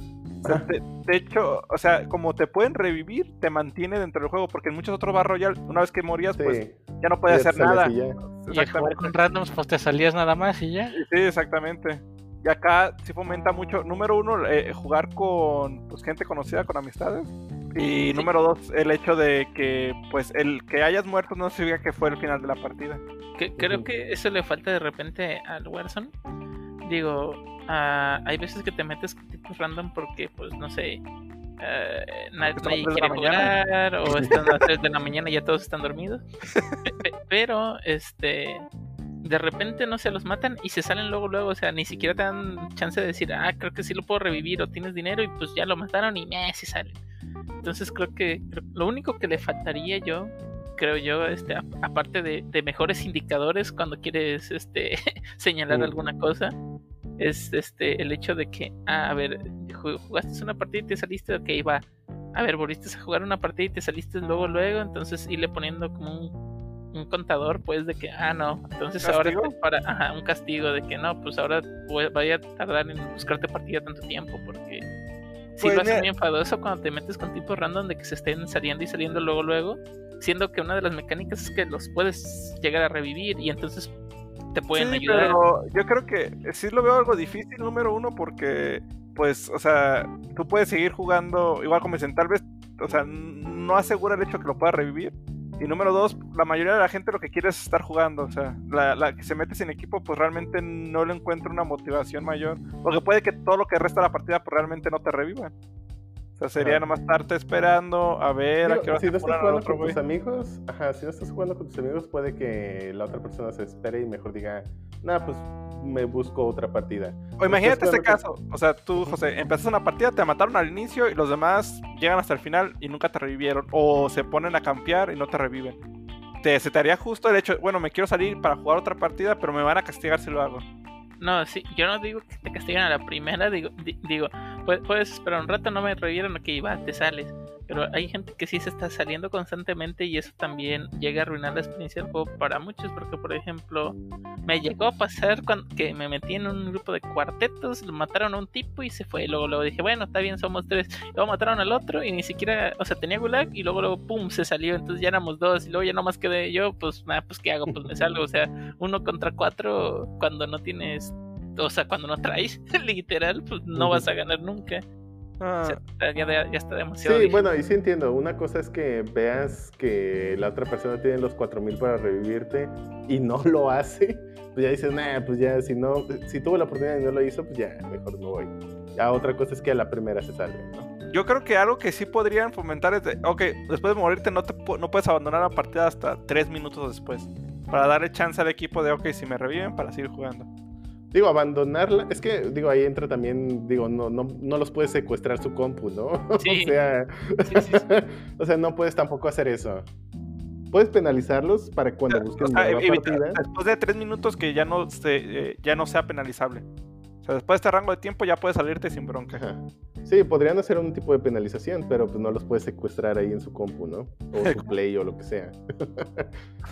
Sea, de, de hecho, o sea, como te pueden revivir, te mantiene dentro del juego, porque en muchos otros Battle Royale, una vez que morías, pues ya no puedes ya hacer nada. y. Y jugar Exactamente. con randoms, pues te salías nada más y ya. Sí, exactamente. Y acá sí fomenta mucho, número uno, eh, jugar con pues, gente conocida, con amistades. Y número dos, el hecho de que pues el que hayas muerto no significa que fue el final de la partida. Que, creo que eso le falta de repente al Warzone. Digo, ah, hay veces que te metes con tipos random porque, pues, no sé, eh, nadie, quiere jugar o están a las 3 de la mañana y ya todos están dormidos. Pe- pe- Pero, este, de repente, no se los matan y se salen luego, luego, o sea, ni siquiera te dan chance de decir, ah, creo que sí lo puedo revivir o tienes dinero y pues ya lo mataron y meh, sí salen. Entonces creo que lo único que le faltaría yo creo yo, este, aparte de, de mejores indicadores cuando quieres este, señalar Mm. alguna cosa, es este el hecho de que, ah, a ver, ju- jugaste una partida y te saliste, ok, va. A ver, volviste a jugar una partida y te saliste luego, luego, entonces irle poniendo como un, un contador, pues, de que, ah, no, entonces ahora ¿Castigo? te- para, ajá, un castigo de que no, pues ahora voy- vaya a tardar en buscarte partida tanto tiempo, porque sí Pues va a ser muy enfadoso cuando te metes con tipos random de que se estén saliendo y saliendo luego, luego, siendo que una de las mecánicas es que los puedes llegar a revivir y entonces te pueden sí, ayudar. pero yo creo que sí lo veo algo difícil, número uno, porque, pues, o sea, tú puedes seguir jugando, igual como dicen, tal vez, o sea, no asegura el hecho que lo pueda revivir. Y número dos, la mayoría de la gente lo que quiere es estar jugando, o sea, la, la que se mete sin equipo, pues realmente no le encuentra una motivación mayor, porque puede que todo lo que resta de la partida, pues realmente no te revivan. Sea, sería Ajá. nomás estarte esperando a ver a qué hora si te no estás jugando otro con tus amigos, ajá, si no estás jugando con tus amigos, puede que la otra persona se espere y mejor diga, nah, pues me busco otra partida. O imagínate este caso, o sea, tú, José, empezaste una partida, te mataron al inicio y los demás llegan hasta el final y nunca te revivieron. O se ponen a campear y no te reviven. Te, se te haría justo el hecho, bueno, me quiero salir para jugar otra partida, pero me van a castigar si lo hago. No, sí, yo no digo que te castiguen a la primera, digo, di- digo, puedes esperar un rato, no me revivieron, ok, va, te sales. Pero hay gente que sí se está saliendo constantemente y eso también llega a arruinar la experiencia del juego para muchos, porque por ejemplo, me llegó a pasar cuando que me metí en un grupo de cuartetos, lo mataron a un tipo y se fue. Luego, luego dije, bueno, está bien, somos tres. Luego mataron al otro y ni siquiera, o sea, tenía gulag y luego, pum, se salió. Entonces ya éramos dos y luego ya nomás quedé yo, pues, nada, pues, ¿qué hago? Pues me salgo. O sea, uno contra cuatro cuando no tienes, o sea, cuando no traes, literal, pues no vas a ganar nunca. Ah, O sea, ya, está demasiado. Sí, difícil. bueno, y sí entiendo. Una cosa es que veas que la otra persona tiene los 4000 para revivirte y no lo hace. Pues ya dices, nah, pues ya, si no, si tuvo la oportunidad y no lo hizo, pues ya, mejor no voy. Ya otra cosa es que a la primera se salve, ¿no? yo creo que algo que sí podrían fomentar es de, ok, después de morirte no, te, no puedes abandonar la partida hasta tres minutos después. Para darle chance al equipo de, ok, si me reviven, para seguir jugando. Digo, abandonarla, es que, digo, ahí entra también, digo, no, no, no los puedes secuestrar su compu, ¿no? Sí. o sea, Sí, sí, sí. o sea, no puedes tampoco hacer eso. Puedes penalizarlos para cuando busquen O sea, nueva evita- partida. después de tres minutos que ya no, se, eh, ya no sea penalizable. O sea, después de este rango de tiempo ya puedes salirte sin bronca. Ajá. Sí, podrían hacer un tipo de penalización, pero pues no los puedes secuestrar ahí en su compu, ¿no? O su play o lo que sea.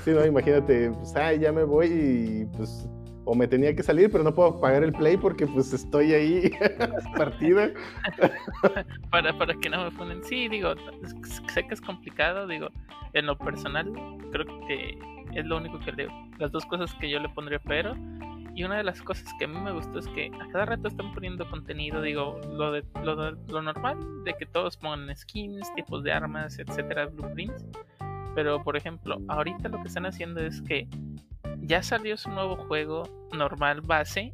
sí, no, imagínate, pues, ay, ya me voy y pues, o me tenía que salir, pero no puedo pagar el play porque pues estoy ahí partida. para, para que no me funen. Sí, digo, sé que es complicado, digo, en lo personal, creo que es lo único que le, las dos cosas que yo le pondría pero. y una de las cosas que a mí me gustó es que a cada rato están poniendo contenido, digo, lo de lo, lo normal, de que todos pongan skins, tipos de armas, etcétera, blueprints. Pero por ejemplo, ahorita lo que están haciendo es que ya salió su nuevo juego normal base,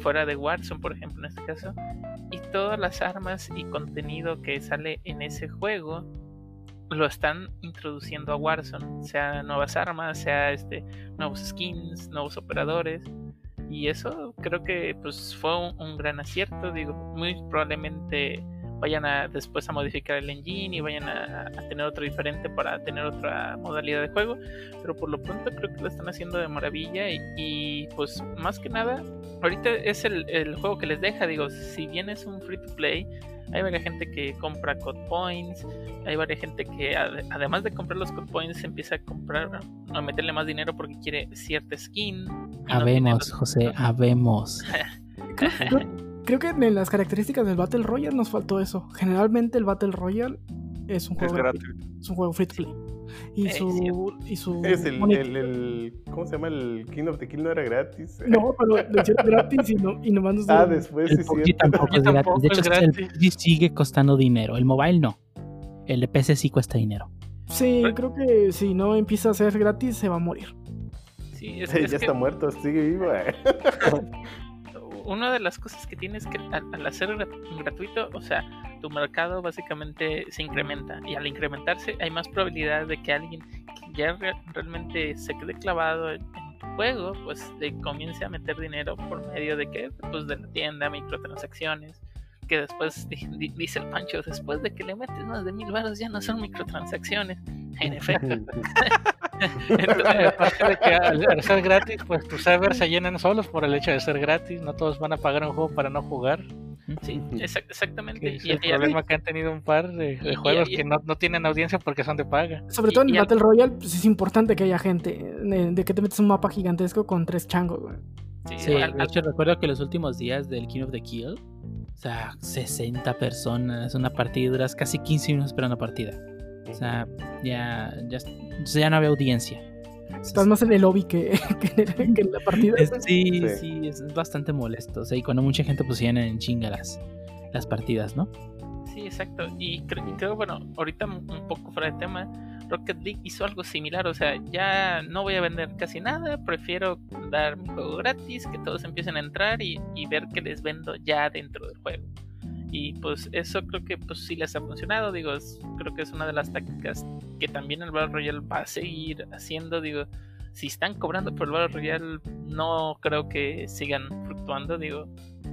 fuera de Warzone, por ejemplo, en este caso, y todas las armas y contenido que sale en ese juego lo están introduciendo a Warzone, sea nuevas armas, sea este nuevos skins, nuevos operadores. Y eso creo que pues fue un, un gran acierto. Digo, muy probablemente vayan a después a modificar el engine y vayan a, a tener otro diferente para tener otra modalidad de juego. Pero por lo pronto creo que lo están haciendo de maravilla. Y, y, pues más que nada, ahorita es el, el juego que les deja. Digo, si bien es un free to play, hay varias gente que compra code points, hay varias gente que ade- además de comprar los code points empieza a comprar, a meterle más dinero porque quiere cierta skin. no Habemos, los- José, habemos. Creo, creo- que en las características del Battle Royale nos faltó eso. Generalmente el Battle Royale es un Es juego gratuito, gratuito. es un juego free to play. Y Eh, su, y su Es el, el, el- ¿Cómo se llama? El King of the Kill no era gratis. No, pero lo hicieron gratis y, no, y nomás nos Ah, dieron- después sí, El sí. PUBG tampoco es gratis. tampoco De hecho, es el gratis. PUBG sigue costando dinero. El mobile no. El de PC sí cuesta dinero. Sí, creo que si no empieza a ser gratis se va a morir. Sí, es, ya es que está muerto, sigue vivo. eh. una de las cosas que tienes que al, al hacer gra- gratuito, o sea, tu mercado básicamente se incrementa y al incrementarse hay más probabilidad de que alguien que ya re- realmente se quede clavado en, en tu juego, pues le comience a meter dinero por medio de que pues de la tienda, microtransacciones, que después di- di- dice el Pancho, después de que le metes más de mil baros ya no son microtransacciones. En efecto. Entonces, Aparte de que al, al ser gratis, pues tus servers se llenan solos por el hecho de ser gratis. No todos van a pagar un juego para no jugar. sí, exac- exactamente. Es Y- el y- problema que han tenido un par de, de y- juegos y- que no, no tienen audiencia porque son de paga. Sobre Y- todo en y Battle Royale, pues es importante que haya gente. De, de que te metes un mapa gigantesco con tres changos, güey. sí, Sí, al- de al- hecho recuerdo que los últimos días del King of the Kill, o sea, 60 personas, una partida, duras casi 15 minutos esperando partida. O sea, ya, ya, o sea, ya no había audiencia. Estás más en el lobby que, que que en la partida. Es- sí, Sí. sí, es bastante molesto. O sea, y cuando mucha gente pues en chinga las, las partidas, ¿no? Sí, exacto. Y cre- y creo, bueno, ahorita un un poco fuera de tema, Rocket League hizo algo similar. O sea, ya no voy a vender casi nada, prefiero dar mi juego gratis, que todos empiecen a entrar y, y ver que les vendo ya dentro del juego. Y pues eso creo que pues sí les ha funcionado. Digo, creo que es una de las tácticas que también el Battle Royale va a seguir haciendo. Digo, si están cobrando por el Battle Royale, no creo que sigan fluctuando. Digo,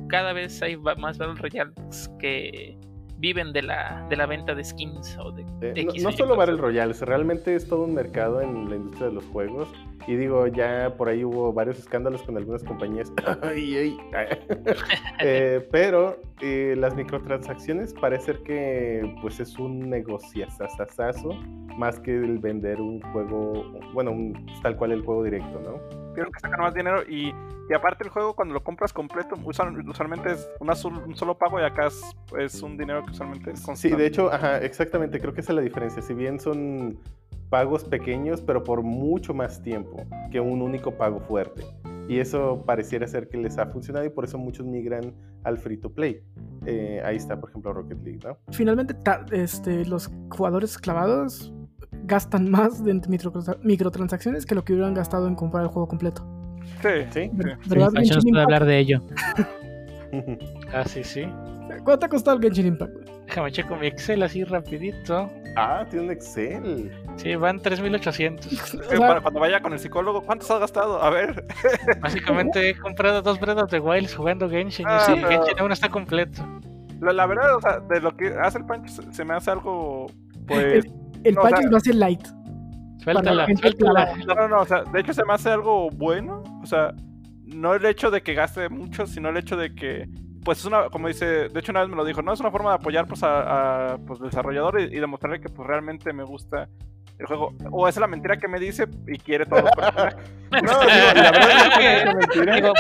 cada vez hay más Battle Royales que viven de la, de la venta de skins o de, Eh, de no, X solo. Battle Royale, realmente es todo un mercado en la industria de los juegos. Y digo, ya por ahí hubo varios escándalos con algunas compañías. Ay, ay, ay. Eh, pero eh, las microtransacciones parece que pues es un negociazazazazo más que el vender un juego, bueno, un- tal cual el juego directo, ¿no? Vieron que sacan más dinero y, y aparte el juego cuando lo compras completo usual- usualmente es una un solo pago y acá es, es un dinero que usualmente es Sí, constante. de hecho, ajá, exactamente, creo que esa es la diferencia. Si bien son pagos pequeños, pero por mucho más tiempo que un único pago fuerte. Y eso pareciera ser que les ha funcionado y por eso muchos migran al free to play. Eh, ahí está, por ejemplo, Rocket League, ¿no? Finalmente, este, los jugadores clavados gastan más de micro- microtransacciones que lo que hubieran gastado en comprar el juego completo. Sí, Sí. ¿Verdad? Sí, nos puede hablar de ello. Ah, sí, sí. ¿Cuánto te ha costado el Genshin Impact? Déjame checo mi Excel así rapidito. Ah, tiene un Excel. Sí, van 3800. O Sí, sea, para cuando vaya con el psicólogo, ¿cuántos has gastado? A ver. Básicamente he comprado dos Breath of the Wild jugando Genshin. Ah, y sí, Genshin aún está completo. La, la verdad, o sea, de lo que hace el Pancho se, se me hace algo, pues... el no, o patch sea- lo hace light. Suéltala, suéltala. No, no, no, o sea, de hecho se me hace algo bueno. O sea, no el hecho de que gaste mucho, sino el hecho de que, pues es una, como dice, de hecho una vez me lo dijo, no es una forma de apoyar pues a, a, pues, desarrollador y, y demostrarle que pues realmente me gusta el juego. O es la mentira que me dice y quiere los personajes. No, digo, la verdad es que es una mentira. Digo,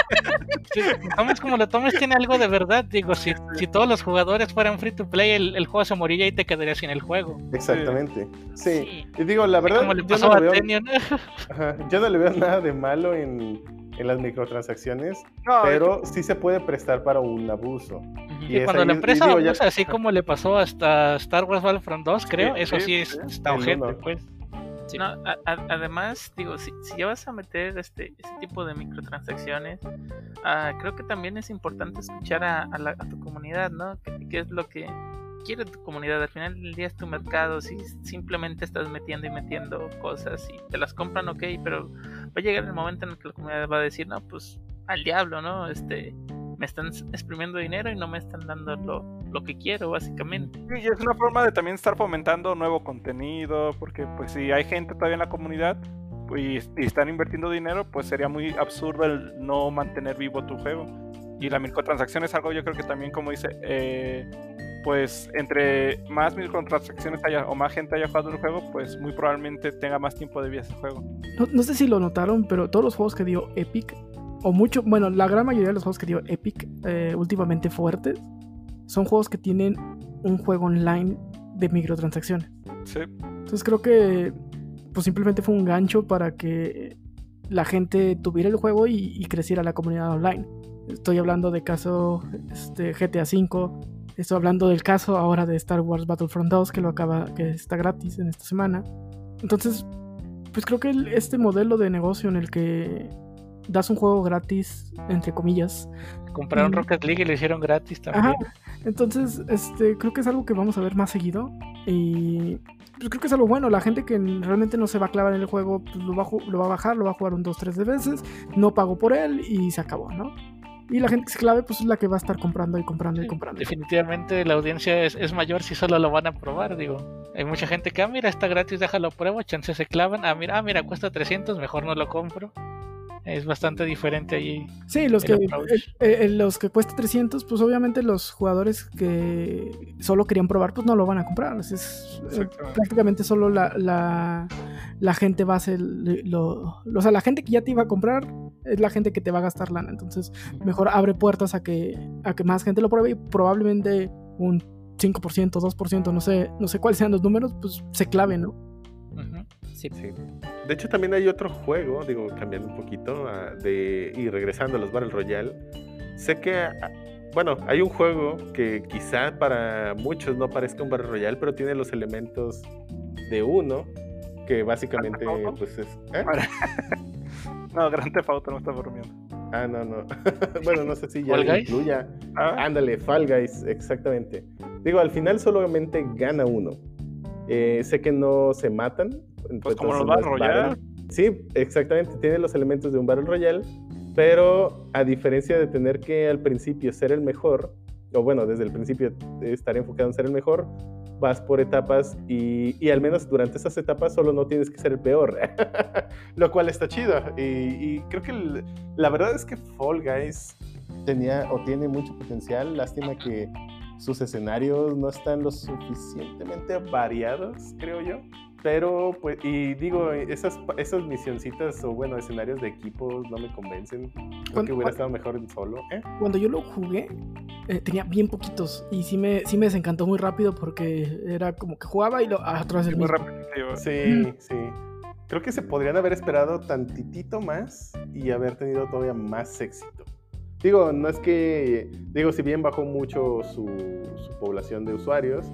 si tomes como lo tomes, tiene algo de verdad. Digo, si, si todos los jugadores fueran free to play, el, el juego se moriría y te quedarías sin el juego. Exactamente. Sí. Sí. Y digo, la verdad, como le yo pasó no a le veo. Ajá, Yo no le veo nada de malo en, en las microtransacciones, No, pero sí se puede prestar para un abuso. Y, cuando ahí- la empresa digo, ya- abusa, así como le pasó hasta Star Wars Battlefront 2, creo, Sí, eso sí, sí es, está uno. pues. Sí. No, a- a- además, digo, si, si ya vas a meter este, ese tipo de microtransacciones, ah, creo que también es importante escuchar a, a la- a tu comunidad, ¿no? ¿Qué, qué es lo que quiere tu comunidad? Al final del día es tu mercado, si simplemente estás metiendo y metiendo cosas y te las compran, ok, pero va a llegar el momento en el que la comunidad va a decir, no, pues al diablo, ¿no? Este, me están exprimiendo dinero y no me están dando lo, que quiero, básicamente. Sí, y es una forma de también estar fomentando nuevo contenido, porque pues si hay gente todavía en la comunidad y, y están invirtiendo dinero, pues sería muy absurdo el no mantener vivo tu juego. Y la microtransacción es algo yo creo que también como dice, eh, pues entre más microtransacciones haya o más gente haya jugado un juego, pues muy probablemente tenga más tiempo de vida ese juego. No, no sé si lo notaron, pero todos los juegos que dio Epic, o mucho, bueno, la gran mayoría de los juegos que dio Epic eh, últimamente fuertes, son juegos que tienen un juego online de microtransacciones. Sí. Entonces creo que pues simplemente fue un gancho para que la gente tuviera el juego y, y creciera la comunidad online. Estoy hablando de caso este, GTA V, estoy hablando del caso ahora de Star Wars Battlefront 2 que lo acaba, que está gratis en esta semana. Entonces, pues creo que este modelo de negocio en el que das un juego gratis, entre comillas, Compraron. Rocket League y lo hicieron gratis también. Ajá. Entonces, este, creo que es algo que vamos a ver más seguido. Y pues, creo que es algo bueno. La gente que realmente no se va a clavar en el juego, pues, lo, va lo va a bajar, lo va a jugar un 2-3 de veces. No pagó por él y se acabó, ¿no? Y la gente que se clave, pues es la que va a estar comprando y comprando y comprando. Definitivamente la audiencia es, es mayor si solo lo van a probar, digo. Hay mucha gente que, ah, mira, está gratis, déjalo pruebo, chance se clavan. Ah, mira, ah, mira, cuesta 300, mejor no lo compro. Es bastante diferente allí. Sí, los que, eh, eh, los que cuesta 300, pues obviamente los jugadores que solo querían probar, pues no lo van a comprar. Es, eh, prácticamente solo la, la, la gente va a ser lo, lo- O sea, la gente que ya te iba a comprar es la gente que te va a gastar lana. Entonces, mejor abre puertas a que, a que más gente lo pruebe y probablemente un 5%, 2%, no sé, no sé cuáles sean los números, pues se clave, ¿no? Ujú. Sí. Sí. De hecho, también hay otro juego, digo, cambiando un poquito, ah, de, y regresando a los Battle Royale. Sé que, ah, bueno, hay un juego que quizá para muchos no parezca un Battle Royale, pero tiene los elementos de uno, que básicamente, pues es... ¿eh? No, Grand Theft Auto no está bromeando. Ah, no, no. bueno, no sé si ya ¿Fall lo Guys? incluya. Ah, Ándale, Fall Guys, exactamente. Digo, al final solamente gana uno. Eh, sé que no se matan. Pues como los Battle Royale. Sí, exactamente. Tiene los elementos de un Battle Royale. Pero a diferencia de tener que al principio ser el mejor, o bueno, desde el principio estar enfocado en ser el mejor, vas por etapas y, y al menos durante esas etapas solo no tienes que ser el peor. Lo cual está chido. Y, y creo que el- la verdad es que Fall Guys tenía o tiene mucho potencial. Lástima que sus escenarios no están lo suficientemente variados, creo yo. Pero, pues, y digo, esas, esas misioncitas o, bueno, escenarios de equipos no me convencen. Creo que ¿Cuándo- hubiera estado mejor en solo. ¿eh? Cuando yo lo jugué, eh, tenía bien poquitos y sí me, sí me desencantó muy rápido porque era como que jugaba y lo ah, otra vez el muy mismo. repetitivo. Sí, sí. Creo que se podrían haber esperado tantitito más y haber tenido todavía más éxito. Digo, no es que, digo, si bien bajó mucho su, su población de usuarios,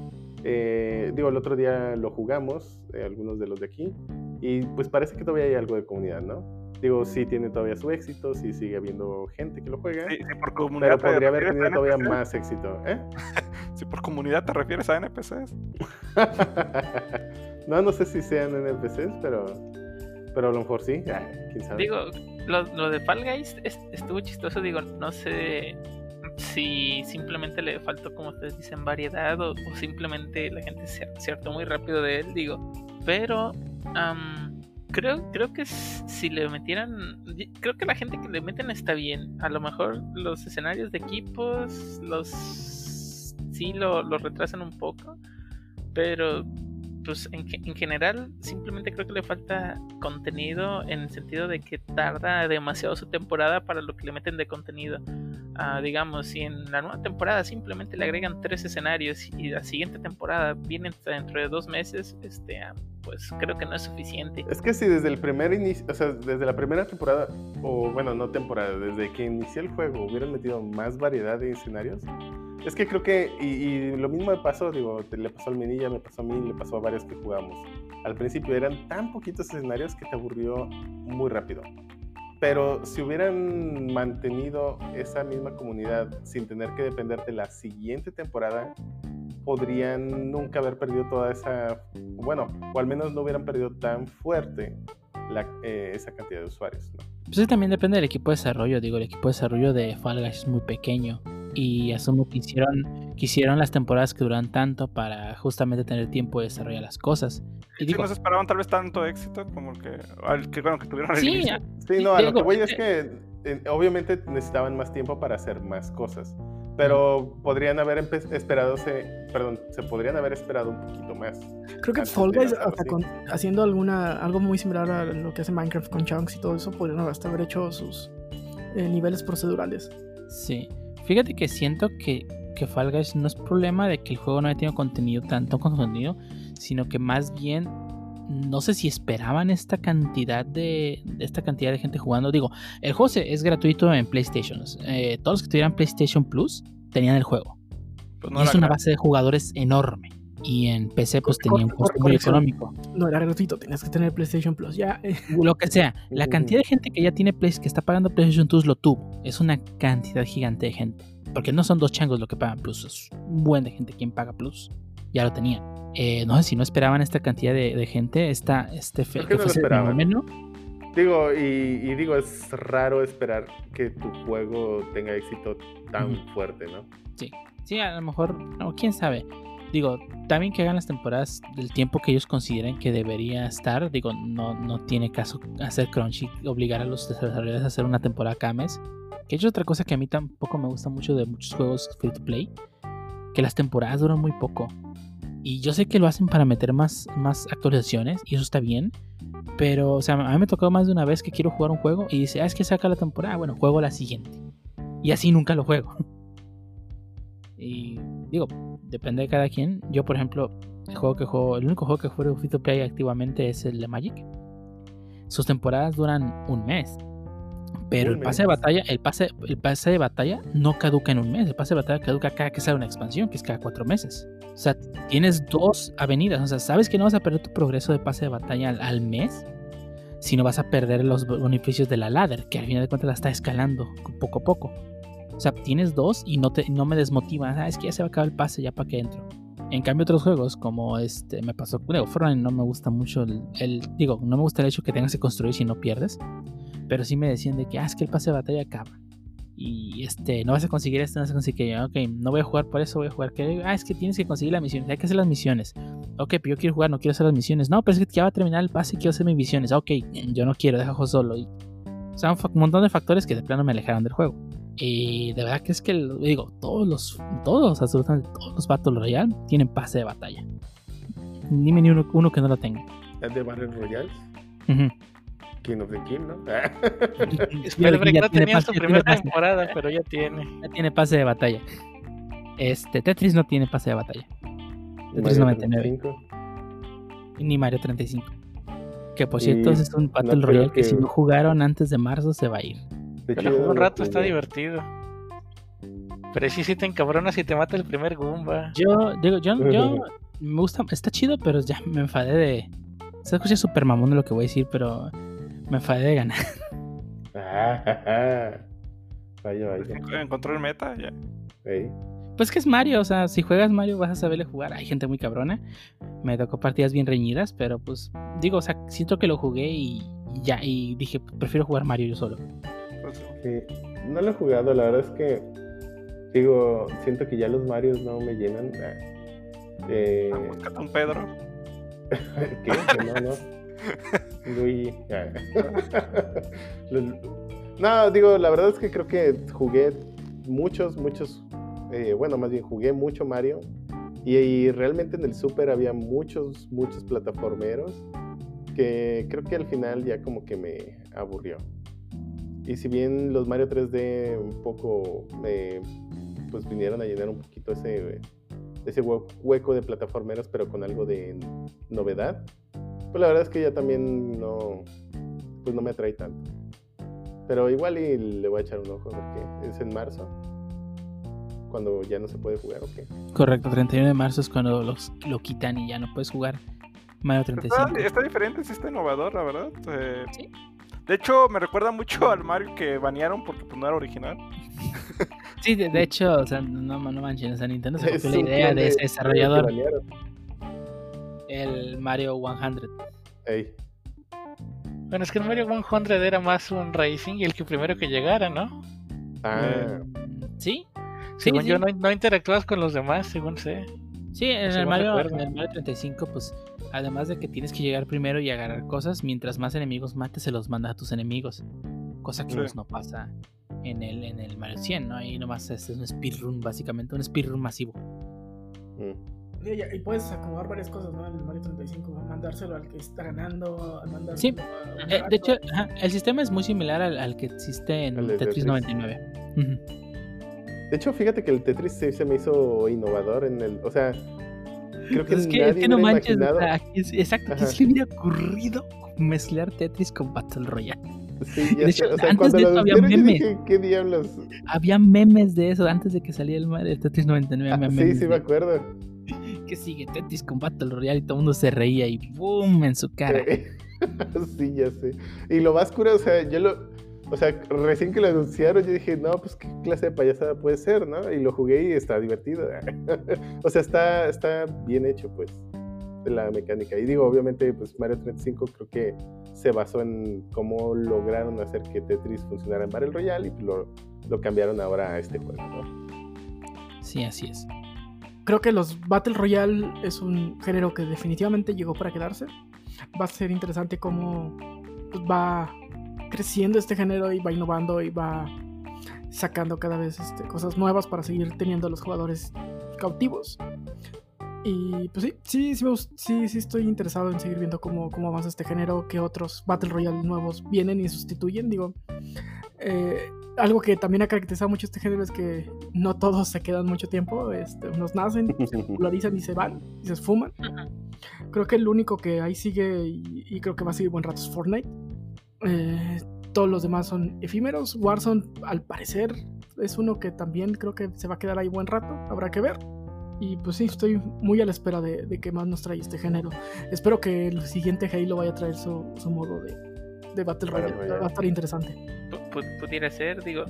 eh, digo, el otro día lo jugamos, eh, algunos de los de aquí, y pues parece que todavía hay algo de comunidad, ¿no? Digo, sí tiene todavía su éxito, sí sigue habiendo gente que lo juega, Sí, si por comunidad pero podría haber tenido todavía más éxito, ¿eh? Si por comunidad te refieres a NPCs. no, no sé si sean NPCs, pero, pero a lo mejor sí, ah, quién sabe. Digo, lo, lo de Fall Guys es- estuvo chistoso, digo, no sé si simplemente le faltó, como ustedes dicen, variedad o, simplemente la gente se, se muy rápido de él, digo. Pero am, creo, creo que si le metieran, creo que la gente que le meten está bien. A lo mejor los escenarios de equipos, los sí lo, lo retrasan un poco, pero pues en, ge- en general simplemente creo que le falta contenido en el sentido de que tarda demasiado su temporada para lo que le meten de contenido. Ah, digamos, si en la nueva temporada simplemente le agregan tres escenarios y la siguiente temporada viene dentro de dos meses, este, ah, pues creo que no es suficiente. Es que si desde el primer inicio, o sea, desde la primera temporada, o bueno, no temporada, desde que inició el juego hubieran metido más variedad de escenarios, es que creo que, y, lo mismo me pasó, digo, le pasó al Minilla, me pasó a mí, le pasó a varios que jugamos. Al principio eran tan poquitos escenarios que te aburrió muy rápido. Pero si hubieran mantenido esa misma comunidad sin tener que depender de la siguiente temporada, podrían nunca haber perdido toda esa, bueno, o al menos no hubieran perdido tan fuerte la- eh, esa cantidad de usuarios. Pues eso también depende del equipo de desarrollo. Digo, el equipo de desarrollo de Fall Guys es muy pequeño. Y asumo que hicieron, que hicieron las temporadas que duran tanto para justamente tener tiempo de desarrollar las cosas. Y Sí, digo, no se esperaban tal vez tanto éxito como el que, al que, bueno, que tuvieron al sí. Sí, no, a lo que voy es eh, que eh, obviamente necesitaban más tiempo para hacer más cosas, pero podrían haber esperado, se, perdón, se podrían haber esperado un poquito más. Creo que Fall Guys, hasta con- haciendo alguna algo muy similar a lo que hace Minecraft con chunks y todo eso, podrían hasta haber hecho sus eh, niveles procedurales. Sí. Fíjate que siento que, que Fall Guys no es problema de que el juego no haya tenido contenido, tanto contenido, sino que más bien no sé si esperaban esta cantidad de, esta cantidad de gente jugando. Digo, el juego se- es gratuito en PlayStation. Eh, todos los que tuvieran PlayStation Plus tenían el juego. Pues y no es una base de jugadores enorme. Y en PC pues tenía un costo muy económico. No era gratuito, tenías que tener PlayStation Plus. Ya, Lo que sea. La cantidad de gente que ya tiene Play, que está pagando PlayStation Plus lo tuvo. Es una cantidad gigante de gente. Porque no son dos changos lo que pagan Plus. Es un buen de gente quien paga Plus. Ya lo tenían. Eh, no sé si no esperaban esta cantidad de, de gente. Esta, este fe- que no lo el esperaban. Digo, y, y digo, es raro esperar que tu juego tenga éxito tan Ujú. fuerte, ¿no? Sí, a lo mejor. No, quién sabe. Digo, también que hagan las temporadas del tiempo que ellos consideren que debería estar. Digo, no, no tiene caso hacer Crunchy, obligar a los desarrolladores a hacer una temporada cada mes. Que es otra cosa que a mí tampoco me gusta mucho de muchos juegos free to play. Que las temporadas duran muy poco. Y yo sé que lo hacen para meter más, más actualizaciones. Y eso está bien. Pero, o sea, a mí me tocó más de una vez que quiero jugar un juego. Y dice, ah, es que saca la temporada. Bueno, juego la siguiente. Y así nunca lo juego. Y digo, depende de cada quien. Yo, por ejemplo, el juego que juego, el único juego que juego free to play activamente es el de Magic. Sus temporadas duran un mes. Pero Un el pase de batalla, el pase, el pase de batalla no caduca en un mes. El pase de batalla caduca cada que sale una expansión, que es cada cuatro meses. O sea, tienes dos avenidas. O sea, sabes que no vas a perder tu progreso de pase de batalla al, al mes, sino vas a perder los beneficios de la ladder, que al final de cuentas la está escalando poco a poco. O sea, tienes dos y no, te, no me desmotiva. Ah, es que ya se va a acabar el pase, ya para que entro. En cambio, otros juegos, como este, me pasó. Digo, Fortnite no me gusta mucho el, Digo, no me gusta el hecho que tengas que construir si no pierdes. Pero sí me decían de que, ah, es que el pase de batalla acaba. Y este, no vas a conseguir esto, no vas a conseguir. Ok, no voy a jugar por eso, voy a jugar que. Ah, es que tienes que conseguir las misiones. Hay que hacer las misiones. Ok, pero yo quiero jugar, no quiero hacer las misiones. No, pero es que ya va a terminar el pase y quiero hacer mis misiones. Ok, yo no quiero, juego solo. O sea, un montón de factores que de plano me alejaron del juego. Y de verdad que es que, digo, todos los, todos, absolutamente todos los Battle Royale tienen pase de batalla. Dime ni uno, uno que no lo tenga. ¿El de Battle Royale? Ujú. King of the King, ¿no? Spellbreak Ya no tiene tenía pase, su primera pase. temporada, pero ya tiene. Ya tiene pase de batalla. Este, Tetris no tiene pase de batalla. Mario 99. 35. Ni Mario 35. Que por Y cierto es un Battle no Royale que... que- si no jugaron antes de marzo se va a ir. Hecho, yo un no lo rato está jugué. divertido. Pero sí, sí te encabronas si te mata el primer Goomba. Yo, digo, yo, yo me gusta, está chido, pero ya me enfadé de. Se escucha súper mamón de lo que voy a decir, pero me enfadé de ganar. Ah. Vaya, vaya. Encontró el meta, ya. Pues que es Mario, o sea, si juegas Mario vas a saberle jugar. Hay gente muy cabrona. Me tocó partidas bien reñidas, pero pues digo, o sea, siento que lo jugué y y ya, y dije, prefiero jugar Mario yo solo. Sí, no lo he jugado, la verdad es que digo, siento que ya los Marios no me llenan. Eh, un Pedro. ¿Qué? No, no. Luigi. No, digo, la verdad es que creo que jugué muchos, muchos, eh, bueno, más bien jugué mucho Mario. Y, y realmente en el Super había muchos, muchos plataformeros que creo que al final ya como que me aburrió. Y si bien los Mario 3D un poco me pues vinieron a llenar un poquito ese, ese hue- hueco de plataformeros, pero con algo de novedad, Pues la verdad es que ya también no, pues no me atrae tanto. Pero igual y le voy a echar un ojo porque es en marzo. Cuando ya no se puede jugar, ¿o qué? Correcto, 31 de marzo es cuando los, lo quitan y ya no puedes jugar Mario Está, 35. está diferente, sí está innovador, la verdad. Eh, Sí. De hecho, me recuerda mucho al Mario que banearon porque pues, no era original. Sí, de, de hecho, o sea, no, no manchen, o sea, Nintendo se copió la idea de ese desarrollador, el Mario 100. Ey. Bueno, es que el Mario 100 era más un racing y el que primero que llegara, ¿no? Ah, Mm, ¿Sí? Según sí. yo, no, no interactúas con los demás, según sé. Sí, en el, Mario, en el Mario 35, pues, además de que tienes que llegar primero y agarrar cosas, mientras más enemigos mates, se los mandas a tus enemigos. Cosa que Sí. pues, no pasa en el, en el Mario 100, ¿no? Ahí nomás es, es un speedrun, básicamente, un speedrun masivo. mm. Y, y puedes acomodar varias cosas, ¿no? En el Mario 35, mandárselo al que está ganando, mandárselo Sí. a Eh, de hecho, ajá, el sistema es muy similar al, al que existe en de Tetris Tetris. 99. Ujú. De hecho, fíjate que el Tetris sí se me hizo innovador en el. O sea, creo que es que, nadie es que no manches, o sea, es- exacto. ¿qué se le hubiera ocurrido mezclar Tetris con Battle Royale? Sí, de hecho, o sea, antes de eso había memes. dije, ¿qué diablos? Había memes de eso antes de que saliera el Mario Tetris 99. Ah, había sí, memes sí, me acuerdo. que sigue Tetris con Battle Royale y todo el mundo se reía y ¡boom! en su cara. sí, ya sé. Y lo más cura, o sea, yo lo. O sea, recién que lo anunciaron, yo dije, no, pues qué clase de payasada puede ser, ¿no? Y lo jugué y está divertido. o sea, está, está bien hecho, pues, la mecánica. Y digo, obviamente, pues Mario 35 creo que se basó en cómo lograron hacer que Tetris funcionara en Battle Royale y pues, lo, lo cambiaron ahora a este juego, ¿no? Sí, así es. Creo que los Battle Royale es un género que definitivamente llegó para quedarse. Va a ser interesante cómo pues, va creciendo este género y va innovando y va sacando cada vez este, cosas nuevas para seguir teniendo a los jugadores cautivos. Y pues sí, sí, sí, me gust- sí, sí estoy interesado en seguir viendo cómo, cómo avanza este género, que otros Battle Royale nuevos vienen y sustituyen. Digo, eh, algo que también ha caracterizado mucho este género es que no todos se quedan mucho tiempo. Este, unos nacen, se popularizan y se van y se esfuman. Creo que el único que ahí sigue y, y creo que va a seguir buen rato es Fortnite. Eh, todos los demás son efímeros. Warzone, al parecer, es uno que también creo que se va a quedar ahí buen rato. Habrá que ver. Y pues sí, estoy muy a la espera de, de que más nos trae este género. Espero que el siguiente Halo vaya a traer su, su modo de, de Battle Royale. Va a estar interesante. Pu- pu- pudiera ser, digo.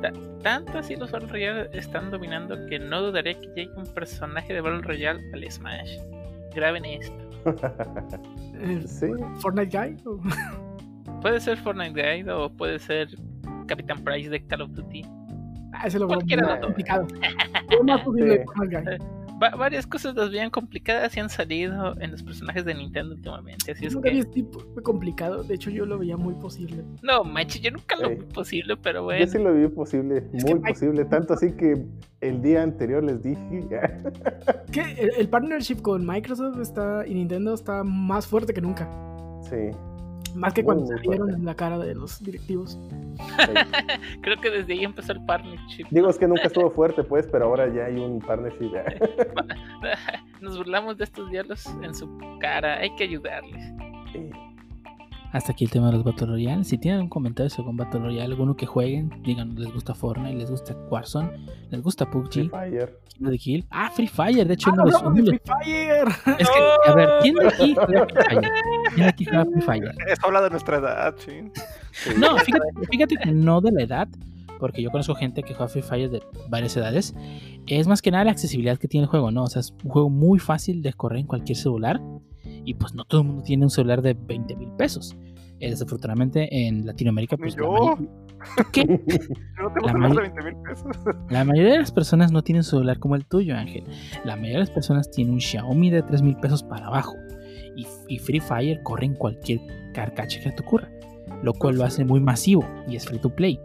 ta- tanto así los Battle Royale están dominando que no dudaría que llegue un personaje de Battle Royale al Smash. Graben esto. Eh, sí, Fortnite Guy. Puede ser Fortnite Guide o puede ser Capitán Price de Call of Duty. Ah, ese lo veo Cualquiera de complicado. Lo más posible. Fortnite. Va- varias cosas las veían complicadas y han salido en los personajes de Nintendo últimamente. Así es Nunca que. tipo complicado. De hecho, yo lo veía muy posible. No, manches, yo nunca lo Ey. vi posible, pero yo bueno. sí lo vi posible, Es muy posible. Tanto así que el día anterior les dije, Que el, el partnership con Microsoft está, y Nintendo está más fuerte que nunca. sí. Más que cuando muy se vieron fuerte. en la cara de los directivos. Creo que desde ahí empezó el partnership. Digo, es que nunca estuvo fuerte, pues, pero ahora ya hay un partnership. Nos burlamos de estos diálogos en su cara. Hay que ayudarles. Hasta aquí el tema de los Battle Royale. Si tienen algún comentario sobre un Battle Royale, alguno que jueguen, digan, les gusta Fortnite, les gusta Warzone, les gusta Free PUBG, Fire. Kill the Kill. Ah, Free Fire, de hecho, ¡Ah, de de uno de Free Fire! Es que, a ver, ¿quién de aquí juega Free Fire? ¿Quién de aquí juega Free Fire? Eso habla de nuestra edad, sí. No, fíjate, fíjate que no de la edad, porque yo conozco gente que juega Free Fire de varias edades. Es más que nada la accesibilidad que tiene el juego, ¿no? O sea, es un juego muy fácil de correr en cualquier celular. Y pues no todo el mundo tiene un celular de 20 mil pesos. Eh, Desafortunadamente en Latinoamérica, pues la, yo. Yo no tengo La más de may- 20 mil pesos. la mayoría de las personas no tienen un celular como el tuyo, Ángel. La mayoría de las personas tienen un Xiaomi de 3 mil pesos para abajo. Y, y Free Fire corre en cualquier carcacha que te ocurra. Lo cual lo hace muy masivo y es free to play.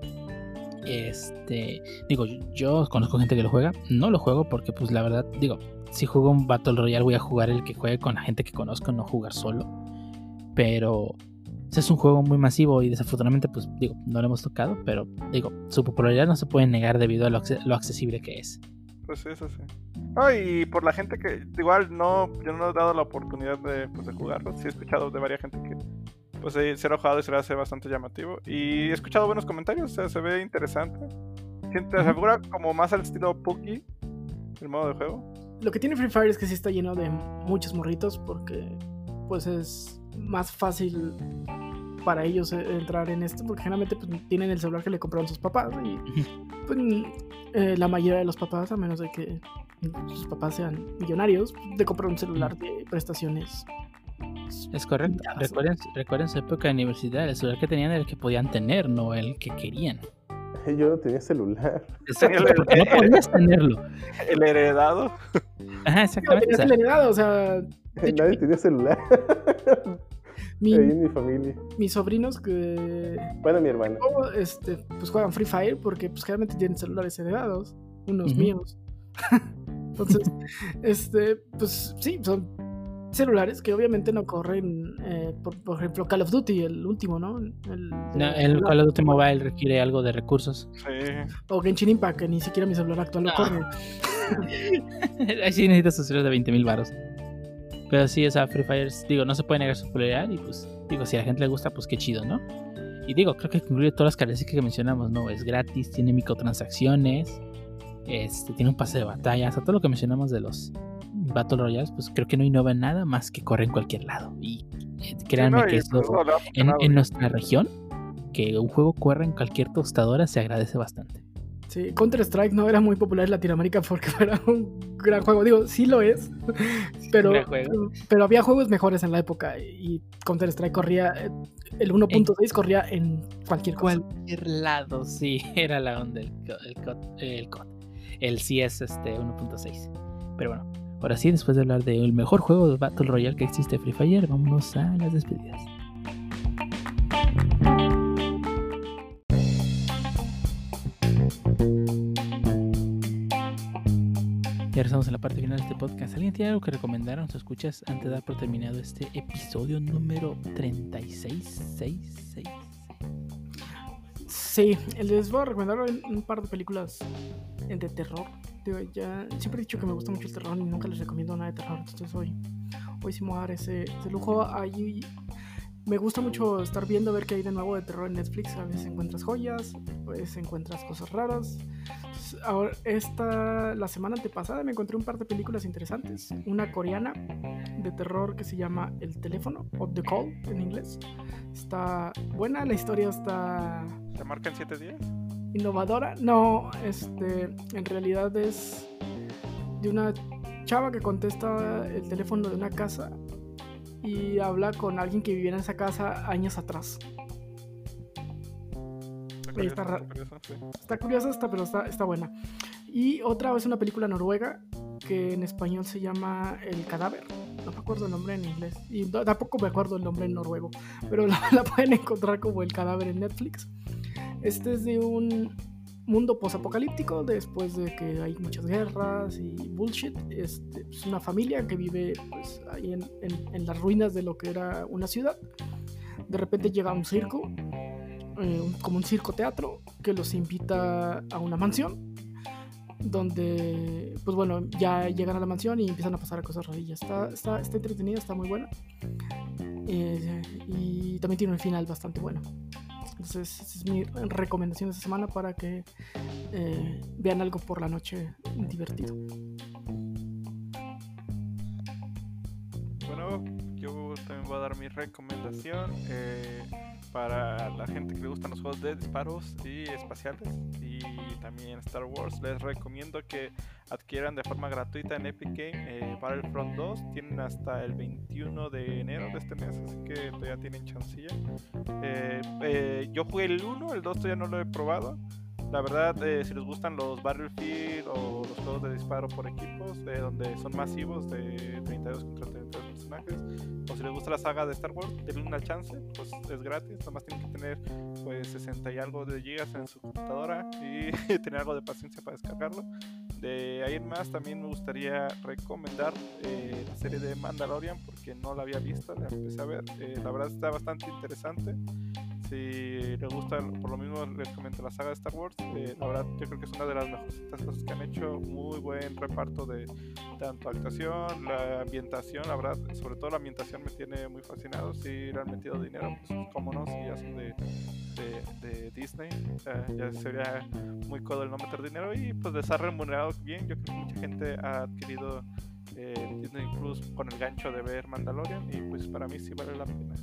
Este, digo, yo conozco gente que lo juega. No lo juego porque, pues, la verdad, digo, si juego un Battle Royale, voy a jugar el que juegue con la gente que conozco, no jugar solo. Pero ese es un juego muy masivo y desafortunadamente, pues, digo, no lo hemos tocado. Pero, digo, su popularidad no se puede negar debido a lo, acce- lo accesible que es. Pues eso sí. No, y por la gente que igual no, yo no he dado la oportunidad de, pues, de jugarlo. Sí he escuchado de varias gente que pues se ha jugado y se le hace bastante llamativo. Y he escuchado buenos comentarios, o sea, se ve interesante. Siente, se figura como más al estilo Pookie, el modo de juego. Lo que tiene Free Fire es que sí está lleno de muchos morritos porque pues es más fácil para ellos eh, entrar en esto porque generalmente pues, tienen el celular que le compraron sus papás y pues, eh, la mayoría de los papás, a menos de que sus papás sean millonarios, de comprar un celular de prestaciones. Es correcto. Recuerden, recuerden su época de universidad. El celular que tenían era el que podían tener, no el que querían. Yo no tenía celular. No podías tenerlo. El heredado. Ajá, No, tenías el heredado, o sea, hecho, Nadie tenía celular. mi- Ahí en mi familia. mis sobrinos que Bueno, mi hermana. oh, este, pues juegan Free Fire porque pues generalmente tienen celulares heredados, unos míos. Entonces, este, pues sí, son celulares que obviamente no corren, eh, por, por ejemplo, Call of Duty, el último, ¿no? El, no, el Call of Duty Mobile requiere algo de recursos. Sí. O Genshin Impact, que ni siquiera mi celular actual lo No. corre. Ahí sí necesitas celular de 20 mil baros. Pero sí, o sea, Free Fire, digo, no se puede negar su popularidad y pues, digo, si a la gente le gusta, pues qué chido, ¿no? Y digo, creo que incluye todas las características que mencionamos, ¿no? Es gratis, tiene microtransacciones, este, tiene un pase de batalla, o sea, todo lo que mencionamos de los Battle Royales, pues creo que no innova en nada más que corre en cualquier lado. Y eh, créanme Sí, no, que y eso, ha en, en nuestra región, que un juego corra en cualquier tostadora se agradece bastante. Sí, Counter Strike no era muy popular en Latinoamérica porque era un gran juego. Digo, sí lo es, pero, pero había juegos mejores en la época y Counter Strike corría, eh, el 1.6 corría en cualquier cosa. cualquier lado, sí, era la onda el co- el COD, el, el CS este 1.6. Pero bueno, ahora sí, después de hablar del mejor juego de Battle Royale que existe, Free Fire, vámonos a las despedidas. Ya estamos en la parte final de este podcast. ¿Alguien tiene algo que recomendar a nuestros escuchas antes de dar por terminado este episodio número 36? 6, 6. Sí, les voy a recomendar un, par de películas de terror. Digo, ya siempre he dicho que me gusta mucho el terror y nunca les recomiendo nada de terror. Entonces hoy, hoy sí me voy a dar ese, ese lujo. Ahí me gusta mucho estar viendo ver qué hay de nuevo de terror en Netflix. A veces encuentras joyas, a veces encuentras cosas raras. Entonces, ahora, esta, la semana antepasada me encontré un par de películas interesantes. Una coreana de terror que se llama El teléfono o The Call en inglés. Está buena, la historia está ¿Te marcan 7 días? Innovadora. No, este, en realidad es de una chava que contesta el teléfono de una casa y habla con alguien que vivía en esa casa años atrás. Está Ahí está sí. Curiosa, está, pero está, está buena. Y otra es una película noruega que en español se llama El cadáver. No me acuerdo el nombre en inglés. Y tampoco me acuerdo el nombre en noruego. Pero la, la pueden encontrar como El cadáver en Netflix. Este es de un mundo posapocalíptico después de que hay muchas guerras y bullshit. Este, es una familia que vive pues, ahí en, las ruinas de lo que era una ciudad. De repente llega un circo eh, como un circo teatro que los invita a una mansión donde pues bueno ya llegan a la mansión y empiezan a pasar cosas rarillas está, está, está entretenida está muy buena Eh, y también tiene un final bastante bueno entonces esa es mi recomendación de esta semana para que eh, vean algo por la noche divertido. Bueno, yo también voy a dar mi recomendación eh, para la gente que le gustan los juegos de disparos y espaciales y también Star Wars. Les recomiendo que adquieran de forma gratuita en Epic Game eh, Battlefront 2. Tienen hasta el 21 de enero de este mes, así que todavía tienen chancilla. Eh, eh, yo jugué el 1, el 2 todavía no lo he probado. La verdad, eh, si les gustan los Battlefield o los juegos de disparo por equipos, donde son masivos de 32 contra 32 personajes, o si les gusta la saga de Star Wars, denle una chance, pues es gratis, nomás tienen que tener pues 60 y algo de gigas en su computadora y tener algo de paciencia para descargarlo. De ahí en más también me gustaría recomendar eh, la serie de Mandalorian porque no la había visto, la empecé a ver, eh, la verdad está bastante interesante si le gusta, por lo mismo les comento la saga de Star Wars, eh, la verdad yo creo que es una de las mejores cosas que han hecho, muy buen reparto de tanto actuación, la ambientación, la verdad, sobre todo la ambientación me tiene muy fascinado, si le han metido dinero, pues cómo no, si ya son de, de, de Disney, eh, ya sería muy codo el no meter dinero y pues les ha remunerado bien, yo creo que mucha gente ha adquirido eh, Disney Plus con el gancho de ver Mandalorian y pues para mí sí vale la pena.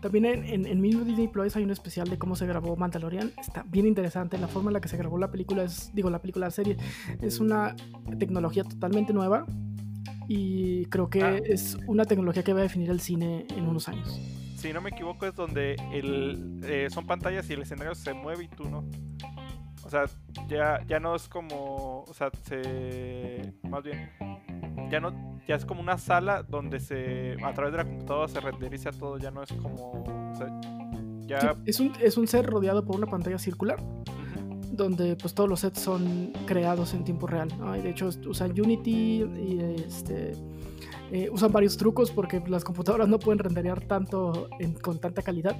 También en, en, en mismo Disney Plus hay un especial de cómo se grabó Mandalorian. Está bien interesante. La forma en la que se grabó la película es, digo, la película, la serie, es una tecnología totalmente nueva. Y creo que Ah. es una tecnología que va a definir el cine en unos años. Si no me equivoco es donde el, eh, son pantallas y el escenario se mueve y tú no. O sea, ya, ya no es como, o sea, se, más bien, ya no, ya es como una sala donde se, a través de la computadora se renderiza todo, ya no es como, o sea, ya, Sí, es, un, es un ser rodeado por una pantalla circular donde pues todos los sets son creados en tiempo real. ¿no? Y de hecho usan Unity y este, eh, usan varios trucos porque las computadoras no pueden renderear tanto en- con tanta calidad.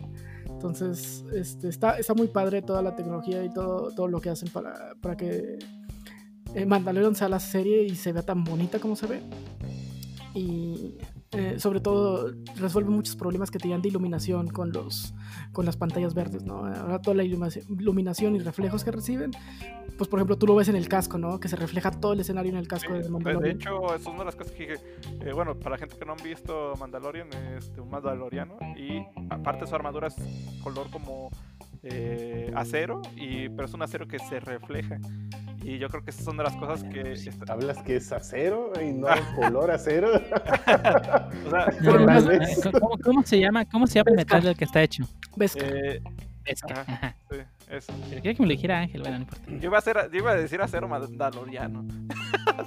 Entonces este, está, está muy padre toda la tecnología y todo, todo lo que hacen para, para que eh, Mandalorian sea la serie y se vea tan bonita como se ve. Y eh, sobre todo resuelve muchos problemas que tenían de iluminación con los con las pantallas verdes, ¿no? Ahora toda la iluminación, y reflejos que reciben, pues por ejemplo tú lo ves en el casco, ¿no? Que se refleja todo el escenario en el casco Sí, de de- de Mandalorian. hecho, es una de las cosas que dije. eh, bueno, para la gente que no han visto Mandalorian, es un Mandaloriano. Y aparte, su armadura es color como eh, acero, y, pero es un acero que se refleja. Y yo creo que esas son de las cosas que. está- ¿Hablas que es acero y no color acero? o sea, No, no, vez. ¿cómo, cómo se llama? ¿Cómo se llama el metal del que está hecho? Eh, Pesca. Ajá. Ajá. sí, eso. Pero quería que me lo dijera Ángel, bueno, no importa. Yo iba, a hacer, yo iba a decir acero mandaloriano.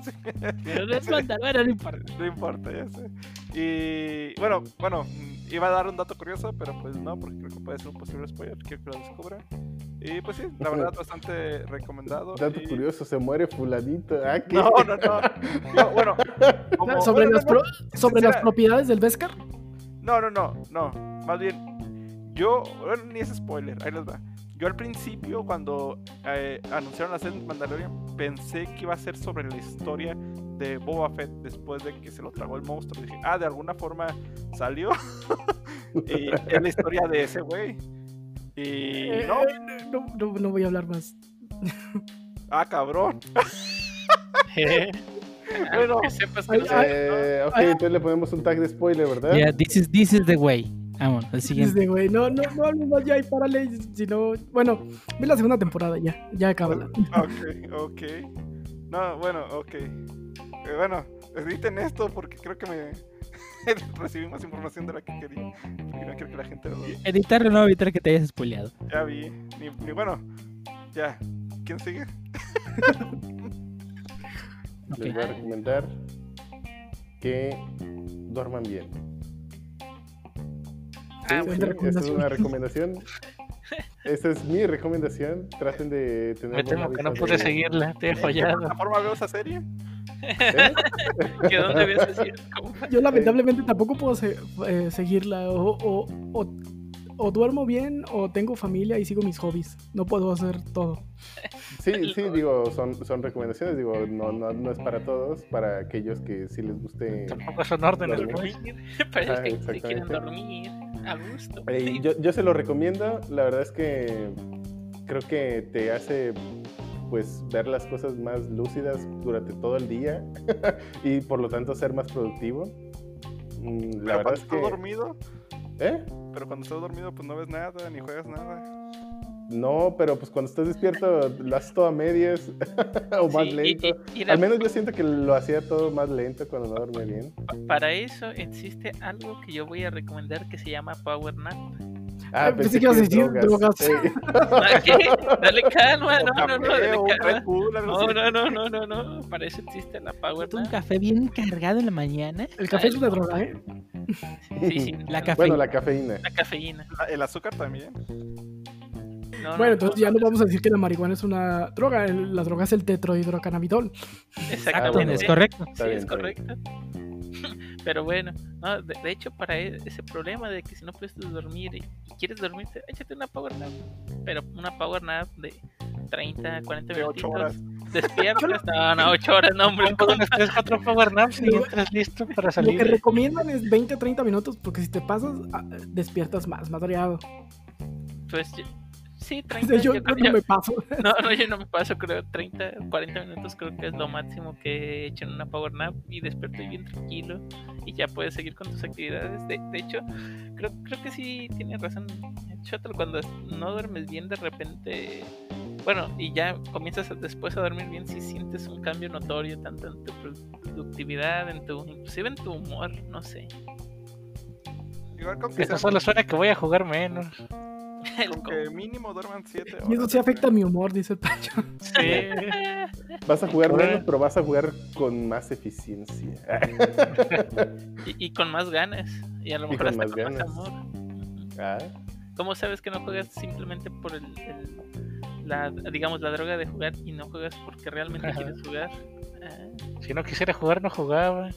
Sí. Pero no es Mandalorian, no importa. No importa, ya sé. Y bueno, bueno, iba a dar un dato curioso, pero pues no, porque creo que puede ser un posible spoiler, quiero que lo descubra. Y pues sí, la verdad, bastante recomendado. Dato y- curioso, se muere fulanito. Ah, ¿qué? No, no, no. No, bueno, como- sobre bueno, las, no, pro- sobre las propiedades del Beskar. No, no, no, no. Más bien, yo, bueno, ni es spoiler, ahí les va. Yo al principio, cuando eh, anunciaron la serie de Mandalorian, pensé que iba a ser sobre la historia de Boba Fett después de que se lo tragó el monstruo. Dije, ah, de alguna forma salió. y es la historia de ese güey. Y Eh, no, eh, no, no, no voy a hablar más. ah, cabrón. Bueno. que sepas que no. Eh, ok, entonces le ponemos un tag de spoiler, ¿verdad? Yeah, this is, this is the way. Vamos, el siguiente. Dice, güey, no, no, no más ya y párale. Si no, bueno, ve la segunda temporada ya, ya acábala. Ok, ok. No, bueno, ok. Eh, bueno, editen esto porque creo que me recibí más información de la que quería. Porque no quiero que la gente lo Editarlo no va a evitar que te hayas spoileado. Ya vi. Ni, ni bueno. Ya. ¿Quién sigue? Les voy a recomendar que duerman bien. Ah, Sí, esta es una recomendación. Esta es mi recomendación. Traten de tener Me temo que no pude de- seguirla, te he ¿En qué fallado. plataforma veo esa serie? ¿Eh? ¿Que dónde ves así? ¿Cómo? Yo lamentablemente tampoco puedo se- eh, seguirla. O, o, o, o duermo bien o tengo familia y sigo mis hobbies. No puedo hacer todo. Sí, sí, digo, son, son recomendaciones, digo, no, no, no es para todos, para aquellos que sí les guste. Tampoco son órdenes, Dormir. Para Ajá, los que quieren dormir a gusto. Eh, yo, yo se lo recomiendo, la verdad es que creo que te hace pues ver las cosas más lúcidas durante todo el día y por lo tanto ser más productivo. Mm, Pero La verdad cuando es estás que... dormido, ¿Eh? pero cuando estás dormido, pues no ves nada, ni juegas nada. No, pero pues cuando estás despierto lo haces todo a medias o más Sí, lento. y- y la- Al menos yo siento que lo hacía todo más lento cuando no dormía bien. pa- Para eso existe algo que yo voy a recomendar que se llama Power Nap. Ah, pensé que ibas a decir drogas. Sí. ¿Ah, ¿Qué? Dale calma, no, no, no, dale un calma. No, no, no, no, no, no. Para eso existe la Power Un Nap. café bien cargado en la mañana. El café es una droga, ¿eh? Sí, sí, La café. Bueno, la cafeína. la cafeína. Ah, El azúcar también. No, no, Bueno, no, entonces ya no vamos a decir que la marihuana es una droga. el- La droga es el tetrohidrocannabidol. Exacto, Exactamente. es correcto. Sí, bien, es correcto. Pero bueno, no, de, de hecho, para e- ese problema de que si no puedes dormir y, y quieres dormirte, échate una power nap. Pero una power nap de 30, 40 De ocho horas. minutitos. Despiertas, no, no, 8 horas, no, hombre. Unas 3, 4 power naps y entras listo para Lo que salir. recomiendan es 20 o 30 minutos porque si te pasas, ah, despiertas más, más mareado. Pues yo- sí, O 30. sea, yo yo creo creo- que yo- me paso. No, no, yo no me paso, creo 30, 40 minutos creo que es lo máximo que he hecho en una power nap y despierto bien tranquilo y ya puedes seguir con tus actividades. De, de hecho, creo, creo que sí tiene razón Shuttle, cuando no duermes bien de repente, bueno, y ya comienzas a- después a dormir bien, si sientes un cambio notorio tanto en tu productividad, en tu, inclusive en tu humor, no sé. Igual con que, solo suena que voy a jugar menos. Con que mínimo duerman 7 horas. Y eso sí afecta mi humor, dice el Pancho. Sí. Vas a jugar Bueno. menos, pero vas a jugar con más eficiencia. y, y con más ganas, y a lo mejor con hasta más con ganas. más amor. Ah, ¿Cómo sabes que no juegas simplemente por el, el- la, digamos, la droga de jugar y no juegas porque realmente Ajá. quieres jugar? Ah, Si no quisiera jugar, no jugaba.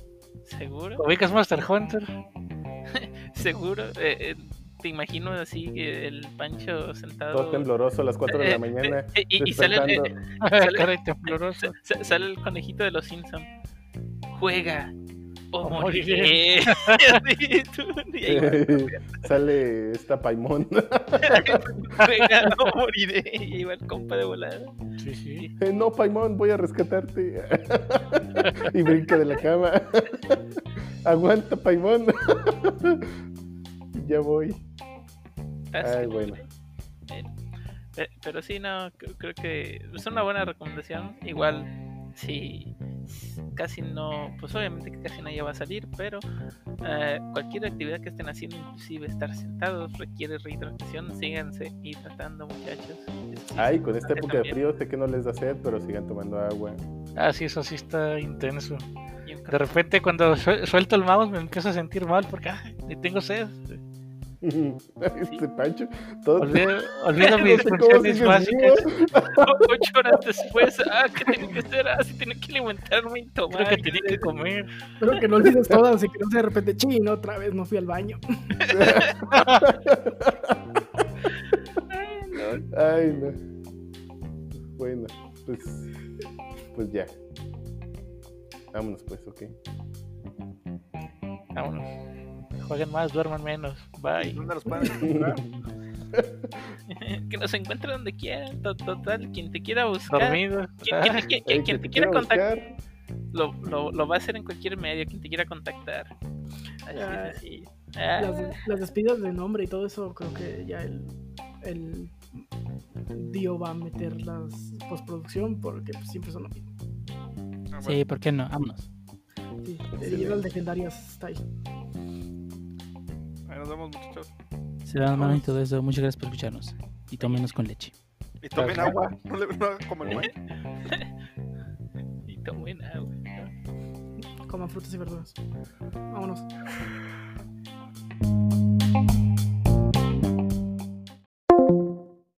¿Seguro? ¿Ubicas Monster Hunter? ¿Seguro? Eh, eh, te imagino así, que el Pancho sentado... todo tembloroso a las 4 de la Eh, mañana. eh, y, y sale, el-. Sale- tembloroso. sale conejito de los Simpsons. Juega o O moriré. Sale esta Paimón. Juega o moriré. Y ahí va el compa de volada. Sí, sí. Eh, no, Paimón, voy a rescatarte. y brinca de la cama. Aguanta, Paimón. ya voy. Así, Ay, bueno. Pe- Pero sí, no, creo, que es una buena recomendación. Igual, si casi no, pues obviamente que casi nadie va a salir, pero eh, cualquier actividad que estén haciendo, inclusive estar sentados, requiere rehidratación. Síganse hidratando, muchachos. Sí, Ay, con esta época de frío, sé que no les da sed, pero sigan tomando agua. Ah, sí, eso sí está intenso. De repente cuando suel- suelto el mouse me empiezo a sentir mal porque ni tengo sed. este Pancho, todo Olvido, olvido No mis funciones básicas. Ocho horas después, ah, ¿qué tengo que hacer? Ah, sí, tengo que alimentarme y tomar. Creo que tenía que comer. Espero que no olvides todas y que no sea de repente, chino, otra vez no fui al baño. Ay, no. Bueno, pues, pues ya. Vámonos pues, ok. Vámonos. Jueguen más, duerman menos. Bye. ¿Dónde los pueden encontrar? que nos encuentre donde quieran. to- Total, quien te quiera buscar. Dormidos. Quien, quien- quien- El que quien te te quiera contactar, lo, lo, lo va a hacer en cualquier medio. Quien te quiera contactar. Así Ah, así. Ah, Las, las despidas de nombre y todo eso, creo que ya el, el Dio va a meter las postproducción porque pues, siempre son lo mismo. Ah, bueno. Sí, ¿por qué no? Vámonos. Sí, las legendarias está ahí. Nos vemos, muchachos. Se van mano y todo eso. Muchas gracias por escucharnos. Y tómenos con leche. Y tomen Ajá. agua. No le no como el y tomen agua. Coman frutas y verduras. Vámonos.